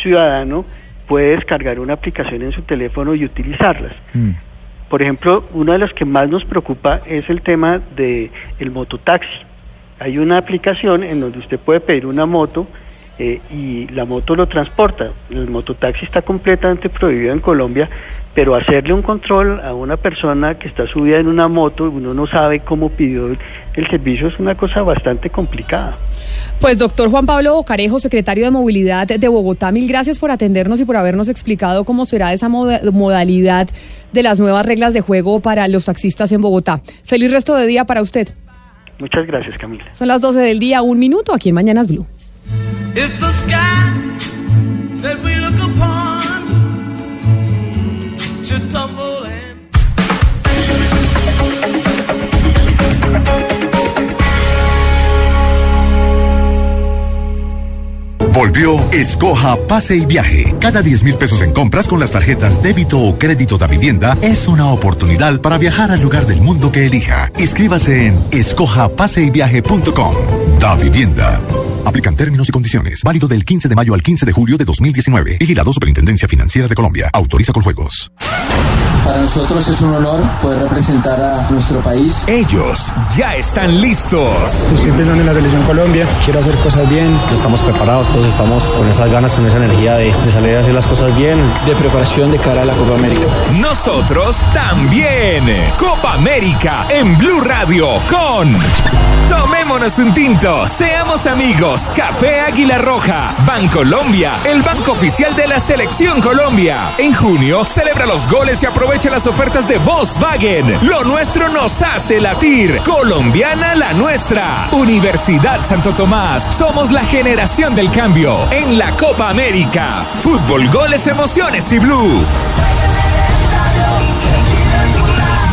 S23: ciudadano puede descargar una aplicación en su teléfono y utilizarlas. Por ejemplo, una de las que más nos preocupa es el tema de el mototaxi. Hay una aplicación en donde usted puede pedir una moto eh, y la moto lo transporta. El mototaxi está completamente prohibido en Colombia, pero hacerle un control a una persona que está subida en una moto, uno no sabe cómo pidió el, servicio, es una cosa bastante complicada.
S2: Pues doctor Juan Pablo Bocarejo, secretario de Movilidad de Bogotá, mil gracias por atendernos y por habernos explicado cómo será esa moda- modalidad de las nuevas reglas de juego para los taxistas en Bogotá. Feliz resto de día para usted.
S23: Muchas gracias, Camila.
S2: Son las 12 del día, un minuto aquí en Mañanas Blue.
S21: If the sky that we look upon. Should
S25: Volvió Escoja Pase y Viaje. Cada 10 mil pesos en compras con las tarjetas débito o crédito da vivienda es una oportunidad para viajar al lugar del mundo que elija. Inscríbase en escojapaseyviaje.com. Da Vivienda. Aplican términos y condiciones. Válido del 15 de mayo al 15 de julio de 2019. Vigilado Superintendencia Financiera de Colombia. Autoriza con juegos.
S17: Para nosotros es un honor poder representar a nuestro país.
S18: Ellos ya están listos.
S19: Estoy pensando en la selección Colombia, quiero hacer cosas bien.
S20: Estamos preparados, todos estamos con esas ganas, con esa energía de, de salir a hacer las cosas bien.
S17: De preparación de cara a la Copa América.
S18: Nosotros también. Copa América en Blue Radio con Tomémonos un tinto, seamos amigos. Café Águila Roja, Bancolombia, el banco oficial de la Selección Colombia. En junio, celebra los goles y aprovecha las ofertas de Volkswagen. Lo nuestro nos hace latir. Colombiana la nuestra. Universidad Santo Tomás, somos la generación del cambio. En la Copa América. Fútbol, goles, emociones y Blue.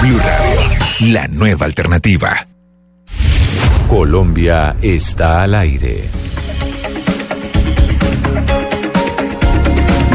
S18: Blue Radio, la nueva alternativa.
S26: Colombia está al aire.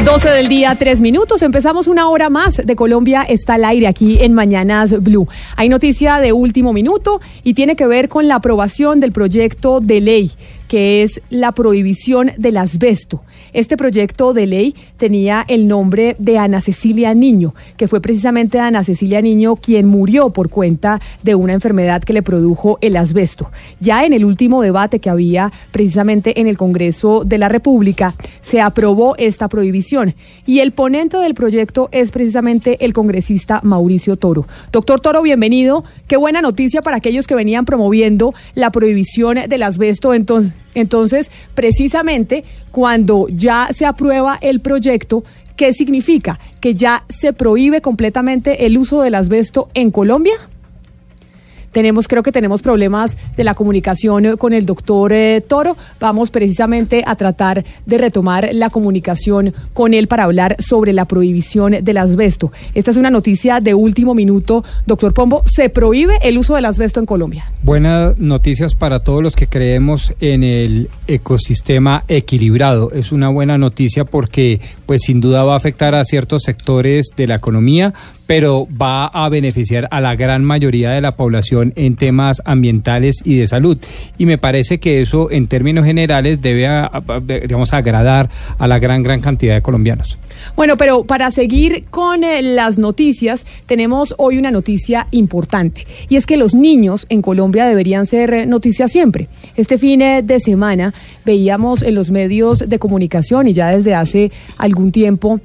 S2: 12 del día, 3 minutos. Empezamos una hora más de Colombia está al aire aquí en Mañanas Blue. Hay noticia de último minuto y tiene que ver con la aprobación del proyecto de ley que es la prohibición del asbesto. Este proyecto de ley tenía el nombre de Ana Cecilia Niño, que fue precisamente Ana Cecilia Niño quien murió por cuenta de una enfermedad que le produjo el asbesto. Ya en el último debate que había precisamente en el Congreso de la República, se aprobó esta prohibición y el ponente del proyecto es precisamente el congresista Mauricio Toro. Doctor Toro, bienvenido. Qué buena noticia para aquellos que venían promoviendo la prohibición del asbesto. Entonces, entonces, precisamente cuando ya se aprueba el proyecto, ¿qué significa? ¿Que ya se prohíbe completamente el uso del asbesto en Colombia? Tenemos, creo que tenemos problemas de la comunicación con el doctor eh, Toro. Vamos precisamente a tratar de retomar la comunicación con él para hablar sobre la prohibición del asbesto. Esta es una noticia de último minuto. Doctor Pombo, se prohíbe el uso del asbesto en Colombia.
S3: Buenas noticias para todos los que creemos en el ecosistema equilibrado. Es una buena noticia porque pues sin duda va a afectar a ciertos sectores de la economía, pero va a beneficiar a la gran mayoría de la población en temas ambientales y de salud. Y me parece que eso, en términos generales, debe, digamos, agradar a la gran, gran cantidad de colombianos.
S2: Bueno, pero para seguir con eh, las noticias, tenemos hoy una noticia importante. Y es que los niños en Colombia deberían ser eh, noticia siempre. Este fin eh, de semana veíamos en los medios de comunicación y ya desde hace algún tiempo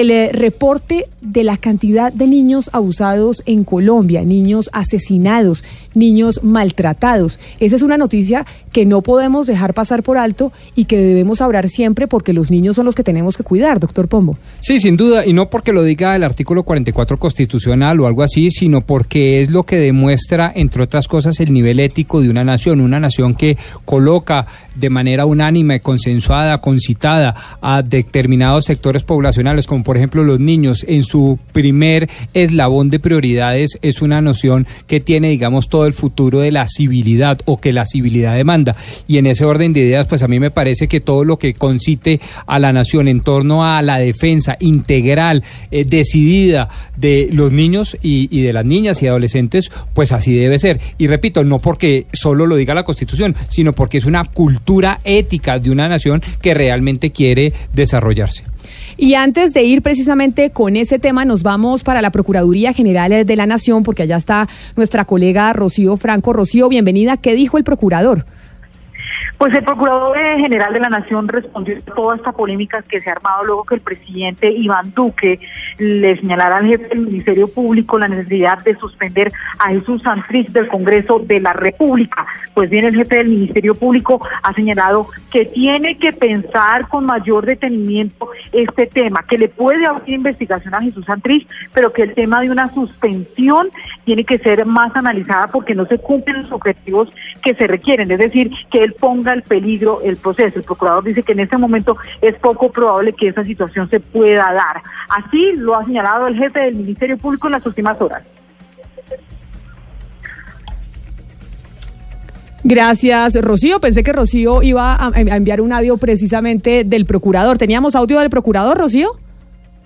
S2: el eh, reporte de la cantidad de niños abusados en Colombia, niños asesinados, niños maltratados. Esa es una noticia que no podemos dejar pasar por alto y que debemos hablar siempre porque los niños son los que tenemos que cuidar, doctor Pombo.
S3: Sí, sin duda, y no porque lo diga el artículo 44 constitucional o algo así, sino porque es lo que demuestra, entre otras cosas, el nivel ético de una nación, una nación que coloca de manera unánime, consensuada, concitada a determinados sectores poblacionales, como por ejemplo los niños, en su primer eslabón de prioridades, es una noción que tiene, digamos, todo el futuro de la civilidad o que la civilidad demanda. Y en ese orden de ideas, pues a mí me parece que todo lo que concite a la nación en torno a la defensa integral, eh, decidida de los niños y, y de las niñas y adolescentes, pues así debe ser. Y repito, no porque solo lo diga la Constitución, sino porque es una cultura ética de una nación que realmente quiere desarrollarse.
S2: Y antes de ir precisamente con ese tema, nos vamos para la Procuraduría General de la Nación, porque allá está nuestra colega Rocío Franco. Rocío, bienvenida. ¿Qué dijo el procurador?
S10: Pues el Procurador eh, General de la Nación respondió a toda esta polémica que se ha armado luego que el presidente Iván Duque le señalara al jefe del Ministerio Público la necesidad de suspender a Jesús Santrich del Congreso de la República. Pues bien, el jefe del Ministerio Público ha señalado que tiene que pensar con mayor detenimiento este tema, que le puede abrir investigación a Jesús Santrich, pero que el tema de una suspensión tiene que ser más analizada porque no se cumplen los objetivos que se requieren, es decir, que él ponga el peligro el proceso. El procurador dice que en este momento es poco probable que esa situación se pueda dar. Así lo ha señalado el jefe del Ministerio Público en las últimas horas.
S2: Gracias, Rocío. Pensé que Rocío iba a, enviar un audio precisamente del procurador. ¿Teníamos audio del procurador, Rocío?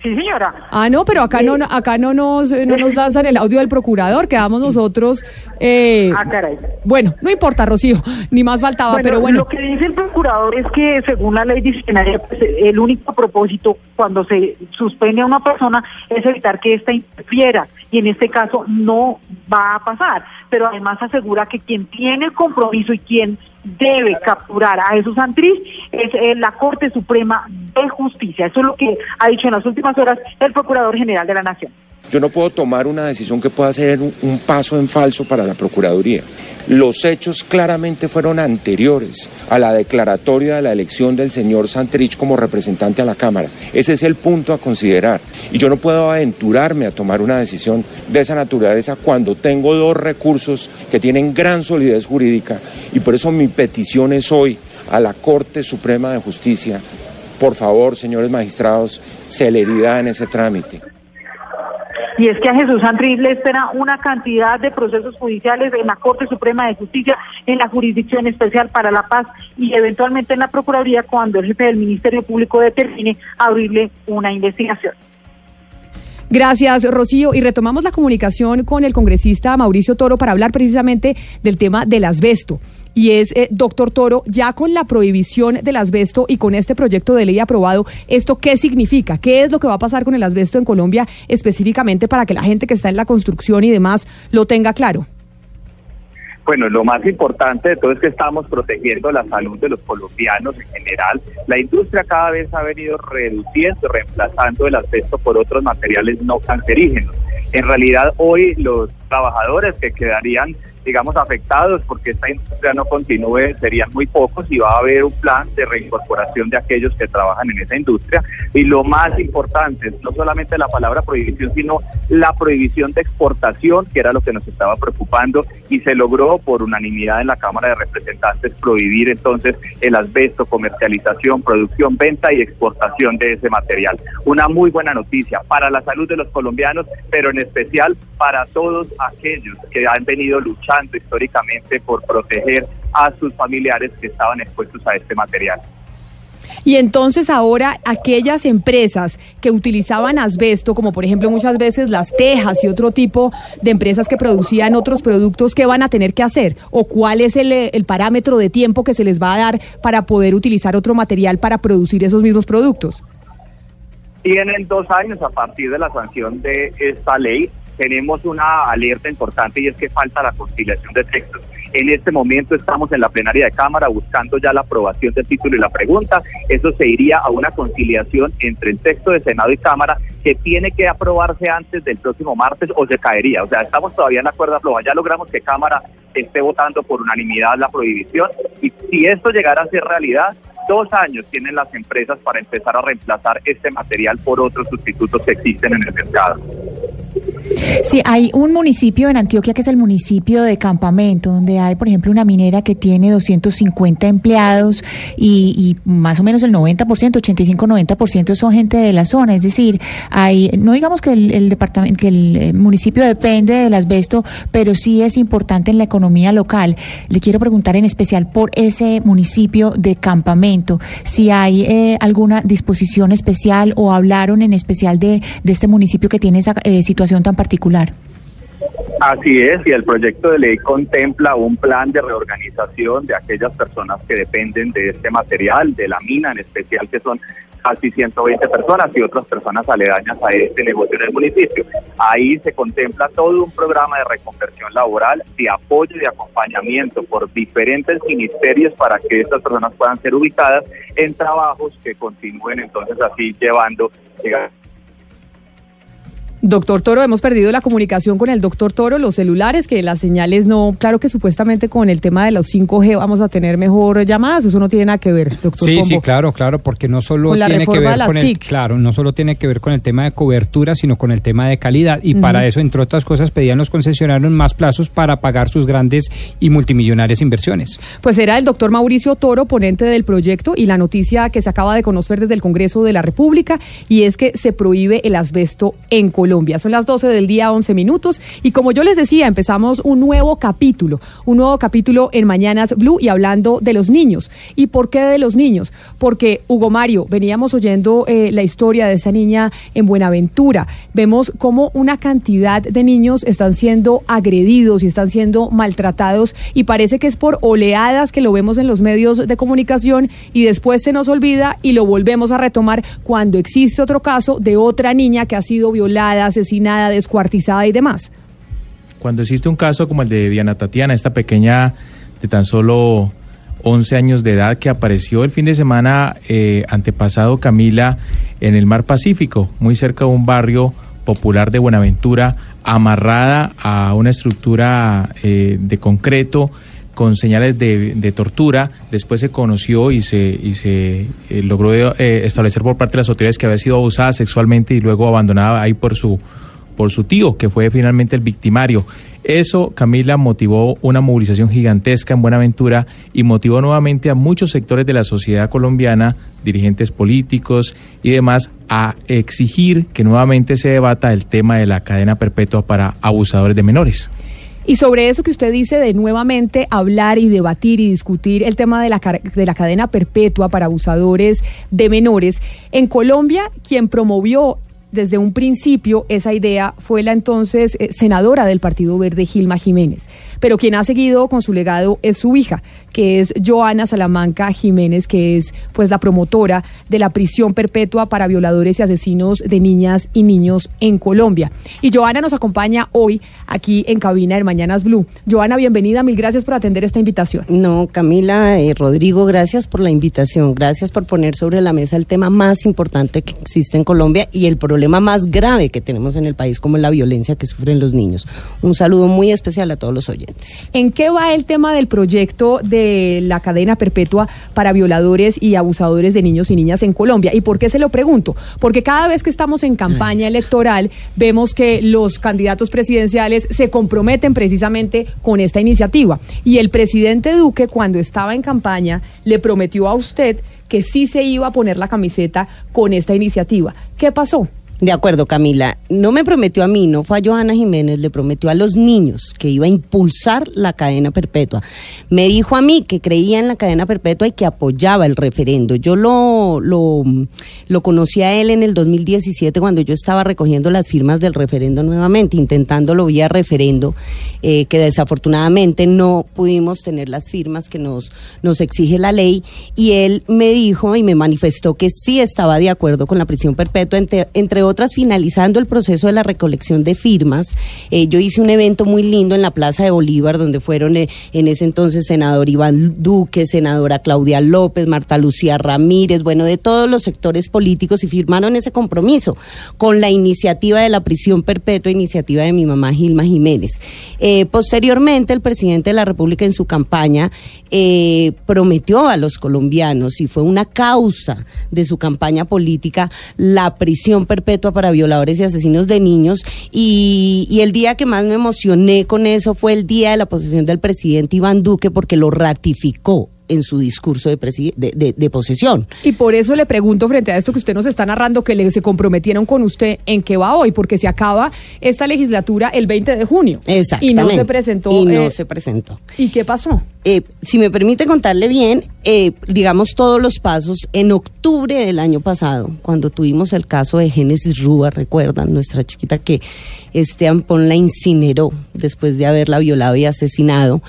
S27: Sí, señora.
S2: Ah, no, pero acá no, acá no nos, no nos <laughs> lanzan el audio del procurador, quedamos nosotros. Eh,
S27: Ah, caray.
S2: bueno, no importa, Rocío, <laughs> ni más faltaba, pero bueno.
S27: Lo que dice el procurador es que según la ley disciplinaria, pues, el único propósito cuando se suspende a una persona es evitar que ésta interfiera y en este caso no va a pasar. Pero además asegura que quien tiene el compromiso y quien debe capturar a Jesús Santriz es la Corte Suprema de Justicia. Eso es lo que ha dicho en las últimas horas el Procurador General de la Nación.
S28: Yo no puedo tomar una decisión que pueda ser un, paso en falso para la Procuraduría. Los hechos claramente fueron anteriores a la declaratoria de la elección del señor Santrich como representante a la Cámara. Ese es el punto a considerar. Y yo no puedo aventurarme a tomar una decisión de esa naturaleza cuando tengo dos recursos que tienen gran solidez jurídica. Y por eso mi petición es hoy a la Corte Suprema de Justicia. Por favor, señores magistrados, celeridad en ese trámite.
S27: Y es que a Jesús Santriz le espera una cantidad de procesos judiciales en la Corte Suprema de Justicia, en la Jurisdicción Especial para la Paz y eventualmente en la Procuraduría cuando el jefe del Ministerio Público determine abrirle una investigación.
S2: Gracias, Rocío. Y retomamos la comunicación con el congresista Mauricio Toro para hablar precisamente del tema del asbesto. Y es, eh, doctor Toro, ya con la prohibición del asbesto y con este proyecto de ley aprobado, ¿esto qué significa? ¿Qué es lo que va a pasar con el asbesto en Colombia específicamente para que la gente que está en la construcción y demás lo tenga claro?
S29: Bueno, lo más importante de todo es que estamos protegiendo la salud de los colombianos en general. La industria cada vez ha venido reduciendo, reemplazando el asbesto por otros materiales no cancerígenos. En realidad, hoy los trabajadores que quedarían digamos, afectados porque esta industria no continúe serían muy pocos y va a haber un plan de reincorporación de aquellos que trabajan en esa industria. Y lo más importante, no solamente la palabra prohibición, sino la prohibición de exportación, que era lo que nos estaba preocupando, y se logró por unanimidad en la Cámara de Representantes prohibir entonces el asbesto, comercialización, producción, venta y exportación de ese material. Una muy buena noticia para la salud de los colombianos, pero en especial para todos aquellos que han venido luchando históricamente por proteger a sus familiares que estaban expuestos a este material.
S2: Y entonces ahora aquellas empresas que utilizaban asbesto, como por ejemplo muchas veces las tejas y otro tipo de empresas que producían otros productos, ¿qué van a tener que hacer? ¿O cuál es el, el parámetro de tiempo que se les va a dar para poder utilizar otro material para producir esos mismos productos?
S29: Tienen dos años a partir de la sanción de esta ley. Tenemos una alerta importante y es que falta la conciliación de textos. En este momento estamos en la plenaria de Cámara buscando ya la aprobación del título y la pregunta. Eso se iría a una conciliación entre el texto de Senado y Cámara que tiene que aprobarse antes del próximo martes o se caería. O sea, estamos todavía en la cuerda floja. Ya logramos que Cámara esté votando por unanimidad la prohibición y si esto llegara a ser realidad, dos años tienen las empresas para empezar a reemplazar este material por otros sustitutos que existen en el mercado.
S8: Sí, hay un municipio en Antioquia que es el municipio de Campamento, donde hay, por ejemplo, una minera que tiene 250 empleados y, más o menos el 90%, 85-90% son gente de la zona. Es decir, hay, no digamos que el, departamento, que el eh, municipio depende del asbesto, pero sí es importante en la economía local. Le quiero preguntar en especial por ese municipio de Campamento, si hay eh, alguna disposición especial o hablaron en especial de, de este municipio que tiene esa eh, situación tan particular.
S29: Así es, y el proyecto de ley contempla un plan de reorganización de aquellas personas que dependen de este material, de la mina en especial, que son casi 120 personas y otras personas aledañas a este negocio en el municipio. Ahí se contempla todo un programa de reconversión laboral, de apoyo y de acompañamiento por diferentes ministerios para que estas personas puedan ser ubicadas en trabajos que continúen entonces así llevando
S2: Doctor Toro, hemos perdido la comunicación con el doctor Toro, los celulares, que las señales no, claro que supuestamente con el tema de los 5G vamos a tener mejor llamadas, eso no tiene nada que ver, doctor
S3: Sí,
S2: Pombo.
S3: sí, claro, claro, porque no solo
S2: Con
S3: tiene que ver con el,
S2: TIC.
S3: claro, no solo tiene que ver con el tema de cobertura, sino con el tema de calidad y para eso, entre otras cosas, pedían los concesionarios más plazos para pagar sus grandes y multimillonarias inversiones.
S2: Pues era el doctor Mauricio Toro, ponente del proyecto, y la noticia que se acaba de conocer desde el Congreso de la República, y es que se prohíbe el asbesto en Colombia. Son las 12 del día, 11 minutos. Y como yo les decía, empezamos un nuevo capítulo, un nuevo capítulo en Mañanas Blue y hablando de los niños. ¿Y por qué de los niños? Porque, Hugo Mario, veníamos oyendo eh, la historia de esa niña en Buenaventura. Vemos cómo una cantidad de niños están siendo agredidos y están siendo maltratados y parece que es por oleadas que lo vemos en los medios de comunicación y después se nos olvida y lo volvemos a retomar cuando existe otro caso de otra niña que ha sido violada, asesinada, descuartizada y demás.
S7: Cuando existe un caso como el de Diana Tatiana, esta pequeña de tan solo 11 años de edad que apareció el fin de semana eh, antepasado Camila en el mar Pacífico, muy cerca de un barrio popular de Buenaventura, amarrada a una estructura eh, de concreto con señales de, de tortura. Después se conoció y se, y se eh, logró eh, establecer por parte de las autoridades que había sido abusada sexualmente y luego abandonada ahí por su, por su tío, que fue finalmente el victimario. Eso, Camila, motivó una movilización gigantesca en Buenaventura y motivó nuevamente a muchos sectores de la sociedad colombiana, dirigentes políticos y demás, a exigir que nuevamente se debata el tema de la cadena perpetua para abusadores de menores.
S2: Y sobre eso que usted dice de nuevamente hablar y debatir y discutir el tema de la, de la cadena perpetua para abusadores de menores, en Colombia quien promovió desde un principio esa idea fue la entonces eh, senadora del Partido Verde, Gilma Jiménez. Pero quien ha seguido con su legado es su hija, que es Joana Salamanca Jiménez, que es pues la promotora de la prisión perpetua para violadores y asesinos de niñas y niños en Colombia. Y Joana nos acompaña hoy aquí en cabina de Mañanas Blue. Joana, bienvenida, mil gracias por atender esta invitación.
S30: No, Camila, eh, Rodrigo, gracias por la invitación, gracias por poner sobre la mesa el tema más importante que existe en Colombia y el problema más grave que tenemos en el país, como la violencia que sufren los niños. Un saludo muy especial a todos los oyentes.
S2: ¿En qué va el tema del proyecto de la cadena perpetua para violadores y abusadores de niños y niñas en Colombia? ¿Y por qué se lo pregunto? Porque cada vez que estamos en campaña electoral vemos que los candidatos presidenciales se comprometen precisamente con esta iniciativa. Y el presidente Duque, cuando estaba en campaña, le prometió a usted que sí se iba a poner la camiseta con esta iniciativa. ¿Qué pasó?
S30: De acuerdo, Camila. No me prometió a mí, no fue a Johanna Jiménez, le prometió a los niños que iba a impulsar la cadena perpetua. Me dijo a mí que creía en la cadena perpetua y que apoyaba el referendo. Yo lo, lo, conocí a él en el 2017 cuando yo estaba recogiendo las firmas del referendo nuevamente, intentándolo vía referendo, eh, que desafortunadamente no pudimos tener las firmas que nos, nos exige la ley. Y él me dijo y me manifestó que sí estaba de acuerdo con la prisión perpetua, entre, entre otras, finalizando el proceso de la recolección de firmas, eh, yo hice un evento muy lindo en la Plaza de Bolívar, donde fueron eh, en ese entonces senador Iván Duque, senadora Claudia López, Marta Lucía Ramírez, bueno, de todos los sectores políticos y firmaron ese compromiso con la iniciativa de la prisión perpetua, iniciativa de mi mamá Gilma Jiménez. Eh, posteriormente, el presidente de la República en su campaña prometió a los colombianos y fue una causa de su campaña política la prisión perpetua para violadores y asesinos de niños. Y, el día que más me emocioné con eso fue el día de la posesión del presidente Iván Duque porque lo ratificó en su discurso de, de, de- de posesión.
S2: Y por eso le pregunto frente a esto que usted nos está narrando, que le, se comprometieron con usted, ¿en qué va hoy? Porque se acaba esta legislatura el 20 de junio. Y
S30: Exactamente.
S2: no se presentó.
S30: Y no
S2: eh,
S30: se presentó.
S2: ¿Y qué pasó?
S30: Eh, si me permite contarle bien, eh, digamos todos los pasos, en octubre del año pasado, cuando tuvimos el caso de Génesis Rúa, recuerdan, nuestra chiquita que Esteban Pon la incineró después de haberla violado y asesinado,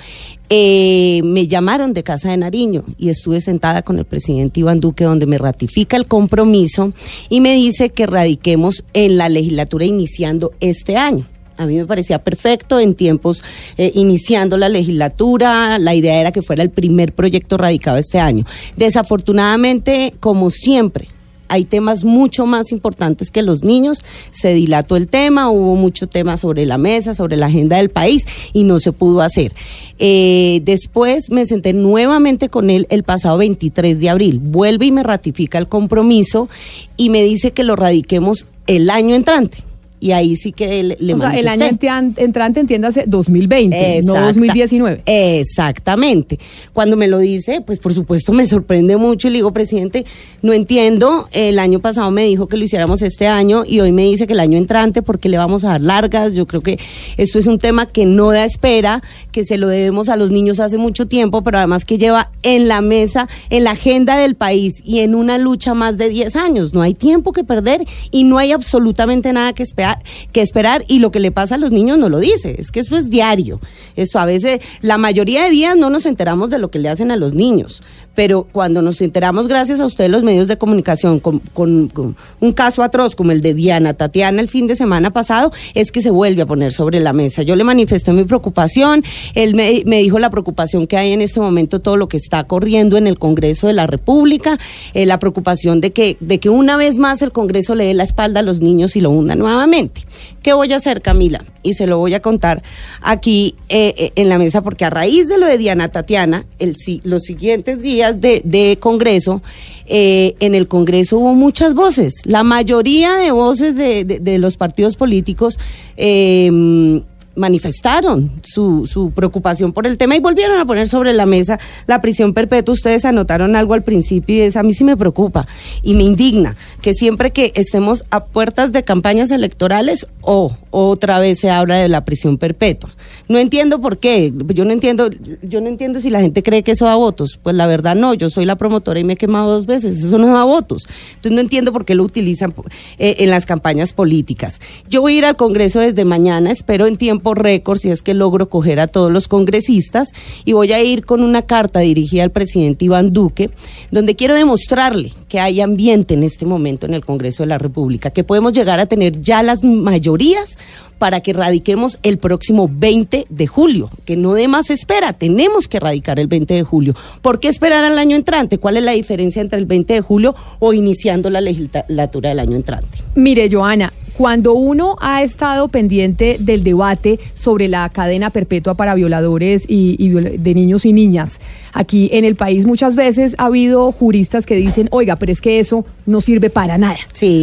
S30: eh, me llamaron de Casa de Nariño y estuve sentada con el presidente Iván Duque donde me ratifica el compromiso y me dice que radiquemos en la legislatura iniciando este año. A mí me parecía perfecto en tiempos eh, iniciando la legislatura. La idea era que fuera el primer proyecto radicado este año. Desafortunadamente, como siempre, hay temas mucho más importantes que los niños. Se dilató el tema, hubo mucho tema sobre la mesa, sobre la agenda del país y no se pudo hacer. Eh, después me senté nuevamente con él el pasado 23 de abril. Vuelve y me ratifica el compromiso y me dice que lo radiquemos el año entrante Y ahí sí que le, le
S2: o sea, el año entrante, entiéndase, 2020, no
S30: Exacta-
S2: 2019.
S30: Exactamente. Cuando me lo dice, pues por supuesto me sorprende mucho y le digo, presidente, no entiendo, el año pasado me dijo que lo hiciéramos este año y hoy me dice que el año entrante porque le vamos a dar largas. Yo creo que esto es un tema que no da espera, que se lo debemos a los niños hace mucho tiempo, pero además que lleva en la mesa, en la agenda del país y en una lucha más de 10 años. No hay tiempo que perder y no hay absolutamente nada que esperar, que esperar y lo que le pasa a los niños no lo dice, es que eso es diario. Esto a veces, la mayoría de días no nos enteramos de lo que le hacen a los niños, pero cuando nos enteramos gracias a ustedes los medios de comunicación con, con- un caso atroz como el de Diana Tatiana el fin de semana pasado, es que se vuelve a poner sobre la mesa. Yo le manifesté mi preocupación, él me, dijo la preocupación que hay en este momento, todo lo que está corriendo en el Congreso de la República, eh, la preocupación de que, de que una vez más el Congreso le dé la espalda a los niños y lo hunda nuevamente. ¿Qué voy a hacer, Camila? Y se lo voy a contar aquí eh, eh, en la mesa, porque a raíz de lo de Diana Tatiana, el, los siguientes días de, Congreso, eh, en el Congreso hubo muchas voces. La mayoría de voces de, de- de los partidos políticos eh, manifestaron su, su preocupación por el tema y volvieron a poner sobre la mesa la prisión perpetua. Ustedes anotaron algo al principio y es a mí sí me preocupa y me indigna que siempre que estemos a puertas de campañas electorales o otra vez se habla de la prisión perpetua. No entiendo por qué, yo no entiendo, yo no entiendo si la gente cree que eso da votos. Pues la verdad no, yo soy la promotora y me he quemado dos veces, eso no da votos. Entonces no entiendo por qué lo utilizan eh, en las campañas políticas. Yo voy a ir al Congreso desde mañana, espero en tiempo récord si es que logro coger a todos los congresistas y voy a ir con una carta dirigida al presidente Iván Duque, donde quiero demostrarle que hay ambiente en este momento en el Congreso de la República, que podemos llegar a tener ya las mayorías para que radiquemos el próximo 20 de julio, que no de más espera, tenemos que radicar el 20 de julio. ¿Por qué esperar al año entrante? ¿Cuál es la diferencia entre el 20 de julio o iniciando la legislatura del año entrante?
S2: Mire, Joana, cuando uno ha estado pendiente del debate sobre la cadena perpetua para violadores y, de niños y niñas, aquí en el país muchas veces ha habido juristas que dicen, oiga, pero es que eso no sirve para nada.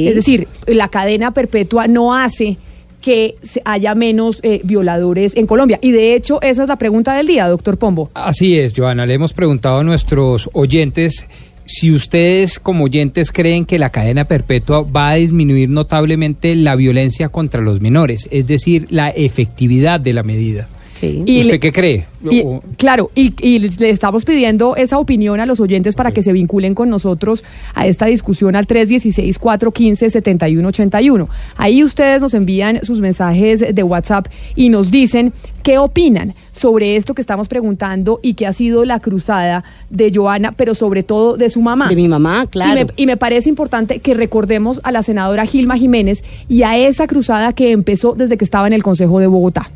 S2: Es decir, la cadena perpetua no hace que se- haya menos eh, violadores en Colombia. Y de hecho, esa es la pregunta del día, doctor Pombo.
S3: Así es, Joana. Le hemos preguntado a nuestros oyentes si ustedes como oyentes creen que la cadena perpetua va a disminuir notablemente la violencia contra los menores, es decir, la efectividad de la medida.
S2: Y
S3: ¿Usted
S2: le-
S3: qué cree?
S2: Y, claro, y, y le estamos pidiendo esa opinión a los oyentes para que se vinculen con nosotros a esta discusión al 316-415-7181. Ahí ustedes nos envían sus mensajes de WhatsApp y nos dicen qué opinan sobre esto que estamos preguntando y que ha sido la cruzada de Joana, pero sobre todo de su mamá.
S30: De mi mamá, claro.
S2: Y me, y me parece importante que recordemos a la senadora Gilma Jiménez y a esa cruzada que empezó desde que estaba en el Consejo de Bogotá.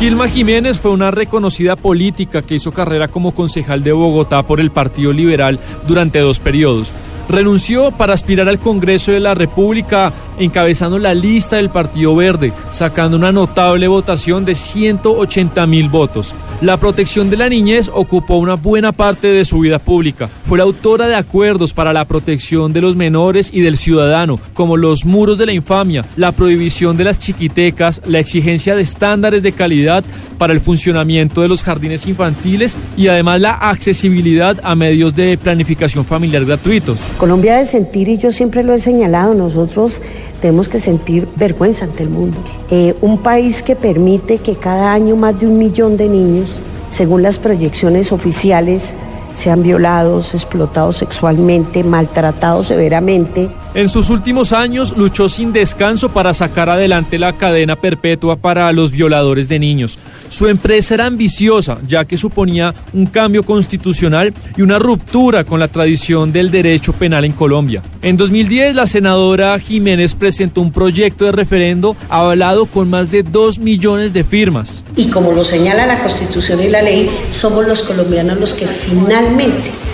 S31: Gilma Jiménez fue una reconocida política que hizo carrera como concejal de Bogotá por el Partido Liberal durante dos periodos. Renunció para aspirar al Congreso de la República encabezando la lista del Partido Verde, sacando una notable votación de 180 mil votos. La protección de la niñez ocupó una buena parte de su vida pública. Fue la autora de acuerdos para la protección de los menores y del ciudadano, como los muros de la infamia, la prohibición de las chiquitecas, la exigencia de estándares de calidad para el funcionamiento de los jardines infantiles y además la accesibilidad a medios de planificación familiar gratuitos.
S32: Colombia debe sentir, y yo siempre lo he señalado, nosotros tenemos que sentir vergüenza ante el mundo. Eh, un país que permite que cada año más de un millón de niños, según las proyecciones oficiales, sean violados, explotados sexualmente, maltratados severamente.
S31: En sus últimos años luchó sin descanso para sacar adelante la cadena perpetua para los violadores de niños. Su empresa era ambiciosa, ya que suponía un cambio constitucional y una ruptura con la tradición del derecho penal en Colombia. En 2010, la senadora Jiménez presentó un proyecto de referendo avalado con más de 2 millones de firmas.
S32: Y como lo señala la Constitución y la ley, somos los colombianos los que finalmente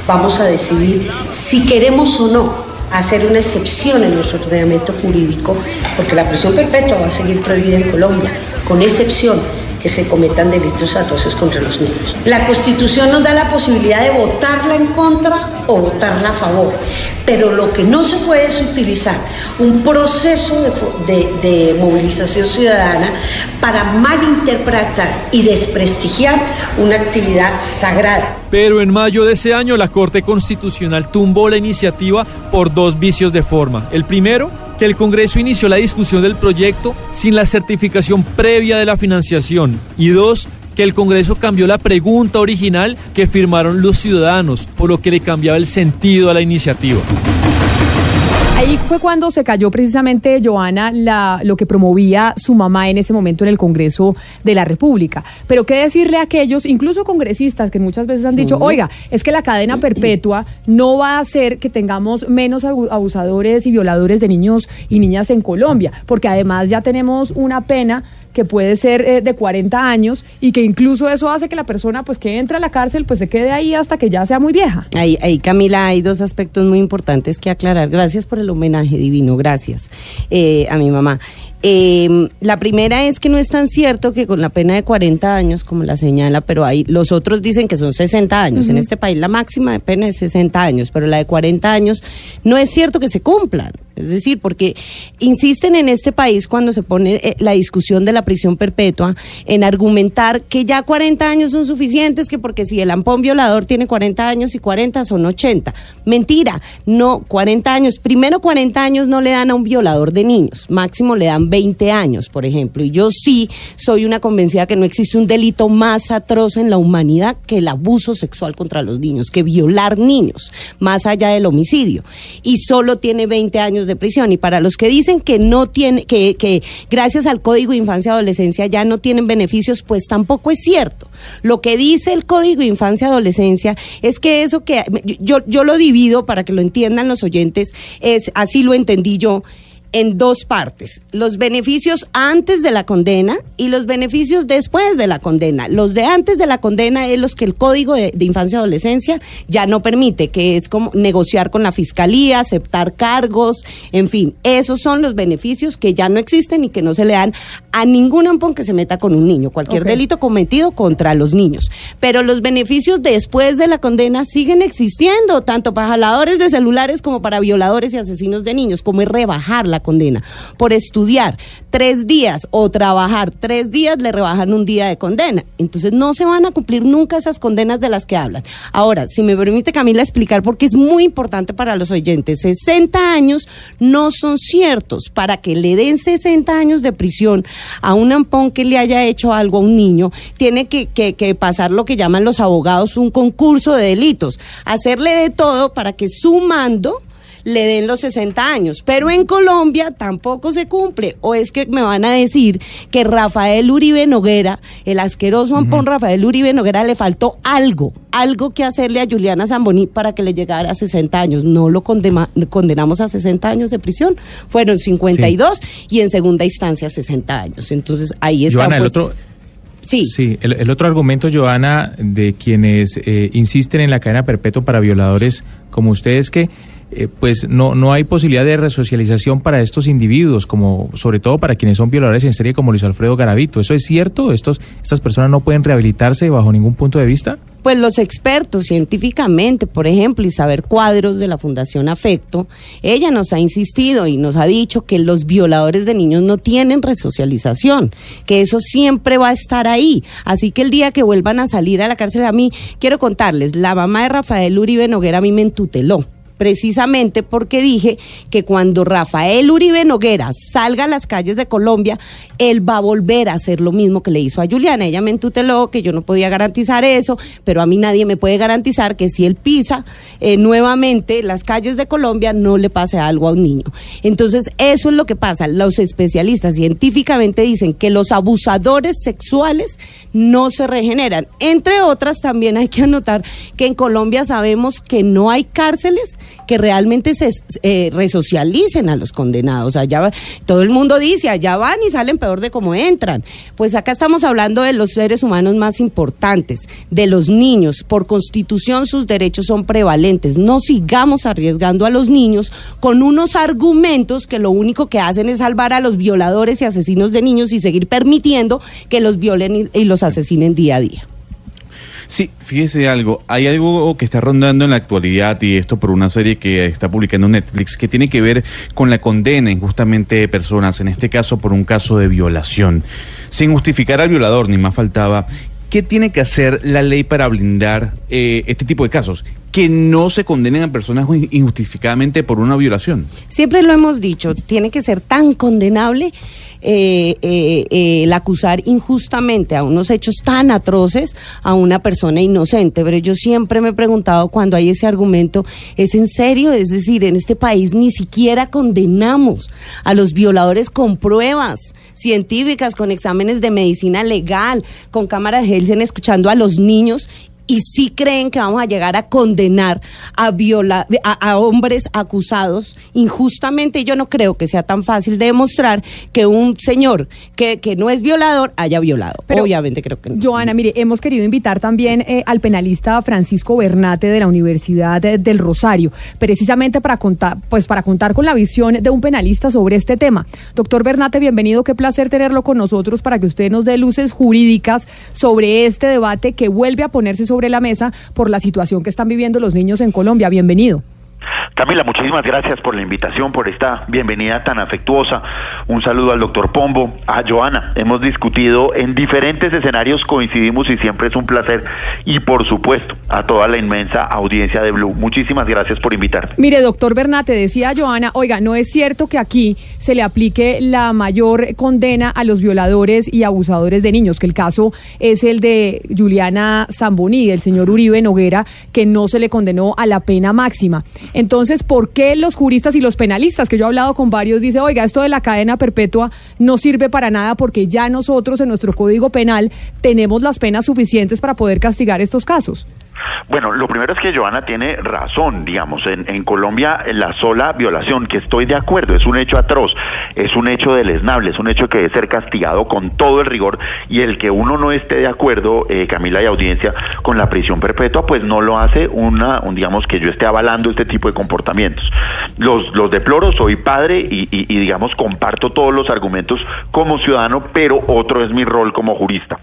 S32: vamos a decidir si queremos o no hacer una excepción en nuestro ordenamiento jurídico, porque la prisión perpetua va a seguir prohibida en Colombia, con excepción que se cometan delitos atroces contra los niños. La Constitución nos da la posibilidad de votarla en contra o votarla a favor, pero lo que no se puede es utilizar un proceso de- de movilización ciudadana para malinterpretar y desprestigiar una actividad sagrada.
S31: Pero en mayo de ese año la Corte Constitucional tumbó la iniciativa por dos vicios de forma. El primero, que el Congreso inició la discusión del proyecto sin la certificación previa de la financiación. Y dos, que el Congreso cambió la pregunta original que firmaron los ciudadanos, por lo que le cambiaba el sentido a la iniciativa.
S2: Ahí fue cuando se cayó precisamente, Joana, la, lo que promovía su mamá en ese momento en el Congreso de la República. Pero qué decirle a aquellos, incluso congresistas, que muchas veces han dicho, oiga, es que la cadena <clears throat> perpetua no va a hacer que tengamos menos abu- abusadores y violadores de niños y niñas en Colombia, porque además ya tenemos una pena que puede ser eh, de 40 años y que incluso eso hace que la persona pues que entra a la cárcel pues se quede ahí hasta que ya sea muy vieja.
S30: Ahí, ahí, Camila, hay dos aspectos muy importantes que aclarar. Gracias por el homenaje divino, gracias eh, a mi mamá. Eh, la primera es que no es tan cierto que con la pena de 40 años, como la señala, pero hay, los otros dicen que son 60 años. En este país la máxima de pena es 60 años, pero la de 40 años no es cierto que se cumplan. Es decir, porque insisten en este país cuando se pone eh, la discusión de la prisión perpetua en argumentar que ya 40 años son suficientes, que porque si el ampón violador tiene 40 años y 40 son 80. Mentira, no, 40 años. Primero 40 años no le dan a un violador de niños, máximo le dan 20 años, por ejemplo. Y yo sí soy una convencida que no existe un delito más atroz en la humanidad que el abuso sexual contra los niños, que violar niños, más allá del homicidio. Y solo tiene 20 años de prisión. Y para los que dicen que no tiene, que, que gracias al Código de Infancia y Adolescencia ya no tienen beneficios, pues tampoco es cierto. Lo que dice el Código de Infancia y Adolescencia es que eso que yo, yo lo divido para que lo entiendan los oyentes, es así lo entendí yo en dos partes. Los beneficios antes de la condena y los beneficios después de la condena. Los de antes de la condena es los que el Código de, de Infancia y Adolescencia ya no permite, que es como negociar con la fiscalía, aceptar cargos, en fin. Esos son los beneficios que ya no existen y que no se le dan a ningún ampón que se meta con un niño, cualquier delito cometido contra los niños. Pero los beneficios después de la condena siguen existiendo, tanto para jaladores de celulares como para violadores y asesinos de niños, como es rebajar la condena. Por estudiar tres días o trabajar tres días, le rebajan un día de condena. Entonces no se van a cumplir nunca esas condenas de las que hablan. Ahora, si me permite Camila explicar, porque es muy importante para los oyentes, 60 años no son ciertos. Para que le den 60 años de prisión a un ampón que le haya hecho algo a un niño, tiene que, que- que pasar lo que llaman los abogados un concurso de delitos, hacerle de todo para que sumando le den los 60 años. Pero en Colombia tampoco se cumple. O es que me van a decir que Rafael Uribe Noguera, el asqueroso ampón Rafael Uribe Noguera, le faltó algo, algo que hacerle a Juliana Zamboni para que le llegara a 60 años. No lo condenamos a 60 años de prisión. Fueron 52 y en segunda instancia 60 años. Entonces ahí está.
S7: Joana, el
S30: pues,
S7: otro,
S30: Sí.
S7: el, el otro argumento, Joana, de quienes eh, insisten en la cadena perpetua para violadores como ustedes, que eh, pues no, no hay posibilidad de resocialización para estos individuos, como sobre todo para quienes son violadores en serie como Luis Alfredo Garavito. ¿Eso es cierto? ¿Estos, ¿Estas personas no pueden rehabilitarse bajo ningún punto de vista?
S30: Pues los expertos científicamente, por ejemplo, Isabel Cuadros de la Fundación Afecto, ella nos ha insistido y nos ha dicho que los violadores de niños no tienen resocialización, que eso siempre va a estar ahí. Así que el día que vuelvan a salir a la cárcel, a mí, quiero contarles, la mamá de Rafael Uribe Noguera a mí me entuteló precisamente porque dije que cuando Rafael Uribe Noguera salga a las calles de Colombia, él va a volver a hacer lo mismo que le hizo a Juliana. Ella me entuteló que yo no podía garantizar eso, pero a mí nadie me puede garantizar que si él pisa eh, nuevamente las calles de Colombia no le pase algo a un niño. Entonces, eso es lo que pasa. Los especialistas científicamente dicen que los abusadores sexuales no se regeneran. Entre otras, también hay que anotar que en Colombia sabemos que no hay cárceles que realmente se eh, resocialicen a los condenados. Allá todo el mundo dice, allá van y salen peor de cómo entran. Pues acá estamos hablando de los seres humanos más importantes, de los niños. Por constitución sus derechos son prevalentes. No sigamos arriesgando a los niños con unos argumentos que lo único que hacen es salvar a los violadores y asesinos de niños y seguir permitiendo que los violen y los asesinen día a día.
S33: Sí, fíjese algo, hay algo que está rondando en la actualidad y esto por una serie que está publicando Netflix que tiene que ver con la condena injustamente de personas, en este caso por un caso de violación. Sin justificar al violador, ni más faltaba, ¿qué tiene que hacer la ley para blindar eh, este tipo de casos? Que no se condenen a personas in- injustificadamente por una violación.
S30: Siempre lo hemos dicho, tiene que ser tan condenable eh, eh, el acusar injustamente a unos hechos tan atroces a una persona inocente. Pero yo siempre me he preguntado cuando hay ese argumento, ¿es en serio? Es decir, en este país ni siquiera condenamos a los violadores con pruebas científicas, con exámenes de medicina legal, con cámaras Helsen escuchando a los niños y sí creen que vamos a llegar a condenar a, viola a, a hombres acusados injustamente. Yo no creo que sea tan fácil de demostrar que un señor que, que no es violador haya violado.
S2: Pero,
S30: Obviamente creo que no.
S2: Joana, mire, hemos querido invitar también eh, al penalista Francisco Bernate de la Universidad eh, del Rosario, precisamente para contar, pues para contar con la visión de un penalista sobre este tema. Doctor Bernate, bienvenido, qué placer tenerlo con nosotros para que usted nos dé luces jurídicas sobre este debate que vuelve a ponerse sobre la mesa por la situación que están viviendo los niños en Colombia. Bienvenido.
S34: Camila, muchísimas gracias por la invitación, por esta bienvenida tan afectuosa. Un saludo al doctor Pombo, a Joana. Hemos discutido en diferentes escenarios, coincidimos y siempre es un placer. Y por supuesto, a toda la inmensa audiencia de Blue. Muchísimas gracias por invitarme.
S2: Mire, doctor Bernate, decía Joana, oiga, no es cierto que aquí se le aplique la mayor condena a los violadores y abusadores de niños, que el caso es el de Juliana Zamboni, del señor Uribe Noguera, que no se le condenó a la pena máxima. Entonces, ¿por qué los juristas y los penalistas, que yo he hablado con varios, dice, oiga, esto de la cadena perpetua no sirve para nada porque ya nosotros en nuestro código penal tenemos las penas suficientes para poder castigar estos casos?
S34: Bueno, lo primero es que Joana tiene razón, digamos, en, Colombia la sola violación, que estoy de acuerdo, es un hecho atroz, es un hecho deleznable, es un hecho que debe ser castigado con todo el rigor y el que uno no esté de acuerdo, eh, Camila y audiencia, con la prisión perpetua, pues no lo hace una, un, digamos, que yo esté avalando este tipo de comportamientos. Los, los deploro, soy padre y, digamos, comparto todos los argumentos como ciudadano, pero otro es mi rol como jurista.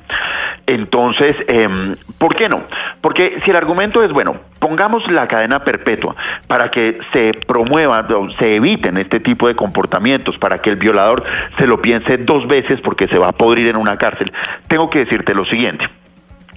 S34: Entonces, eh, ¿por qué no? Porque si el argumento es, bueno, pongamos la cadena perpetua para que se promuevan, se eviten este tipo de comportamientos, para que el violador se lo piense dos veces porque se va a podrir en una cárcel, tengo que decirte lo siguiente.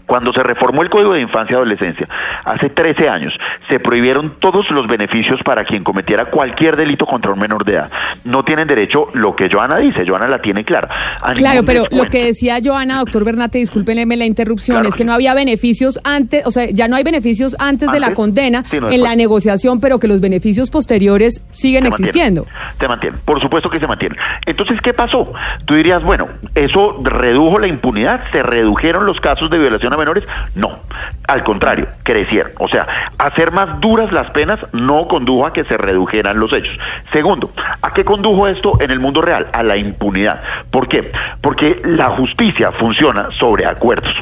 S34: Cuando se reformó el Código de Infancia y Adolescencia, hace 13 años, se prohibieron todos los beneficios para quien cometiera cualquier delito contra un menor de edad. No tienen derecho lo que Joana dice, Joana la tiene clara. a
S2: Claro, pero
S34: descuento.
S2: lo que decía Joana, doctor Bernate, discúlpenme la interrupción, es que no había beneficios antes, o sea, ya no hay beneficios antes, de la condena en la negociación, pero que los beneficios posteriores siguen
S34: Se
S2: existiendo.
S34: Se mantiene, por supuesto que se mantiene. Entonces, ¿qué pasó? Tú dirías, bueno, ¿eso redujo la impunidad? ¿Se redujeron los casos de violación menores? No, al contrario, crecieron. O sea, hacer más duras las penas no condujo a que se redujeran los hechos. Segundo, ¿a qué condujo esto en el mundo real? A la impunidad. ¿Por qué? Porque la justicia funciona sobre acuerdos.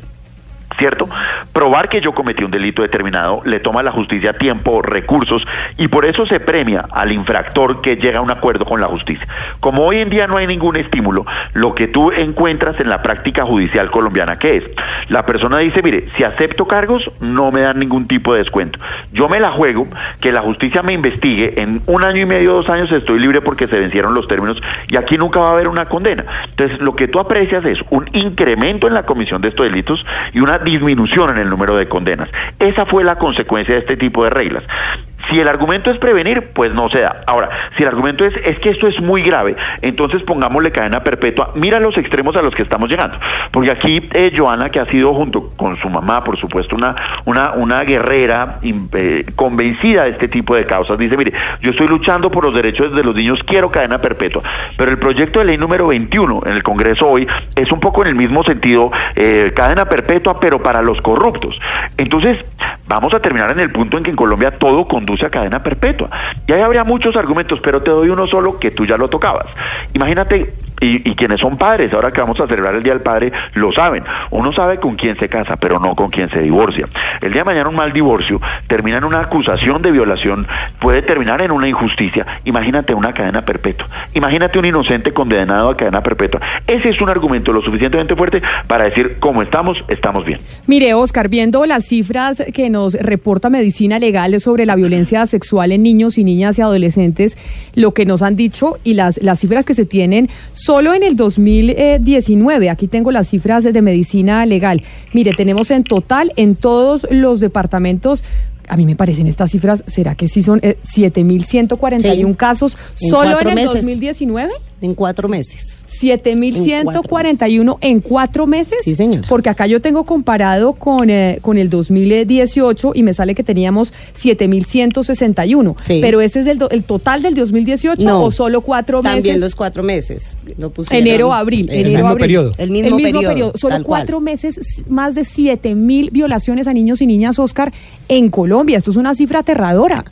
S34: ¿Cierto? Probar que yo cometí un delito determinado le toma a la justicia tiempo, recursos y por eso se premia al infractor que llega a un acuerdo con la justicia. Como hoy en día no hay ningún estímulo, lo que tú encuentras en la práctica judicial colombiana, ¿qué es? La persona dice, mire, si acepto cargos, no me dan ningún tipo de descuento. Yo me la juego, que la justicia me investigue, en un año y medio, dos años estoy libre porque se vencieron los términos y aquí nunca va a haber una condena. Entonces, lo que tú aprecias es un incremento en la comisión de estos delitos y una disminución en el número de condenas. Esa fue la consecuencia de este tipo de reglas. Si el argumento es prevenir, pues no se da. Ahora, si el argumento es, es que esto es muy grave, entonces pongámosle cadena perpetua. Mira los extremos a los que estamos llegando. Porque aquí, eh, Joana, que ha sido junto con su mamá, por supuesto, una, una, una guerrera eh, convencida de este tipo de causas, dice, mire, yo estoy luchando por los derechos de los niños, quiero cadena perpetua. Pero el proyecto de ley número 21 en el Congreso hoy es un poco en el mismo sentido, eh, cadena perpetua, pero para los corruptos. Entonces, vamos a terminar en el punto en que en Colombia todo conduce a cadena perpetua. Y ahí habría muchos argumentos, pero te doy uno solo que tú ya lo tocabas. Imagínate y, y, quienes son padres, ahora que vamos a celebrar el Día del Padre, lo saben. Uno sabe con quién se casa, pero no con quién se divorcia. El día de mañana un mal divorcio termina en una acusación de violación, puede terminar en una injusticia. Imagínate una cadena perpetua. Imagínate un inocente condenado a cadena perpetua. Ese es un argumento lo suficientemente fuerte para decir, como estamos, estamos bien.
S2: Mire, Oscar, viendo las cifras que nos reporta Medicina Legal sobre la violencia sexual en niños y niñas y adolescentes, lo que nos han dicho y las, las cifras que se tienen Solo en el 2019, aquí tengo las cifras de medicina legal. Mire, tenemos en total en todos los departamentos a mí me parecen estas cifras, ¿será que sí son eh, 7.141
S30: Sí.
S2: casos
S30: En
S2: solo
S30: cuatro
S2: en el
S30: meses.
S2: 2019?
S30: En cuatro meses.
S2: 7.141 en cuatro meses.
S30: Sí, señor.
S2: Porque acá yo tengo comparado con, eh, con el 2018 y me sale que teníamos 7.161.
S30: Sí.
S2: Pero ese es do- el total del 2018
S30: No.
S2: o solo cuatro
S30: También
S2: meses.
S30: los cuatro meses. Lo pusieron.
S2: Enero, abril.
S30: El
S2: enero,
S30: mismo
S2: abril.
S30: periodo. El mismo periodo,
S2: Solo
S30: cual.
S2: cuatro meses, más de 7 mil violaciones a niños y niñas, Oscar, en Colombia. Esto es una cifra aterradora.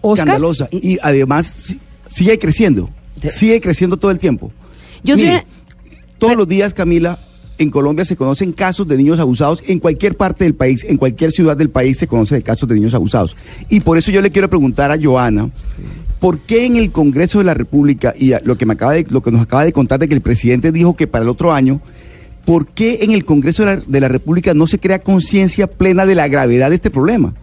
S2: Oscar.
S35: escandalosa y además si- sigue creciendo, sigue creciendo todo el tiempo.
S30: Yo soy
S35: todos los días, Camila, en Colombia se conocen casos de niños abusados en cualquier parte del país, en cualquier ciudad del país se conocen casos de niños abusados. Y por eso yo le quiero preguntar a Joana, ¿por qué en el Congreso de la República y lo que me acaba de, lo que nos acaba de contar de que el presidente dijo que para el otro año ¿por qué en el Congreso de la, de la República no se crea conciencia plena de la gravedad de este problema?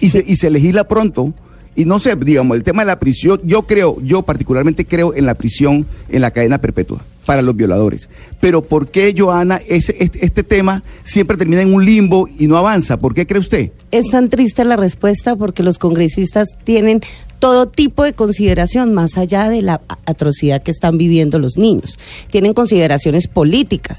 S35: Y se, y se legisla pronto. Y no sé, digamos, el tema de la prisión, yo creo, yo particularmente creo en la prisión, en la cadena perpetua para los violadores. Pero ¿por qué, Joana, ese, este, este tema siempre termina en un limbo y no avanza? ¿Por qué cree usted?
S30: Es tan triste la respuesta porque los congresistas tienen todo tipo de consideración más allá de la atrocidad que están viviendo los niños. Tienen consideraciones políticas.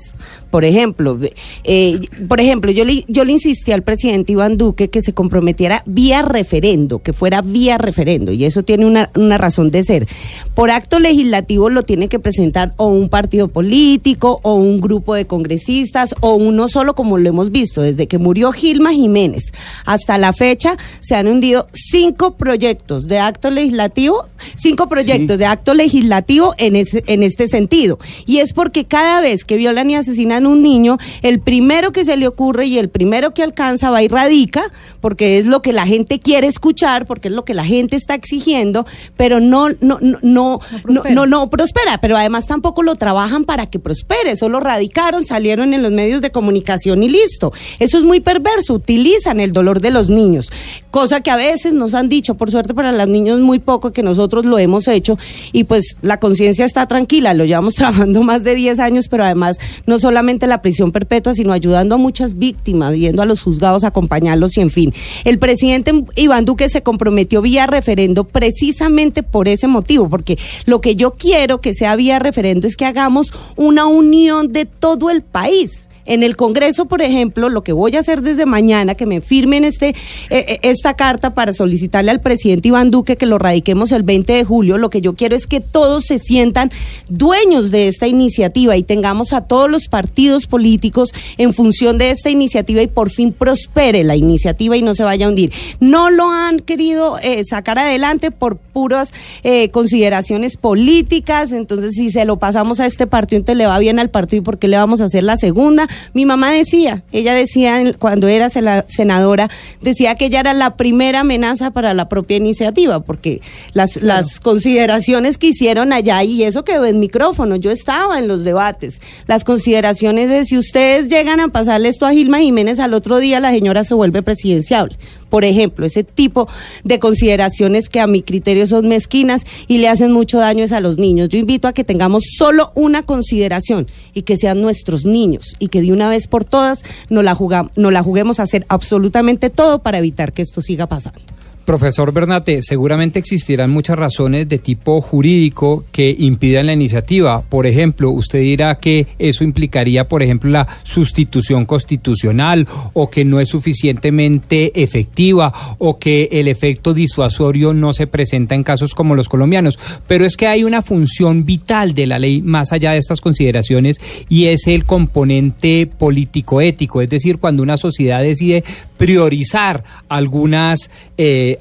S30: Por ejemplo, eh, por ejemplo, yo le, yo le insistí al presidente Iván Duque que se comprometiera vía referendo, que fuera vía referendo, y eso tiene una, una razón de ser. Por acto legislativo lo tiene que presentar o un partido político, o un grupo de congresistas, o uno solo, como lo hemos visto, desde que murió Gilma Jiménez hasta la fecha se han hundido cinco proyectos de acto legislativo, cinco proyectos de acto legislativo en, ese, en este sentido. Y es porque cada vez que violan y asesinan un niño, el primero que se le ocurre y el primero que alcanza va y radica, porque es lo que la gente quiere escuchar, porque es lo que la gente está exigiendo, pero no, no, no, no, no, no, no prospera, pero además tampoco lo trabajan para que prospere, solo radicaron, salieron en los medios de comunicación y listo. Eso es muy perverso, utilizan el dolor de los niños, cosa que a veces nos han dicho, por suerte para los niños muy poco, que nosotros lo hemos hecho. Y pues la conciencia está tranquila, lo llevamos <laughs> trabajando más de 10 años, pero además no solamente la prisión perpetua, sino ayudando a muchas víctimas, yendo a los juzgados a acompañarlos y en fin. El presidente Iván Duque se comprometió vía referendo precisamente por ese motivo, porque lo que yo quiero que sea vía referendo es que hagamos una unión de todo el país. En el Congreso, por ejemplo, lo que voy a hacer desde mañana, que me firmen este, eh, eh, esta carta para solicitarle al presidente Iván Duque que lo radiquemos el 20 de julio, lo que yo quiero es que todos se sientan dueños de esta iniciativa y tengamos a todos los partidos políticos en función de esta iniciativa y por fin prospere la iniciativa y no se vaya a hundir. No lo han querido eh, sacar adelante por puras eh, consideraciones políticas, entonces si se lo pasamos a este partido, entonces le va bien al partido y por qué le vamos a hacer la segunda. Mi mamá decía, ella decía cuando era senadora, decía que ella era la primera amenaza para la propia iniciativa, porque las, las consideraciones que hicieron allá, y eso quedó en micrófono, yo estaba en los debates, las consideraciones de si ustedes llegan a pasarle esto a Gilma Jiménez al otro día, la señora se vuelve presidenciable. Por ejemplo, ese tipo de consideraciones que a mi criterio son mezquinas y le hacen mucho daño a los niños. Yo invito a que tengamos solo una consideración y que sean nuestros niños y que de una vez por todas nos la, jugam- nos la juguemos a hacer absolutamente todo para evitar que esto siga pasando.
S3: Profesor Bernate, seguramente existirán muchas razones de tipo jurídico que impidan la iniciativa. Por ejemplo, usted dirá que eso implicaría, por ejemplo, la sustitución constitucional o que no es suficientemente efectiva o que el efecto disuasorio no se presenta en casos como los colombianos. Pero es que hay una función vital de la ley más allá de estas consideraciones y es el componente político-ético, es decir, cuando una sociedad decide priorizar algunas eh,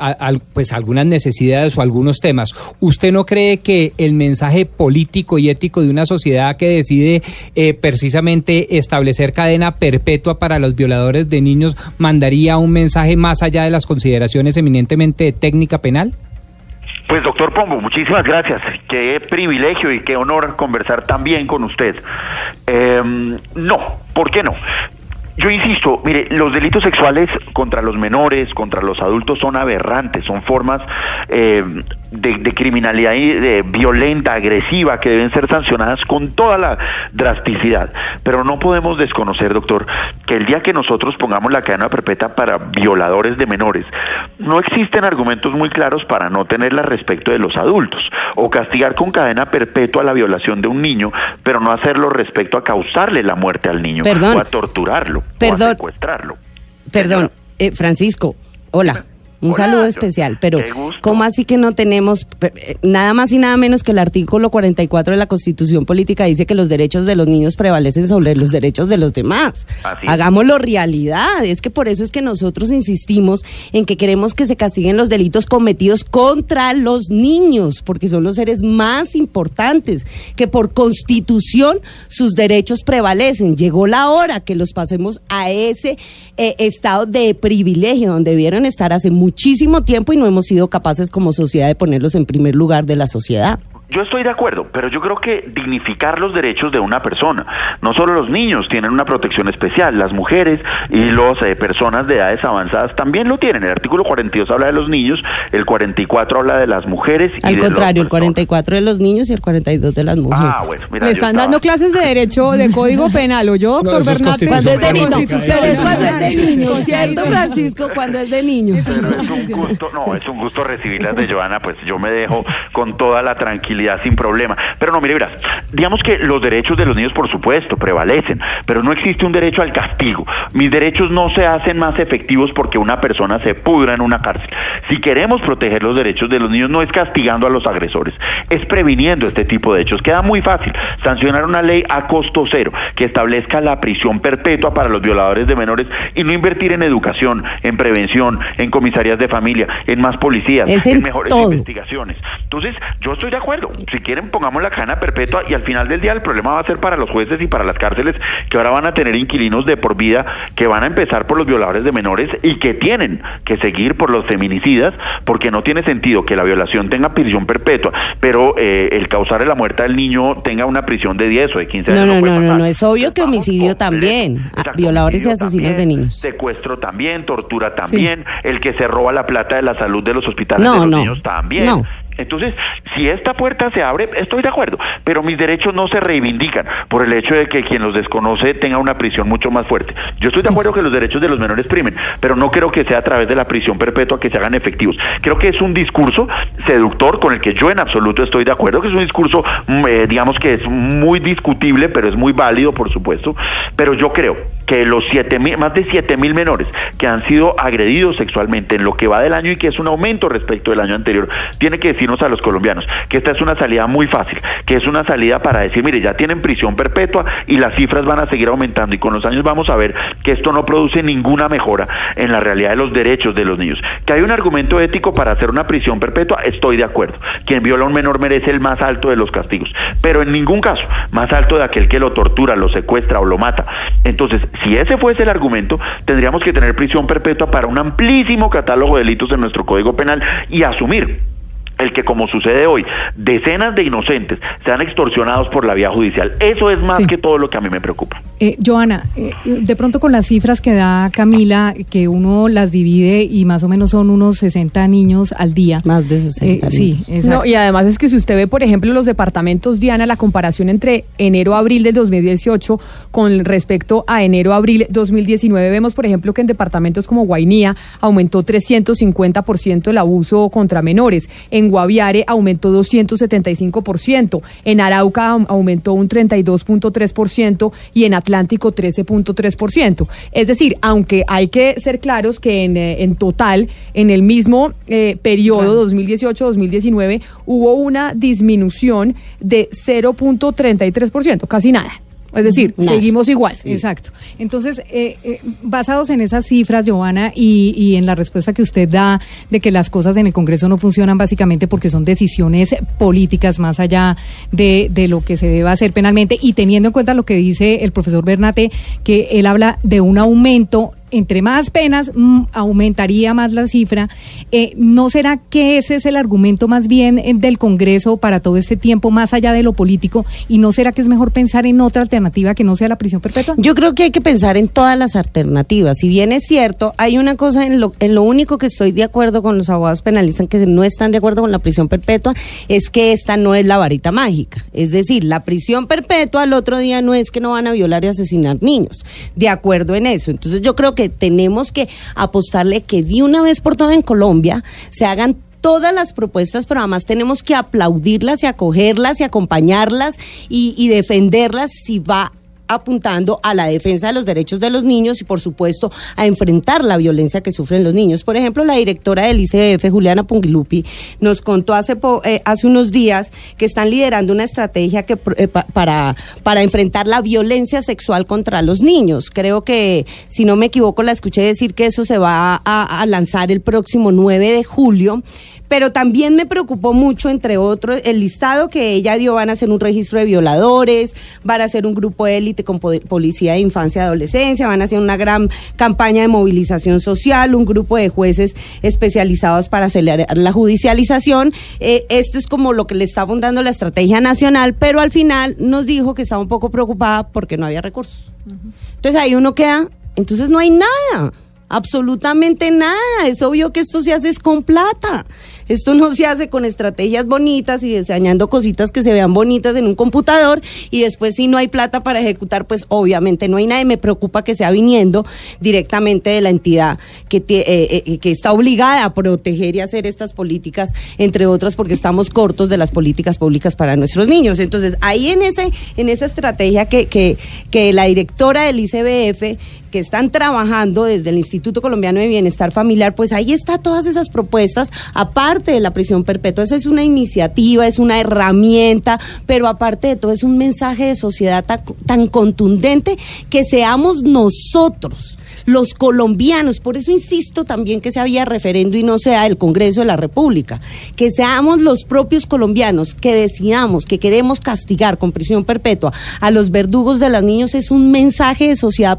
S3: pues algunas necesidades o algunos temas. ¿Usted no cree que el mensaje político y ético de una sociedad que decide eh, precisamente establecer cadena perpetua para los violadores de niños mandaría un mensaje más allá de las consideraciones eminentemente técnica penal?
S34: Pues doctor Pombo, muchísimas gracias. Qué privilegio y qué honor conversar también con usted. Em, no, ¿por qué no? Yo insisto, mire, los delitos sexuales contra los menores, contra los adultos son aberrantes, son formas eh, de, de criminalidad de violenta, agresiva, que deben ser sancionadas con toda la drasticidad. Pero no podemos desconocer, doctor, que el día que nosotros pongamos la cadena perpetua para violadores de menores, no existen argumentos muy claros para no tenerla respecto de los adultos, o castigar con cadena perpetua la violación de un niño, pero no hacerlo respecto a causarle la muerte al niño,
S30: Perdón.
S34: o a torturarlo, o a
S30: Perdón.
S34: secuestrarlo.
S30: Perdón, eh, Francisco, hola. Un saludo especial, pero ¿cómo así que no tenemos eh, nada más y nada menos que el artículo 44 de la Constitución Política dice que los derechos de los niños prevalecen sobre los derechos de los demás?
S34: Así.
S30: Hagámoslo realidad. Es que por eso es que nosotros insistimos en que queremos que se castiguen los delitos cometidos contra los niños, porque son los seres más importantes, que por constitución sus derechos prevalecen. Llegó la hora que los pasemos a ese eh, estado de privilegio donde debieron estar hace muchísimo tiempo y no hemos sido capaces como sociedad de ponerlos en primer lugar de la sociedad.
S34: Yo estoy de acuerdo, pero yo creo que dignificar los derechos de una persona, no solo los niños tienen una protección especial, las mujeres y las personas de edades avanzadas también lo tienen. El artículo 42 habla de los niños, el 44 habla de las mujeres y
S30: Al
S34: de los-
S30: contrario, el 44 de los niños y el 42 de las mujeres.
S34: Ah, bueno, mira, yo
S2: están
S34: estaba-
S2: dando clases de derecho de <laughs> código penal, ¿o yo, doctor
S30: es
S2: Bernate?
S30: Cuando es de niño. Pero es cuando es de niño, ¿cierto, Francisco? Cuando es de niño.
S34: gusto, no, es un gusto recibirlas de Joana, pues yo me dejo con toda la tranquilidad sin problema. Pero no, mire, verás, digamos que los derechos de los niños, por supuesto, prevalecen, pero no existe un derecho al castigo. Mis derechos no se hacen más efectivos porque una persona se pudra en una cárcel. Si queremos proteger los derechos de los niños, no es castigando a los agresores, es previniendo este tipo de hechos. Queda muy fácil sancionar una ley a costo cero que establezca la prisión perpetua para los violadores de menores y no invertir en educación, en prevención, en comisarías de familia, en más policías, en
S30: en
S34: mejores
S30: todo.
S34: investigaciones. Entonces, yo estoy de acuerdo. Si quieren, pongamos la cadena perpetua y al final del día el problema va a ser para los jueces y para las cárceles que ahora van a tener inquilinos de por vida que van a empezar por los violadores de menores y que tienen que seguir por los feminicidas porque no tiene sentido que la violación tenga prisión perpetua, pero eh, el causar la muerte del niño tenga una prisión de 10 o de 15
S30: No,
S34: años.
S30: no, no, no, no, es obvio que homicidio también, violadores y asesinos de niños.
S34: Secuestro también, tortura también, el que se roba la plata de la salud de los hospitales de los niños también. Entonces, si esta puerta se abre, estoy de acuerdo, pero mis derechos no se reivindican por el hecho de que quien los desconoce tenga una prisión mucho más fuerte. Yo estoy de acuerdo que los derechos de los menores primen, pero no creo que sea a través de la prisión perpetua que se hagan efectivos. Creo que es un discurso seductor con el que yo en absoluto estoy de acuerdo, que es un discurso, mm, eh, digamos que es muy discutible, pero es muy válido, por supuesto, pero yo creo que los siete mil, más de siete mil menores que han sido agredidos sexualmente en lo que va del año y que es un aumento respecto del año anterior, tiene que decirnos a los colombianos que esta es una salida muy fácil, que es una salida para decir, mire, ya tienen prisión perpetua y las cifras van a seguir aumentando y con los años vamos a ver que esto no produce ninguna mejora en la realidad de los derechos de los niños. Que hay un argumento ético para hacer una prisión perpetua, estoy de acuerdo. Quien viola a un menor merece el más alto de los castigos, pero en ningún caso más alto de aquel que lo tortura, lo secuestra o lo mata. Entonces, si ese fuese el argumento, tendríamos que tener prisión perpetua para un amplísimo catálogo de delitos en nuestro Código Penal y asumir el que como sucede hoy, decenas de inocentes sean extorsionados por la vía judicial. Eso es más que todo lo que a mí me preocupa.
S16: Eh, Joana, eh, de pronto con las cifras que da Camila, que uno las divide y más o menos son unos 60 niños al día.
S30: Más de 60
S16: Eh, sí, exacto.
S2: No, y además es que si usted ve, por ejemplo, los departamentos, Diana, la comparación entre enero-abril del 2018 con respecto a enero-abril 2019, vemos, por ejemplo, que en departamentos como Guainía aumentó 350% el abuso contra menores, en Guaviare aumentó 275%, en Arauca au- aumentó un 32.3% y en Atlántico 13.3%. Es decir, aunque hay que ser claros que en, eh, en total, en el mismo eh, periodo 2018-2019, hubo una disminución de 0.33%, casi nada. Es decir, seguimos igual.
S16: Exacto. Entonces, eh, eh, basados en esas cifras, Giovanna, y, y en la respuesta que usted da de que las cosas en el Congreso no funcionan básicamente porque son decisiones políticas más allá de, de lo que se debe hacer penalmente, y teniendo en cuenta lo que dice el profesor Bernate, que él habla de un aumento entre más penas mm, aumentaría más la cifra. Eh, ¿No será que ese es el argumento más bien eh, del Congreso para todo este tiempo, más allá de lo político? ¿Y no será que es mejor pensar en otra alternativa que no sea la prisión perpetua?
S30: Yo creo que hay que pensar en todas las alternativas. Si bien es cierto, hay una cosa en lo, en lo único que estoy de acuerdo con los abogados penalistas que no están de acuerdo con la prisión perpetua, es que esta no es la varita mágica. Es decir, la prisión perpetua al otro día no es que no van a violar y asesinar niños. De acuerdo en eso. Entonces yo creo que tenemos que apostarle que de una vez por todas en Colombia se hagan todas las propuestas, pero además tenemos que aplaudirlas y acogerlas y acompañarlas y, y defenderlas si va apuntando a la defensa de los derechos de los niños y por supuesto a enfrentar la violencia que sufren los niños. Por ejemplo, la directora del ICF, Juliana Pungilupi, nos contó hace, po- eh, hace unos días que están liderando una estrategia que, eh, pa- para, para enfrentar la violencia sexual contra los niños. Creo que, si no me equivoco, la escuché decir que eso se va a, a lanzar el próximo 9 de julio pero también me preocupó mucho, entre otros, el listado que ella dio, van a hacer un registro de violadores, van a hacer un grupo de élite con po- policía de infancia y adolescencia, van a hacer una gran campaña de movilización social, un grupo de jueces especializados para acelerar la judicialización. Eh, este es como lo que le estaba dando la estrategia nacional, pero al final nos dijo que estaba un poco preocupada porque no había recursos. Entonces ahí uno queda, entonces no hay nada. Absolutamente nada. Es obvio que esto se hace con plata. Esto no se hace con estrategias bonitas y diseñando cositas que se vean bonitas en un computador y después si no hay plata para ejecutar, pues obviamente no hay nada. Y me preocupa que sea viniendo directamente de la entidad que, tie- eh, eh, que está obligada a proteger y hacer estas políticas, entre otras porque estamos cortos de las políticas públicas para nuestros niños. Entonces, ahí en ese en esa estrategia que, que, que la directora del ICBF que están trabajando desde el Instituto Colombiano de Bienestar Familiar, pues ahí está todas esas propuestas, aparte de la prisión perpetua, esa es una iniciativa, es una herramienta, pero aparte de todo es un mensaje de sociedad ta- tan contundente que seamos nosotros los colombianos, por eso insisto también que se había referendo y no sea el Congreso de la República, que seamos los propios colombianos que decidamos que queremos castigar con prisión perpetua a los verdugos de los niños es un mensaje de sociedad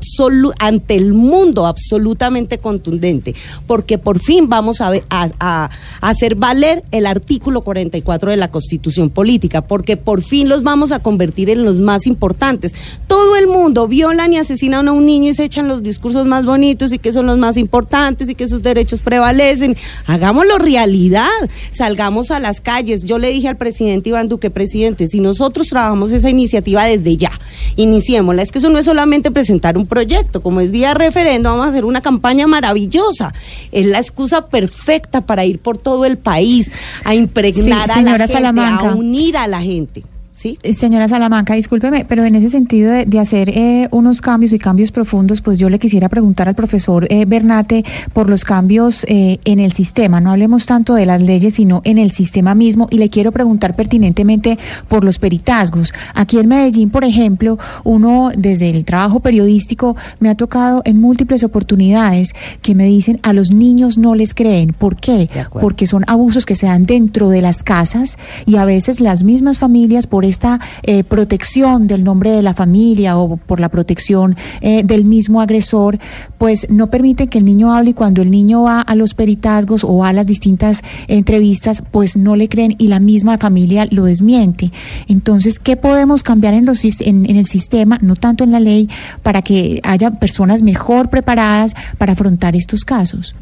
S30: ante el mundo absolutamente contundente, porque por fin vamos a- a hacer valer el artículo 44 de la Constitución Política, porque por fin los vamos a convertir en los más importantes. Todo el mundo violan y asesinan a un niño y se echan los discursos más bonitos y que son los más importantes y que sus derechos prevalecen. Hagámoslo realidad, salgamos a las calles. Yo le dije al presidente Iván Duque, presidente, si nosotros trabajamos esa iniciativa desde ya, iniciémosla. Es que eso no es solamente presentar un proyecto, como es vía referendo, vamos a hacer una campaña maravillosa. Es la excusa perfecta para ir por todo el país a impregnar
S8: Sí,
S30: a la gente, a unir a la gente. ¿Sí?
S8: Eh, Señora Salamanca, discúlpeme, pero en ese sentido de, de hacer eh, unos cambios y cambios profundos, pues yo le quisiera preguntar al profesor eh, Bernate por los cambios eh, en el sistema. No hablemos tanto de las leyes, sino en el sistema mismo. Y le quiero preguntar pertinentemente por los peritazgos. Aquí en Medellín, por ejemplo, uno desde el trabajo periodístico me ha tocado en múltiples oportunidades que me dicen a los niños no les creen. ¿Por qué? Porque son abusos que se dan dentro de las casas y a veces las mismas familias por
S36: esta eh, protección del nombre de la familia o por la protección eh, del mismo agresor, pues no permiten que el niño hable y cuando el niño va a los peritazgos o a las distintas entrevistas, pues no le creen y la misma familia lo desmiente. Entonces, ¿qué podemos cambiar en, los, en, en el sistema, no tanto en la ley, para que haya personas mejor preparadas para afrontar estos casos?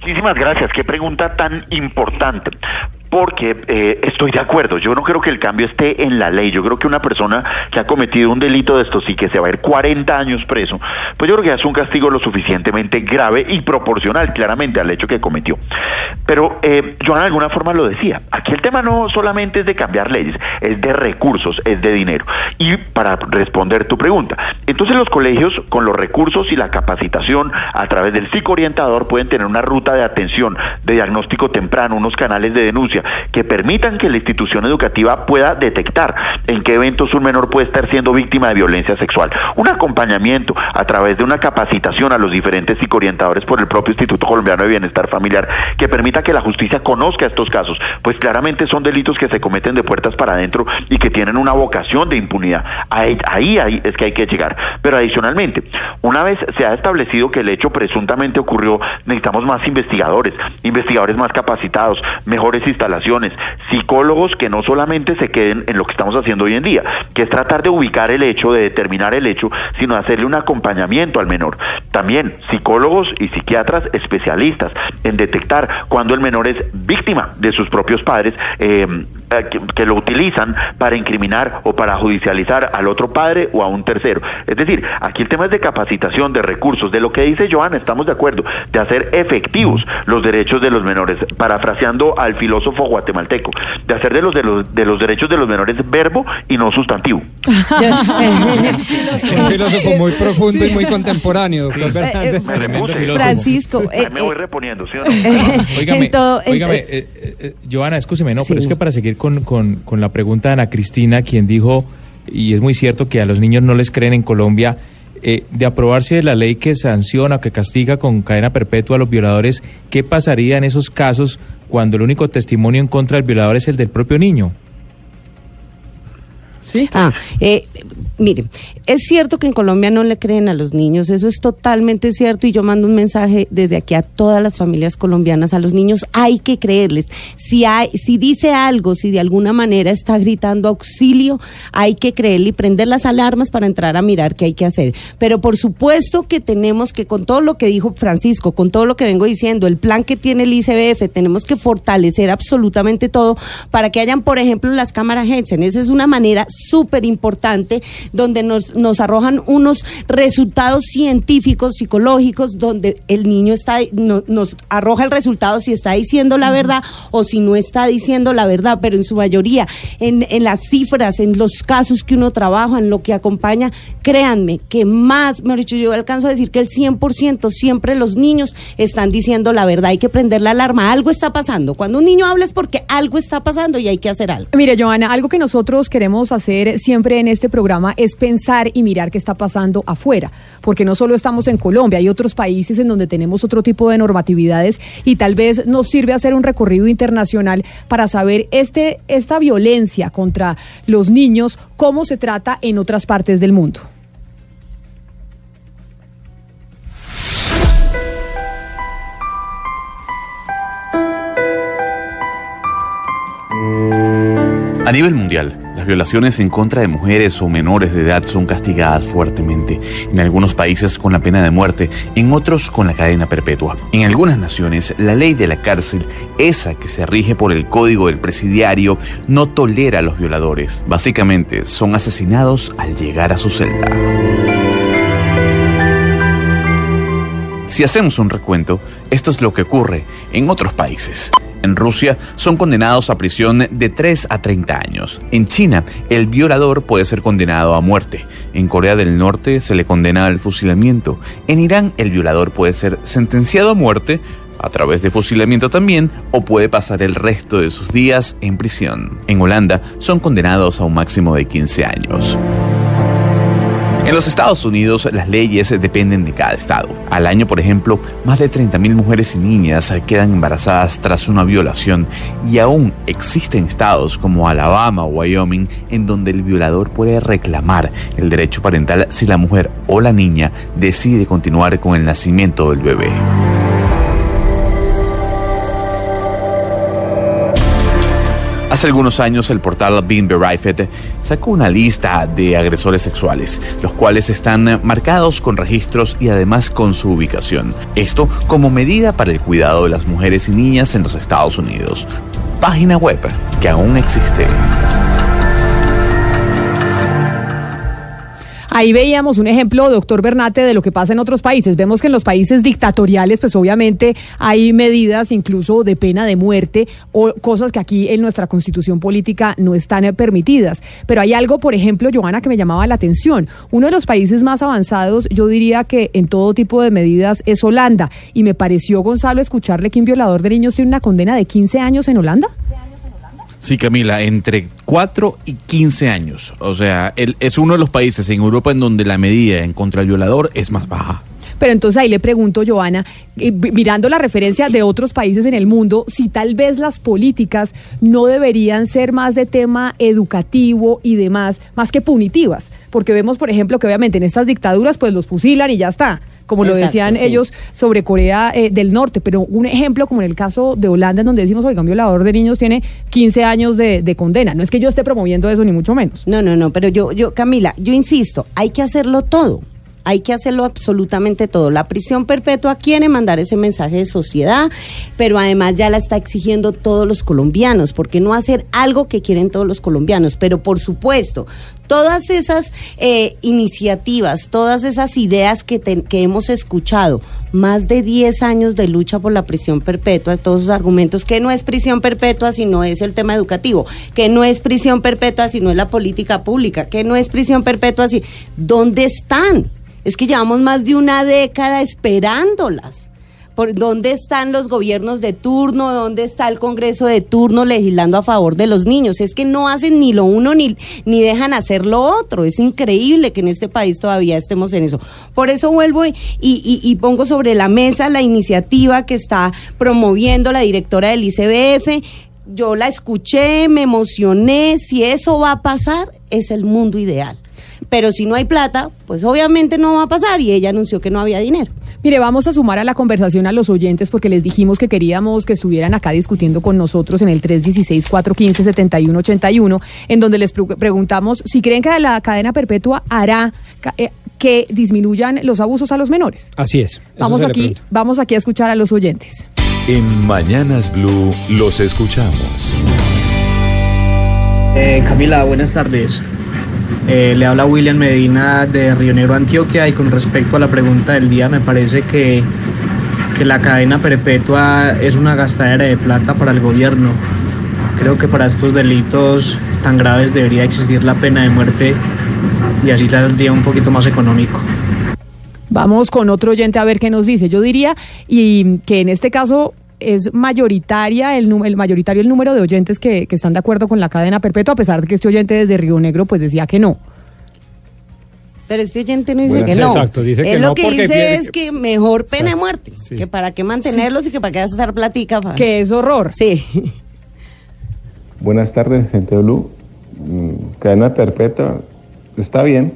S34: Muchísimas gracias. Qué pregunta tan importante porque eh, estoy de acuerdo, yo no creo que el cambio esté en la ley, yo creo que una persona que ha cometido un delito de estos y que se va a ir 40 años preso, pues yo creo que es un castigo lo suficientemente grave y proporcional claramente al hecho que cometió. Pero eh, yo de alguna forma lo decía, aquí el tema no solamente es de cambiar leyes, es de recursos, es de dinero. Y para responder tu pregunta, entonces los colegios con los recursos y la capacitación a través del psicoorientador pueden tener una ruta de atención, de diagnóstico temprano, unos canales de denuncia, que permitan que la institución educativa pueda detectar en qué eventos un menor puede estar siendo víctima de violencia sexual. Un acompañamiento a través de una capacitación a los diferentes psicoorientadores por el propio Instituto Colombiano de Bienestar Familiar que permita que la justicia conozca estos casos, pues claramente son delitos que se cometen de puertas para adentro y que tienen una vocación de impunidad. Ahí, ahí, ahí es que hay que llegar. Pero adicionalmente, una vez se ha establecido que el hecho presuntamente ocurrió, necesitamos más investigadores, investigadores más capacitados, mejores instalaciones psicólogos que no solamente se queden en lo que estamos haciendo hoy en día, que es tratar de ubicar el hecho, de determinar el hecho, sino hacerle un acompañamiento al menor. También psicólogos y psiquiatras especialistas en detectar cuando el menor es víctima de sus propios padres. Eh, eh, que, lo utilizan para incriminar o para judicializar al otro padre o a un tercero. Es decir, aquí el tema es de capacitación, de recursos, de lo que dice Joana, estamos de acuerdo, de hacer efectivos los derechos de los menores, parafraseando al filósofo guatemalteco, de hacer de los, de los, de los derechos de los menores verbo y no sustantivo. <laughs> <laughs>
S3: un filósofo muy profundo y muy contemporáneo, doctor
S34: eh,
S30: eh, Francisco.
S34: me voy reponiendo, ¿sí o
S7: no? <laughs> Joana, escúcheme, no, pero es que para seguir con, con, la pregunta de Ana Cristina, quien dijo, y es muy cierto que a los niños no les creen en Colombia, eh, de aprobarse la ley que sanciona o que castiga con cadena perpetua a los violadores, ¿qué pasaría en esos casos cuando el único testimonio en contra del violador es el del propio niño?
S30: ¿Sí? Ah, eh, mire, es cierto que en Colombia no le creen a los niños, eso es totalmente cierto y yo mando un mensaje desde aquí a todas las familias colombianas, a los niños hay que creerles. Si hay si dice algo, si de alguna manera está gritando auxilio, hay que creerle y prender las alarmas para entrar a mirar qué hay que hacer. Pero por supuesto que tenemos que con todo lo que dijo Francisco, con todo lo que vengo diciendo, el plan que tiene el ICBF, tenemos que fortalecer absolutamente todo para que hayan, por ejemplo, las cámaras Hensen. Esa es una manera súper importante donde nos nos arrojan unos resultados científicos, psicológicos, donde el niño está, nos arroja el resultado si está diciendo la verdad o si no está diciendo la verdad, pero en su mayoría, en, en las cifras, en los casos que uno trabaja, en lo que acompaña, créanme que más, mejor dicho, yo alcanzo a decir que el 100% siempre los niños están diciendo la verdad, hay que prender la alarma, algo está pasando. Cuando un niño habla es porque algo está pasando y hay que hacer algo.
S2: Mire, Joana, algo que nosotros queremos hacer siempre en este programa es pensar y mirar qué está pasando afuera, porque no solo estamos en Colombia, hay otros países en donde tenemos otro tipo de normatividades y tal vez nos sirve hacer un recorrido internacional para saber este, esta violencia contra los niños, cómo se trata en otras partes del mundo.
S33: A nivel mundial, las violaciones en contra de mujeres o menores de edad son castigadas fuertemente, en algunos países con la pena de muerte, en otros con la cadena perpetua. En algunas naciones, la ley de la cárcel, esa que se rige por el código del presidiario, no tolera a los violadores. Básicamente, son asesinados al llegar a su celda. Si hacemos un recuento, esto es lo que ocurre en otros países. En Rusia son condenados a prisión de 3 a 30 años. En China, el violador puede ser condenado a muerte. En Corea del Norte se le condena al fusilamiento. En Irán, el violador puede ser sentenciado a muerte a través de fusilamiento también, o puede pasar el resto de sus días en prisión. En Holanda son condenados a un máximo de 15 años. En los Estados Unidos las leyes dependen de cada estado. Al año, por ejemplo, más de 30.000 mujeres y niñas quedan embarazadas tras una violación y aún existen estados como Alabama o Wyoming en donde el violador puede reclamar el derecho parental si la mujer o la niña decide continuar con el nacimiento del bebé. Hace algunos años el portal Being Verified sacó una lista de agresores sexuales, los cuales están marcados con registros y además con su ubicación. Esto como medida para el cuidado de las mujeres y niñas en los Estados Unidos. Página web que aún existe.
S2: Ahí veíamos un ejemplo, doctor Bernate, de lo que pasa en otros países. Vemos que en los países dictatoriales, pues obviamente hay medidas incluso de pena de muerte o cosas que aquí en nuestra constitución política no están permitidas. Pero hay algo, por ejemplo, Joana, que me llamaba la atención. Uno de los países más avanzados, yo diría que en todo tipo de medidas, es Holanda. Y me pareció, Gonzalo, escucharle que un violador de niños tiene una condena de 15 años en Holanda.
S33: Sí, Camila, entre 4 y 15 años. O sea, él es uno de los países en Europa en donde la medida en contra del violador es más baja.
S2: Pero entonces ahí le pregunto, Joana, eh, mirando la referencia de otros países en el mundo, si tal vez las políticas no deberían ser más de tema educativo y demás, más que punitivas. Porque vemos, por ejemplo, que obviamente en estas dictaduras pues los fusilan y ya está como lo decían ellos sobre Corea eh, del Norte. Pero un ejemplo como en el caso de Holanda, en donde decimos, oiga, un violador de niños tiene 15 años de, de, condena. No es que yo esté promoviendo eso, ni mucho menos.
S30: No, no, no, pero yo, yo, Camila, yo insisto, hay que hacerlo todo hay que hacerlo absolutamente todo. La prisión perpetua quiere mandar ese mensaje de sociedad, pero además ya la está exigiendo todos los colombianos, porque no hacer algo que quieren todos los colombianos. Pero por supuesto, todas esas eh, iniciativas, todas esas ideas que, que hemos escuchado, más de 10 años de lucha por la prisión perpetua, todos esos argumentos, que no es prisión perpetua si no es el tema educativo, que no es prisión perpetua si no es la política pública, que no es prisión perpetua si... ¿Dónde están? Es que llevamos más de una década esperándolas. ¿Por dónde están los gobiernos de turno? ¿Dónde está el Congreso de turno legislando a favor de los niños? Es que no hacen ni lo uno ni, ni dejan hacer lo otro. Es increíble que en este país todavía estemos en eso. Por eso vuelvo y, y, y pongo sobre la mesa la iniciativa que está promoviendo la directora del ICBF. Yo la escuché, me emocioné. Si eso va a pasar, es el mundo ideal pero si no hay plata, pues obviamente no va a pasar y ella anunció que no había dinero.
S2: Mire, vamos a sumar a la conversación a los oyentes porque les dijimos que queríamos que estuvieran acá discutiendo con nosotros en el 316-415-7181, en donde les preguntamos si creen que la cadena perpetua hará eh, que disminuyan los abusos a los menores.
S3: Así es.
S2: Vamos aquí, vamos aquí a escuchar a los oyentes.
S26: En Mañanas Blue los escuchamos.
S37: Eh, Camila, buenas tardes. Eh, le habla William Medina de Río Negro, Antioquia, y con respecto a la pregunta del día, me parece que, que la cadena perpetua es una gastadera de plata para el gobierno. Creo que para estos delitos tan graves debería existir la pena de muerte y así saldría un poquito más económico.
S2: Vamos con otro oyente a ver qué nos dice. Yo diría y que en este caso es mayoritaria el, el mayoritario el número de oyentes que, que, están de acuerdo con la cadena perpetua, a pesar de que este oyente desde Río Negro pues decía que no.
S30: Pero este oyente no dice que no. Exacto, dice que no. Lo que dice es que mejor pena de muerte, que para qué mantenerlos y que para qué hacer platica.
S2: Que es horror.
S30: Sí.
S38: Buenas tardes, gente de Blue. Mm, cadena perpetua está bien,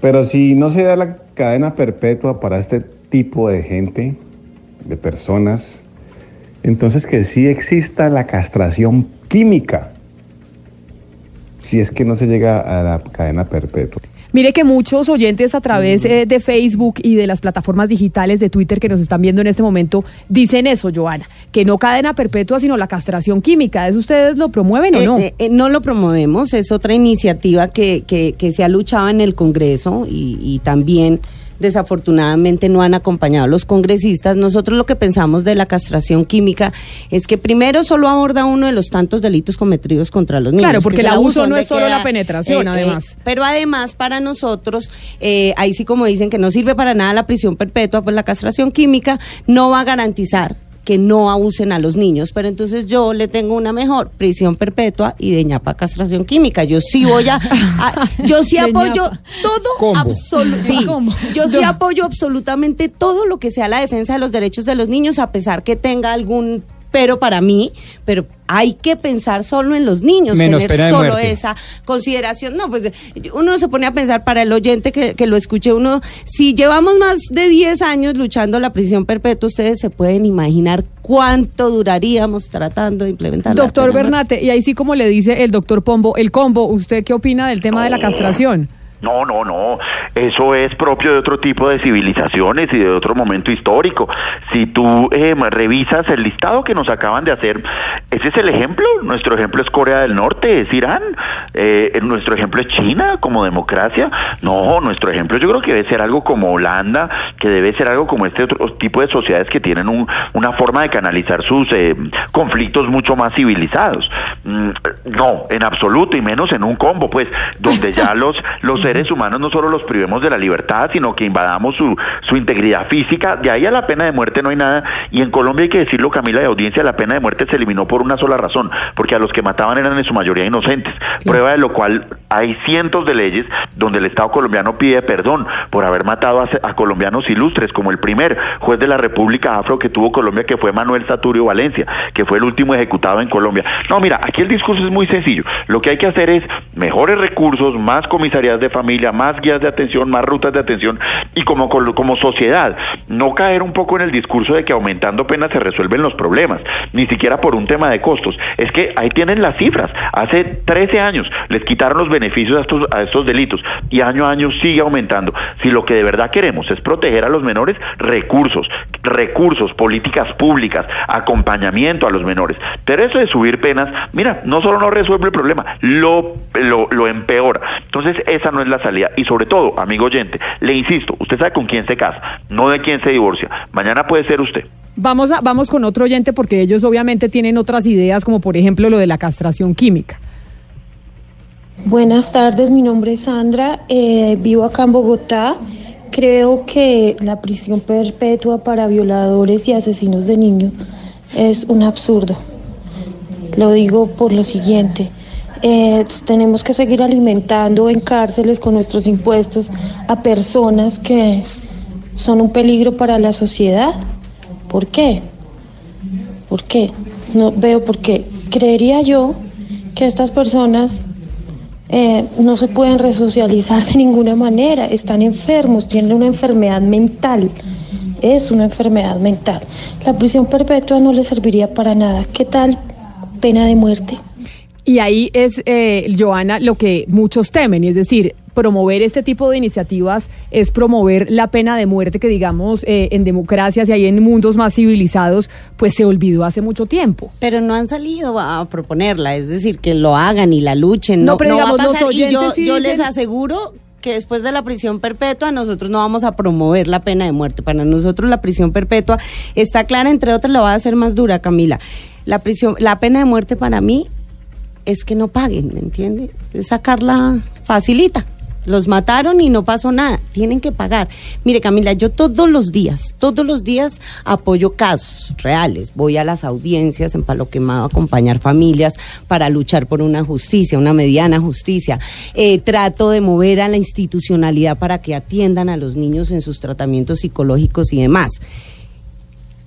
S38: pero si no se da la cadena perpetua para este tipo de gente, de personas, entonces que sí exista la castración química, si es que no se llega a la cadena perpetua.
S2: Mire que muchos oyentes a través eh, de Facebook y de las plataformas digitales de Twitter que nos están viendo en este momento dicen eso, Joana, que no cadena perpetua, sino la castración química. ¿Eso ustedes lo promueven o
S30: eh,
S2: no?
S30: Eh, no lo promovemos, es otra iniciativa que, que, que, se ha luchado en el Congreso y, y también desafortunadamente no han acompañado a los congresistas. Nosotros lo que pensamos de la castración química es que primero solo aborda uno de los tantos delitos cometidos contra los niños.
S2: Claro, porque el abuso no es solo la penetración, eh, eh, además.
S30: pero además para nosotros, eh, ahí sí como dicen que no sirve para nada la prisión perpetua, pues la castración química no va a garantizar que no abusen a los niños, pero entonces yo le tengo una mejor, prisión perpetua y de ñapa castración química. Yo sí voy a, a- <laughs> yo sí apoyo todo, sí, yo sí apoyo absolutamente todo lo que sea la defensa de los derechos de los niños, a pesar que tenga algún pero para mí, pero hay que pensar solo en los niños,
S3: Menos
S30: tener
S3: pena de
S30: solo
S3: muerte.
S30: esa consideración. No, pues uno se pone a pensar para el oyente que, que lo escuche uno, si llevamos más de 10 años luchando la prisión perpetua, ustedes se pueden imaginar cuánto duraríamos tratando de implementar la
S2: Doctor
S30: pena de muerte.
S2: Bernate, y ahí sí como le dice el doctor Pombo, el combo, ¿usted qué opina del tema de la castración?
S34: No, no, no. Eso es propio de otro tipo de civilizaciones y de otro momento histórico. Si tú eh, revisas el listado que nos acaban de hacer, ese es el ejemplo. Nuestro ejemplo es Corea del Norte, es Irán. Eh, nuestro ejemplo es China como democracia. No, nuestro ejemplo yo creo que debe ser algo como Holanda, que debe ser algo como este otro tipo de sociedades que tienen un- una forma de canalizar sus eh, conflictos mucho más civilizados. Mm, no, en absoluto, y menos en un combo, pues, donde ya <laughs> los, los seres humanos no solo los privemos de la libertad, sino que invadamos su, su integridad física. De ahí a la pena de muerte no hay nada. Y en Colombia hay que decirlo, Camila, de audiencia, la pena de muerte se eliminó por una sola razón, porque a los que mataban eran en su mayoría inocentes. Prueba de lo cual hay cientos de leyes donde el Estado colombiano pide perdón por haber matado a, a colombianos ilustres, como el primer juez de la República Afro que tuvo Colombia, que fue Manuel Saturio Valencia, que fue el último ejecutado en Colombia. No, mira, aquí el discurso es muy sencillo. Lo que hay que hacer es mejores recursos, más comisarías de familia, más guías de atención, más rutas de atención y como, como sociedad, no caer un poco en el discurso de que aumentando penas se resuelven los problemas, ni siquiera por un tema de costos. Es que ahí tienen las cifras. Hace 13 años les quitaron los beneficios a estos, a estos delitos y año a año sigue aumentando. Si lo que de verdad queremos es proteger a los menores, recursos, recursos, políticas públicas, acompañamiento a los menores. Pero eso de subir penas, mira, no solo no resuelve el problema, lo, lo, lo empeora. Entonces, esa no es la salida. Y sobre todo, amigo oyente, le insisto, usted sabe con quién se casa, no de quién se divorcia. Mañana puede ser usted.
S2: Vamos, a, vamos con otro oyente porque ellos obviamente tienen otras ideas, como por ejemplo lo de la castración química.
S39: Buenas tardes, mi nombre es Sandra, eh, vivo acá en Bogotá. Creo que la prisión perpetua para violadores y asesinos de niños es un absurdo. Lo digo por lo siguiente. Eh, tenemos que seguir alimentando en cárceles con nuestros impuestos a personas que son un peligro para la sociedad. ¿Por qué? ¿Por qué? No veo por qué. Creería yo que estas personas eh, no se pueden resocializar de ninguna manera, están enfermos, tienen una enfermedad mental, es una enfermedad mental. La prisión perpetua no les serviría para nada. ¿Qué tal pena de muerte?
S2: Y ahí es, eh, Joana, lo que muchos temen, y es decir, promover este tipo de iniciativas es promover la pena de muerte que, digamos, eh, en democracias y ahí en mundos más civilizados, pues se olvidó hace mucho tiempo.
S30: Pero no han salido a proponerla, es decir, que lo hagan y la luchen.
S2: No,
S30: No,
S2: pero
S30: no va a
S2: digamos, los.
S30: Y yo,
S2: sí
S30: yo les aseguro que después de la prisión perpetua nosotros no vamos a promover la pena de muerte. Para nosotros la prisión perpetua está clara, entre otras la va a hacer más dura, Camila. La prisión, la pena de muerte para mí es que no paguen, ¿me entiende? Sacarla facilita. Los mataron y no pasó nada. Tienen que pagar. Mire, Camila, yo todos los días, todos los días apoyo casos reales. Voy a las audiencias en Palo Quemado a acompañar familias para luchar por una justicia, una mediana justicia. Eh, trato de mover a la institucionalidad para que atiendan a los niños en sus tratamientos psicológicos y demás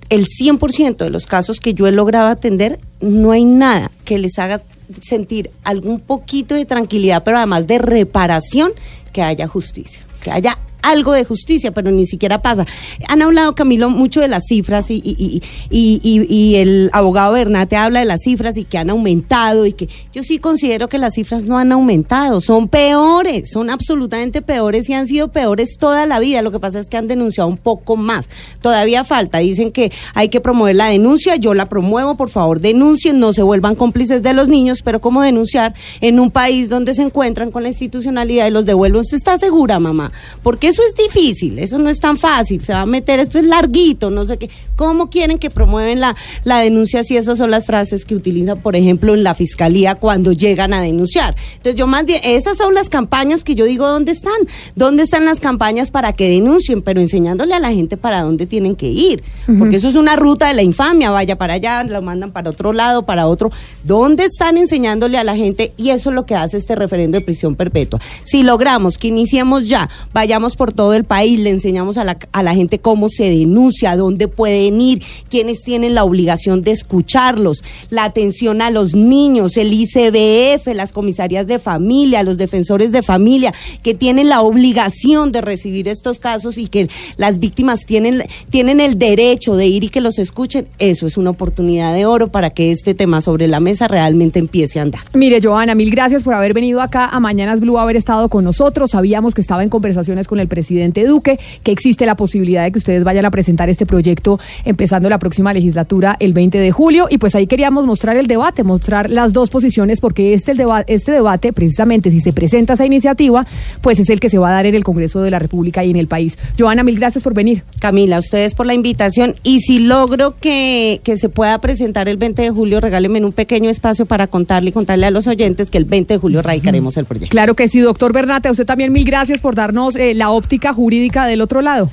S30: el 100% de los casos que yo he logrado atender, no hay nada que les haga sentir algún poquito de tranquilidad, pero además de reparación, que haya justicia, que haya algo de justicia, pero ni siquiera pasa. Han hablado, Camilo, mucho de las cifras y, y, y, y, el abogado Bernate habla de las cifras y que han aumentado y que yo sí considero que las cifras no han aumentado, son peores, son absolutamente peores y han sido peores toda la vida. Lo que pasa es que han denunciado un poco más. Todavía falta, dicen que hay que promover la denuncia, yo la promuevo, por favor, denuncien, no se vuelvan cómplices de los niños, pero ¿cómo denunciar en un país donde se encuentran con la institucionalidad y los devuelven? ¿Usted está segura, mamá? Porque eso es difícil, eso no es tan fácil, se va a meter, esto es larguito, no sé qué. ¿Cómo quieren que promueven la, la denuncia si esas son las frases que utilizan, por ejemplo, en la fiscalía cuando llegan a denunciar? Entonces yo más bien, esas son las campañas que yo digo, ¿dónde están? ¿Dónde están las campañas para que denuncien? Pero enseñándole a la gente para dónde tienen que ir, porque eso es una ruta de la infamia, vaya para allá, lo mandan para otro lado, para otro. ¿Dónde están enseñándole a la gente? Y eso es lo que hace este referendo de prisión perpetua. Si logramos que iniciemos ya, vayamos por todo el país, le enseñamos a la, a la gente cómo se denuncia, dónde pueden ir, quiénes tienen la obligación de escucharlos, la atención a los niños, el ICBF, las comisarias de familia, los defensores de familia, que tienen la obligación de recibir estos casos y que las víctimas tienen, tienen el derecho de ir y que los escuchen. Eso es una oportunidad de oro para que este tema sobre la mesa realmente empiece a andar.
S2: Mire, Joana, mil gracias por haber venido acá a Mañanas Blue, haber estado con nosotros. Sabíamos que estaba en conversaciones con el presidente Duque, que existe la posibilidad de que ustedes vayan a presentar este proyecto empezando la próxima legislatura el 20 de julio. Y pues ahí queríamos mostrar el debate, mostrar las dos posiciones, porque este, el deba este debate, precisamente, si se presenta esa iniciativa, pues es el que se va a dar en el Congreso de la República y en el país. Joana, mil gracias por venir.
S30: Camila, ustedes por la invitación. Y si logro que, que se pueda presentar el 20 de julio, regálenme un pequeño espacio para contarle y contarle a los oyentes que el 20 de julio radicaremos el proyecto.
S2: Claro que sí, doctor Bernate, a usted también mil gracias por darnos eh, la óptica jurídica del otro lado.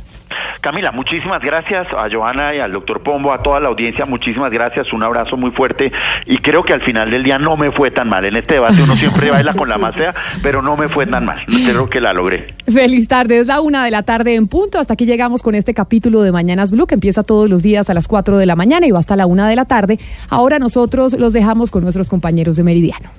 S34: Camila, muchísimas gracias a Joana y al doctor Pombo, a toda la audiencia, muchísimas gracias, un abrazo muy fuerte y creo que al final del día no me fue tan mal. En este debate uno siempre baila con la más fea, pero no me fue tan mal, creo que la logré.
S2: Feliz tarde, es la una de la tarde en punto, hasta aquí llegamos con este capítulo de Mañanas Blue que empieza todos los días a las 4 de la mañana y va hasta la una de la tarde. Ahora nosotros los dejamos con nuestros compañeros de Meridiano.